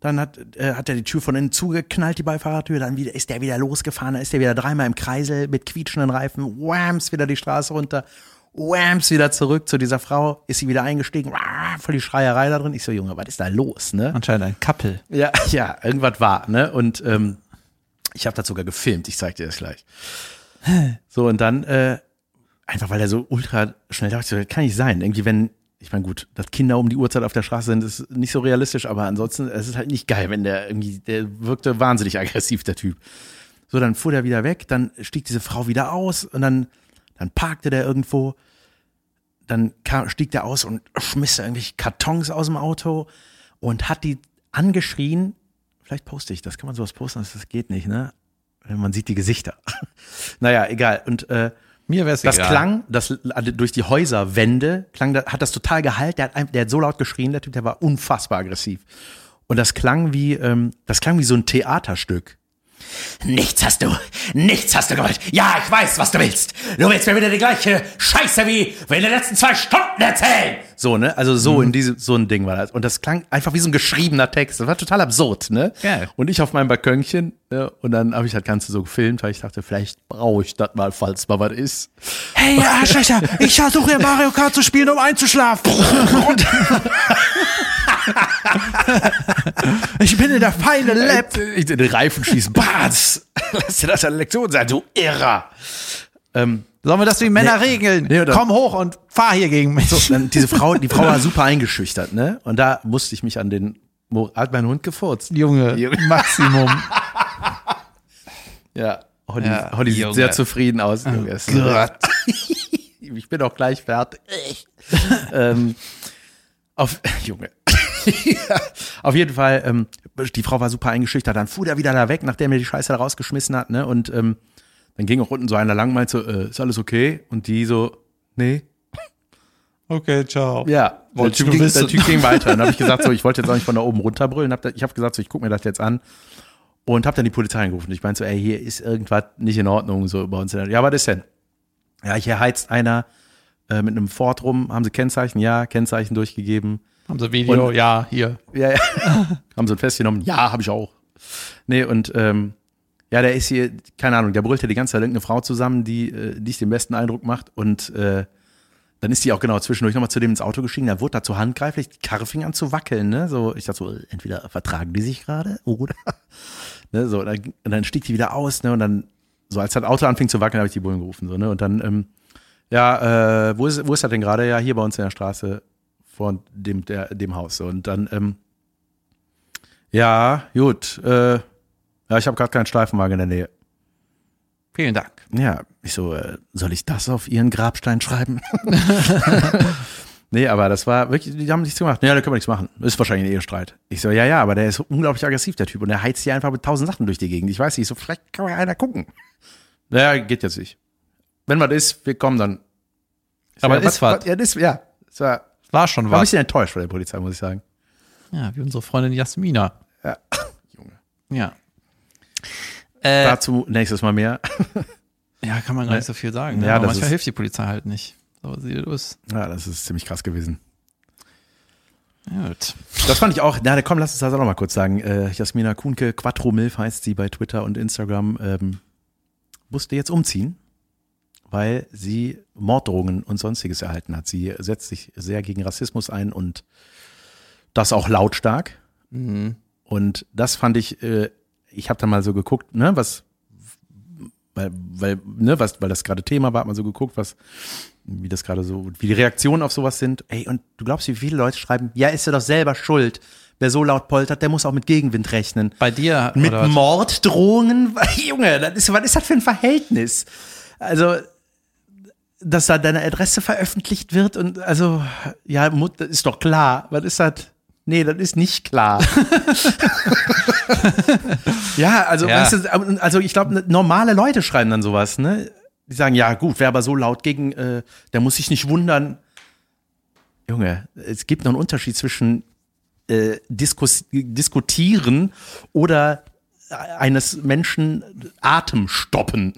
Speaker 1: Dann hat, äh, hat er die Tür von innen zugeknallt, die Beifahrertür. Dann wieder, ist der wieder losgefahren. Dann ist der wieder dreimal im Kreisel mit quietschenden Reifen. Whams, wieder die Straße runter. Whams, wieder zurück zu dieser Frau. Ist sie wieder eingestiegen. Wah, Voll die Schreierei da drin. Ich so, Junge, was ist da los, ne?
Speaker 2: Anscheinend ein Kappel.
Speaker 1: Ja, *laughs* ja, irgendwas war, ne? Und ähm, ich habe das sogar gefilmt, ich zeig dir das gleich. So, und dann, äh, einfach weil er so ultra schnell dachte, das kann nicht sein. Irgendwie, wenn, ich meine, gut, dass Kinder um die Uhrzeit auf der Straße sind, ist nicht so realistisch, aber ansonsten, es ist halt nicht geil, wenn der irgendwie, der wirkte wahnsinnig aggressiv, der Typ. So, dann fuhr der wieder weg, dann stieg diese Frau wieder aus und dann, dann parkte der irgendwo, dann kam, stieg der aus und schmiss irgendwelche Kartons aus dem Auto und hat die angeschrien. Vielleicht poste ich das, kann man sowas posten, das geht nicht, ne? Man sieht die Gesichter. *laughs* naja, egal. Und äh,
Speaker 2: Mir wäre es
Speaker 1: das
Speaker 2: egal.
Speaker 1: klang, das also durch die Häuserwände klang, hat das total gehalt. Der hat, ein- der hat so laut geschrien, der Typ, der war unfassbar aggressiv. Und das klang wie, ähm, das klang wie so ein Theaterstück. Nichts hast du, nichts hast du gewollt. Ja, ich weiß, was du willst. Du willst mir wieder die gleiche Scheiße wie in den letzten zwei Stunden erzählen. So, ne? Also so in diesem, so ein Ding war das. Und das klang einfach wie so ein geschriebener Text. Das war total absurd, ne?
Speaker 2: Geil.
Speaker 1: Und ich auf meinem Balkönchen, ne? Und dann habe ich das Ganze so gefilmt, weil ich dachte, vielleicht brauche ich das mal, falls mal was ist.
Speaker 2: Hey, ihr Arschlöcher, *laughs* ich versuche hier Mario Kart zu spielen, um einzuschlafen. *laughs* ich bin in der feine Lab.
Speaker 1: Ich den Reifen schießen. *laughs* Bats! Lass dir das eine Lektion sein, du Irrer. Ähm,
Speaker 2: Sollen wir das wie Männer
Speaker 1: Nee.
Speaker 2: regeln?
Speaker 1: Nee,
Speaker 2: Komm hoch und fahr hier gegen mich.
Speaker 1: so, *laughs* diese Frau, die Frau war super eingeschüchtert, ne? Und da musste ich mich an den, hat mein Hund gefurzt.
Speaker 2: Junge,
Speaker 1: Junge.
Speaker 2: Maximum.
Speaker 1: Ja, Holly,
Speaker 2: Ja,
Speaker 1: Holly sieht
Speaker 2: Junge.
Speaker 1: sehr zufrieden aus. Junge.
Speaker 2: Gott. *laughs*
Speaker 1: ich bin auch gleich fertig. *laughs* ähm, auf, Junge. Ja, auf jeden Fall, ähm, die Frau war super eingeschüchtert. Dann fuhr der wieder da weg, nachdem er die Scheiße da rausgeschmissen hat, ne? Und ähm, dann ging auch unten so einer lang, meinte so, äh, ist alles okay? Und die so, nee.
Speaker 2: Okay, ciao.
Speaker 1: Ja, der typ, ging, der Typ ging weiter. Dann habe ich gesagt, so, ich wollte jetzt auch nicht von da oben runterbrüllen. Hab da, ich habe gesagt, so, ich guck mir das jetzt an. Und habe dann die Polizei angerufen. Ich meinte so, ey, hier ist irgendwas nicht in Ordnung so bei uns. Ja, was ist denn? Ja, hier heizt einer äh, mit einem Ford rum. Haben sie Kennzeichen? Ja, Kennzeichen durchgegeben.
Speaker 2: Haben sie Video?
Speaker 1: Und-
Speaker 2: ja, hier.
Speaker 1: Ja, ja. *laughs* haben sie festgenommen? Ja, habe ich auch. Nee, und ähm, ja, der ist hier, keine Ahnung, der brüllt ja die ganze Zeit irgendeine Frau zusammen, die äh, nicht den besten Eindruck macht. Und äh, dann ist die auch genau zwischendurch nochmal zu dem ins Auto gestiegen. Da wurde da zu handgreiflich, die Karre fing an zu wackeln. Ne? So, ich dachte so, äh, entweder vertragen die sich gerade oder. *laughs* ne, so, dann, und dann stieg die wieder aus, ne? Und dann, so als das Auto anfing zu wackeln, habe ich die Bullen gerufen. So, ne? Und dann, ähm, ja, äh, wo ist, wo ist das denn gerade? Ja, hier bei uns in der Straße vor dem, der, dem Haus. So. Und dann, ähm, ja, gut, äh, ja, ich habe gerade keinen Streifenwagen in der Nähe.
Speaker 2: Vielen Dank.
Speaker 1: Ja, ich so, äh, soll ich das auf ihren Grabstein schreiben? *laughs* nee, aber das war wirklich, die haben nichts gemacht. Ja, da können wir nichts machen. Ist wahrscheinlich ein Ehestreit. Ich so, ja, ja, aber der ist unglaublich aggressiv, der Typ. Und der heizt hier einfach mit tausend Sachen durch die Gegend. Ich weiß nicht, so, vielleicht kann mal einer gucken. Naja, geht jetzt nicht. Wenn was ist, wir kommen dann. Ich so,
Speaker 2: Aber
Speaker 1: ja,
Speaker 2: ist was.
Speaker 1: Ja, das, ja. Es war,
Speaker 2: War schon
Speaker 1: war ein
Speaker 2: was.
Speaker 1: bisschen enttäuscht von der Polizei, muss ich sagen.
Speaker 2: Ja, wie unsere Freundin Jasmina.
Speaker 1: Ja. *laughs* Junge.
Speaker 2: Ja. Äh,
Speaker 1: Dazu nächstes Mal mehr. *laughs*
Speaker 2: ja, kann man gar nicht so viel sagen. Ne?
Speaker 1: Ja, das
Speaker 2: manchmal
Speaker 1: ist-
Speaker 2: hilft die Polizei halt nicht. So sieht es aus.
Speaker 1: Ja, das ist ziemlich krass gewesen.
Speaker 2: Gut.
Speaker 1: Das fand ich auch, na komm, lass uns das auch noch mal kurz sagen. Äh, Jasmina Kuhnke, Quattro Milf heißt sie bei Twitter und Instagram, ähm, musste jetzt umziehen, weil sie Morddrohungen und sonstiges erhalten hat. Sie setzt sich sehr gegen Rassismus ein und das auch lautstark. Und das fand ich, äh, ich habe dann mal so geguckt, ne, was, weil, weil, ne, was, weil das gerade Thema war, hat man so geguckt, was, wie das gerade so, wie die Reaktionen auf sowas sind. Ey, und du glaubst, wie viele Leute schreiben, ja, ist er doch selber schuld. Wer so laut poltert, der muss auch mit Gegenwind rechnen.
Speaker 2: Bei dir
Speaker 1: Mit
Speaker 2: oder?
Speaker 1: Morddrohungen? *laughs* Junge, das ist, was ist das für ein Verhältnis? Also, dass da deine Adresse veröffentlicht wird und also, ja, ist doch klar. Was ist das? Nee, das ist nicht klar. *laughs* ja, also,
Speaker 2: Ja.
Speaker 1: Weißt du, also ich glaube, normale Leute schreiben dann sowas, ne? die sagen, ja gut, wer aber so laut gegen, äh, der muss sich nicht wundern. Junge, es gibt noch einen Unterschied zwischen äh, Diskus diskutieren oder eines Menschen Atem stoppen.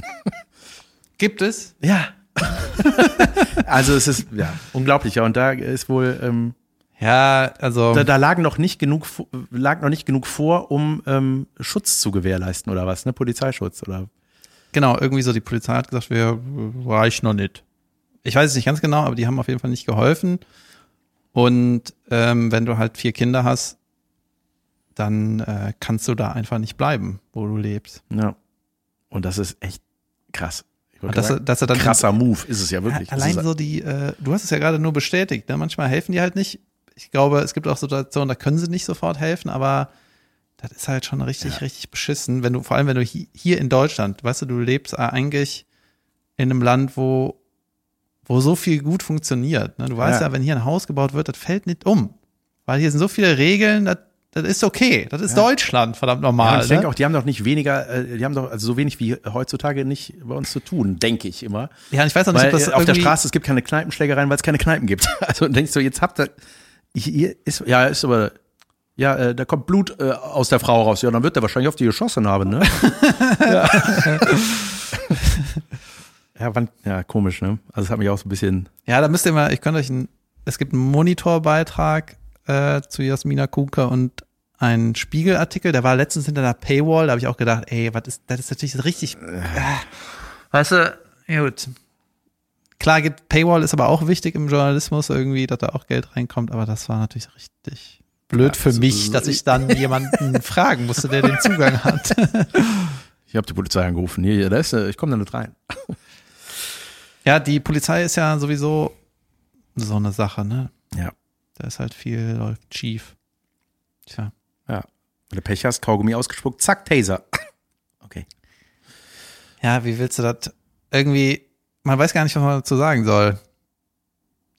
Speaker 1: *laughs*
Speaker 2: Gibt es?
Speaker 1: Ja. *laughs* also es ist ja unglaublich. Ja, und da ist wohl ähm,
Speaker 2: Ja, also.
Speaker 1: da, da lagen noch nicht genug lag noch nicht genug vor, um ähm, Schutz zu gewährleisten oder was, ne? Polizeischutz oder
Speaker 2: Genau, irgendwie so, die Polizei hat gesagt, wir reicht noch nicht. Ich weiß es nicht ganz genau, aber die haben auf jeden Fall nicht geholfen. Und ähm, wenn du halt vier Kinder hast, dann äh, kannst du da einfach nicht bleiben, wo du lebst.
Speaker 1: ja. Und das ist echt krass.
Speaker 2: Dass,
Speaker 1: sagen,
Speaker 2: dass er dann
Speaker 1: krasser Move ist es ja wirklich.
Speaker 2: Allein so die, äh, du hast es ja gerade nur bestätigt, ne? manchmal helfen die halt nicht. Ich glaube, es gibt auch Situationen, da können sie nicht sofort helfen, aber das ist halt schon richtig, richtig beschissen, wenn du, vor allem wenn du hi hier in Deutschland, weißt du, du lebst eigentlich in einem Land, wo, wo so viel gut funktioniert. Ne? Du weißt ja.
Speaker 1: Ja.
Speaker 2: wenn hier ein Haus gebaut wird, das fällt nicht um. Weil hier sind so viele Regeln, das, das ist okay. Das ist Deutschland, verdammt
Speaker 1: Ja,
Speaker 2: normal.
Speaker 1: ich
Speaker 2: ne?
Speaker 1: denke auch, die haben doch nicht weniger, äh, die haben doch also so wenig wie heutzutage nicht bei uns zu tun, denke ich immer.
Speaker 2: ja, ich weiß auch nicht,
Speaker 1: Weil
Speaker 2: ob das
Speaker 1: auf der Straße, es gibt keine Kneipenschlägereien, weil es keine Kneipen gibt. *laughs* Also denkst du, jetzt habt ihr, hier ist, ja, ist aber, ja, äh, da kommt Blut äh, aus der Frau raus. Ja, dann wird er wahrscheinlich auf die geschossen haben, ne? *laughs* ja. *laughs* ja, wann, ja, komisch, ne? Also es hat mich auch so ein bisschen,
Speaker 2: Ja, da müsst ihr mal, ich könnte euch ein, es gibt einen Monitorbeitrag äh, zu Jasmina Kuka und einen Spiegelartikel, der war letztens hinter der Paywall, da habe ich auch gedacht, ey, was ist, das ist natürlich richtig, äh, weißt du, ja gut. Klar, geht, Paywall ist aber auch wichtig im Journalismus irgendwie, dass da auch Geld reinkommt, aber das war natürlich richtig blöd für
Speaker 1: also,
Speaker 2: mich, dass ich *laughs* dann jemanden fragen musste, der den Zugang hat. *laughs*
Speaker 1: ich habe die Polizei angerufen. Hier, da ist, äh, ich komme da nicht rein.
Speaker 2: ja, die Polizei ist ja sowieso so eine Sache, ne?
Speaker 1: Ja.
Speaker 2: Da ist halt viel läuft schief. Tja.
Speaker 1: Ja. Wenn du Pech hast, Kaugummi ausgespuckt, zack, Taser. Okay.
Speaker 2: Ja, wie willst du das irgendwie, man weiß gar nicht, was man dazu sagen soll.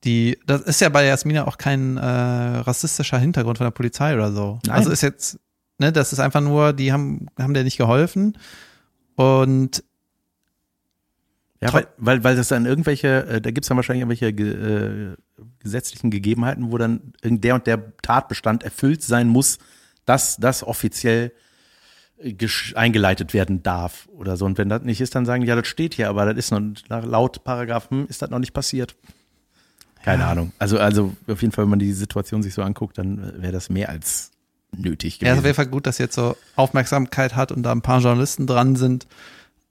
Speaker 2: Die, das ist ja bei Jasmina auch kein äh, rassistischer Hintergrund von der Polizei oder so.
Speaker 1: Nein.
Speaker 2: Also ist jetzt, ne, das ist einfach nur, die haben, haben der nicht geholfen. Und
Speaker 1: Ja, weil, weil, weil das dann irgendwelche, äh, da gibt's dann wahrscheinlich irgendwelche ge, äh, gesetzlichen Gegebenheiten, wo dann der und der Tatbestand erfüllt sein muss, dass das offiziell eingeleitet werden darf oder so. Und wenn das nicht ist, dann sagen die, ja, das steht hier, aber das ist noch laut Paragraphen ist das noch nicht passiert. Keine
Speaker 2: Ja.
Speaker 1: Ahnung. Also, also auf jeden Fall, wenn man die Situation sich so anguckt, dann wäre das mehr als nötig
Speaker 2: ja, ist auf
Speaker 1: gewesen.
Speaker 2: jeden Fall gut, dass jetzt so Aufmerksamkeit hat und da ein paar Journalisten dran sind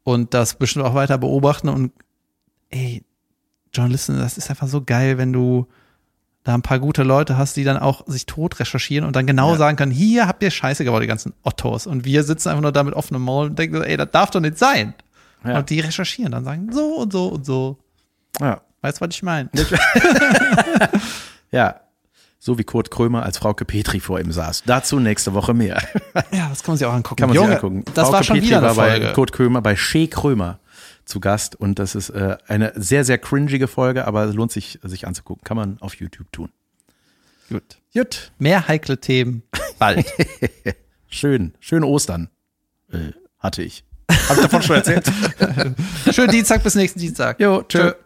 Speaker 2: und das bestimmt auch weiter beobachten und ey, Journalisten, das ist einfach so geil, wenn du da ein paar gute Leute hast, die dann auch sich tot recherchieren und dann genau
Speaker 1: Ja.
Speaker 2: sagen können, hier habt ihr Scheiße gebaut, die ganzen Ottos. Und wir sitzen einfach nur da mit offenem Maul und denken, ey, das darf doch nicht sein.
Speaker 1: Ja.
Speaker 2: Und die recherchieren dann sagen, so und so und so.
Speaker 1: ja.
Speaker 2: Weißt du, was ich meine? *laughs*
Speaker 1: ja. So wie Kurt Krömer als Frauke Petri vor ihm saß. Dazu nächste Woche mehr.
Speaker 2: Ja, das kann man sich auch angucken.
Speaker 1: Kann man
Speaker 2: Junge,
Speaker 1: sich angucken.
Speaker 2: Das
Speaker 1: Frauke
Speaker 2: war schon
Speaker 1: Petri
Speaker 2: wieder eine
Speaker 1: war bei
Speaker 2: Folge.
Speaker 1: Kurt Krömer, bei Shea Krömer zu Gast und das ist äh, eine sehr, sehr cringige Folge, aber es lohnt sich, sich anzugucken. Kann man auf YouTube tun.
Speaker 2: Gut.
Speaker 1: Gut.
Speaker 2: Mehr heikle Themen bald. *laughs*
Speaker 1: Schön. Schöne Ostern äh, hatte ich. Hab ich davon schon erzählt? *laughs*
Speaker 2: Schönen Dienstag bis nächsten Dienstag.
Speaker 1: Jo, tschö.
Speaker 2: Tschö.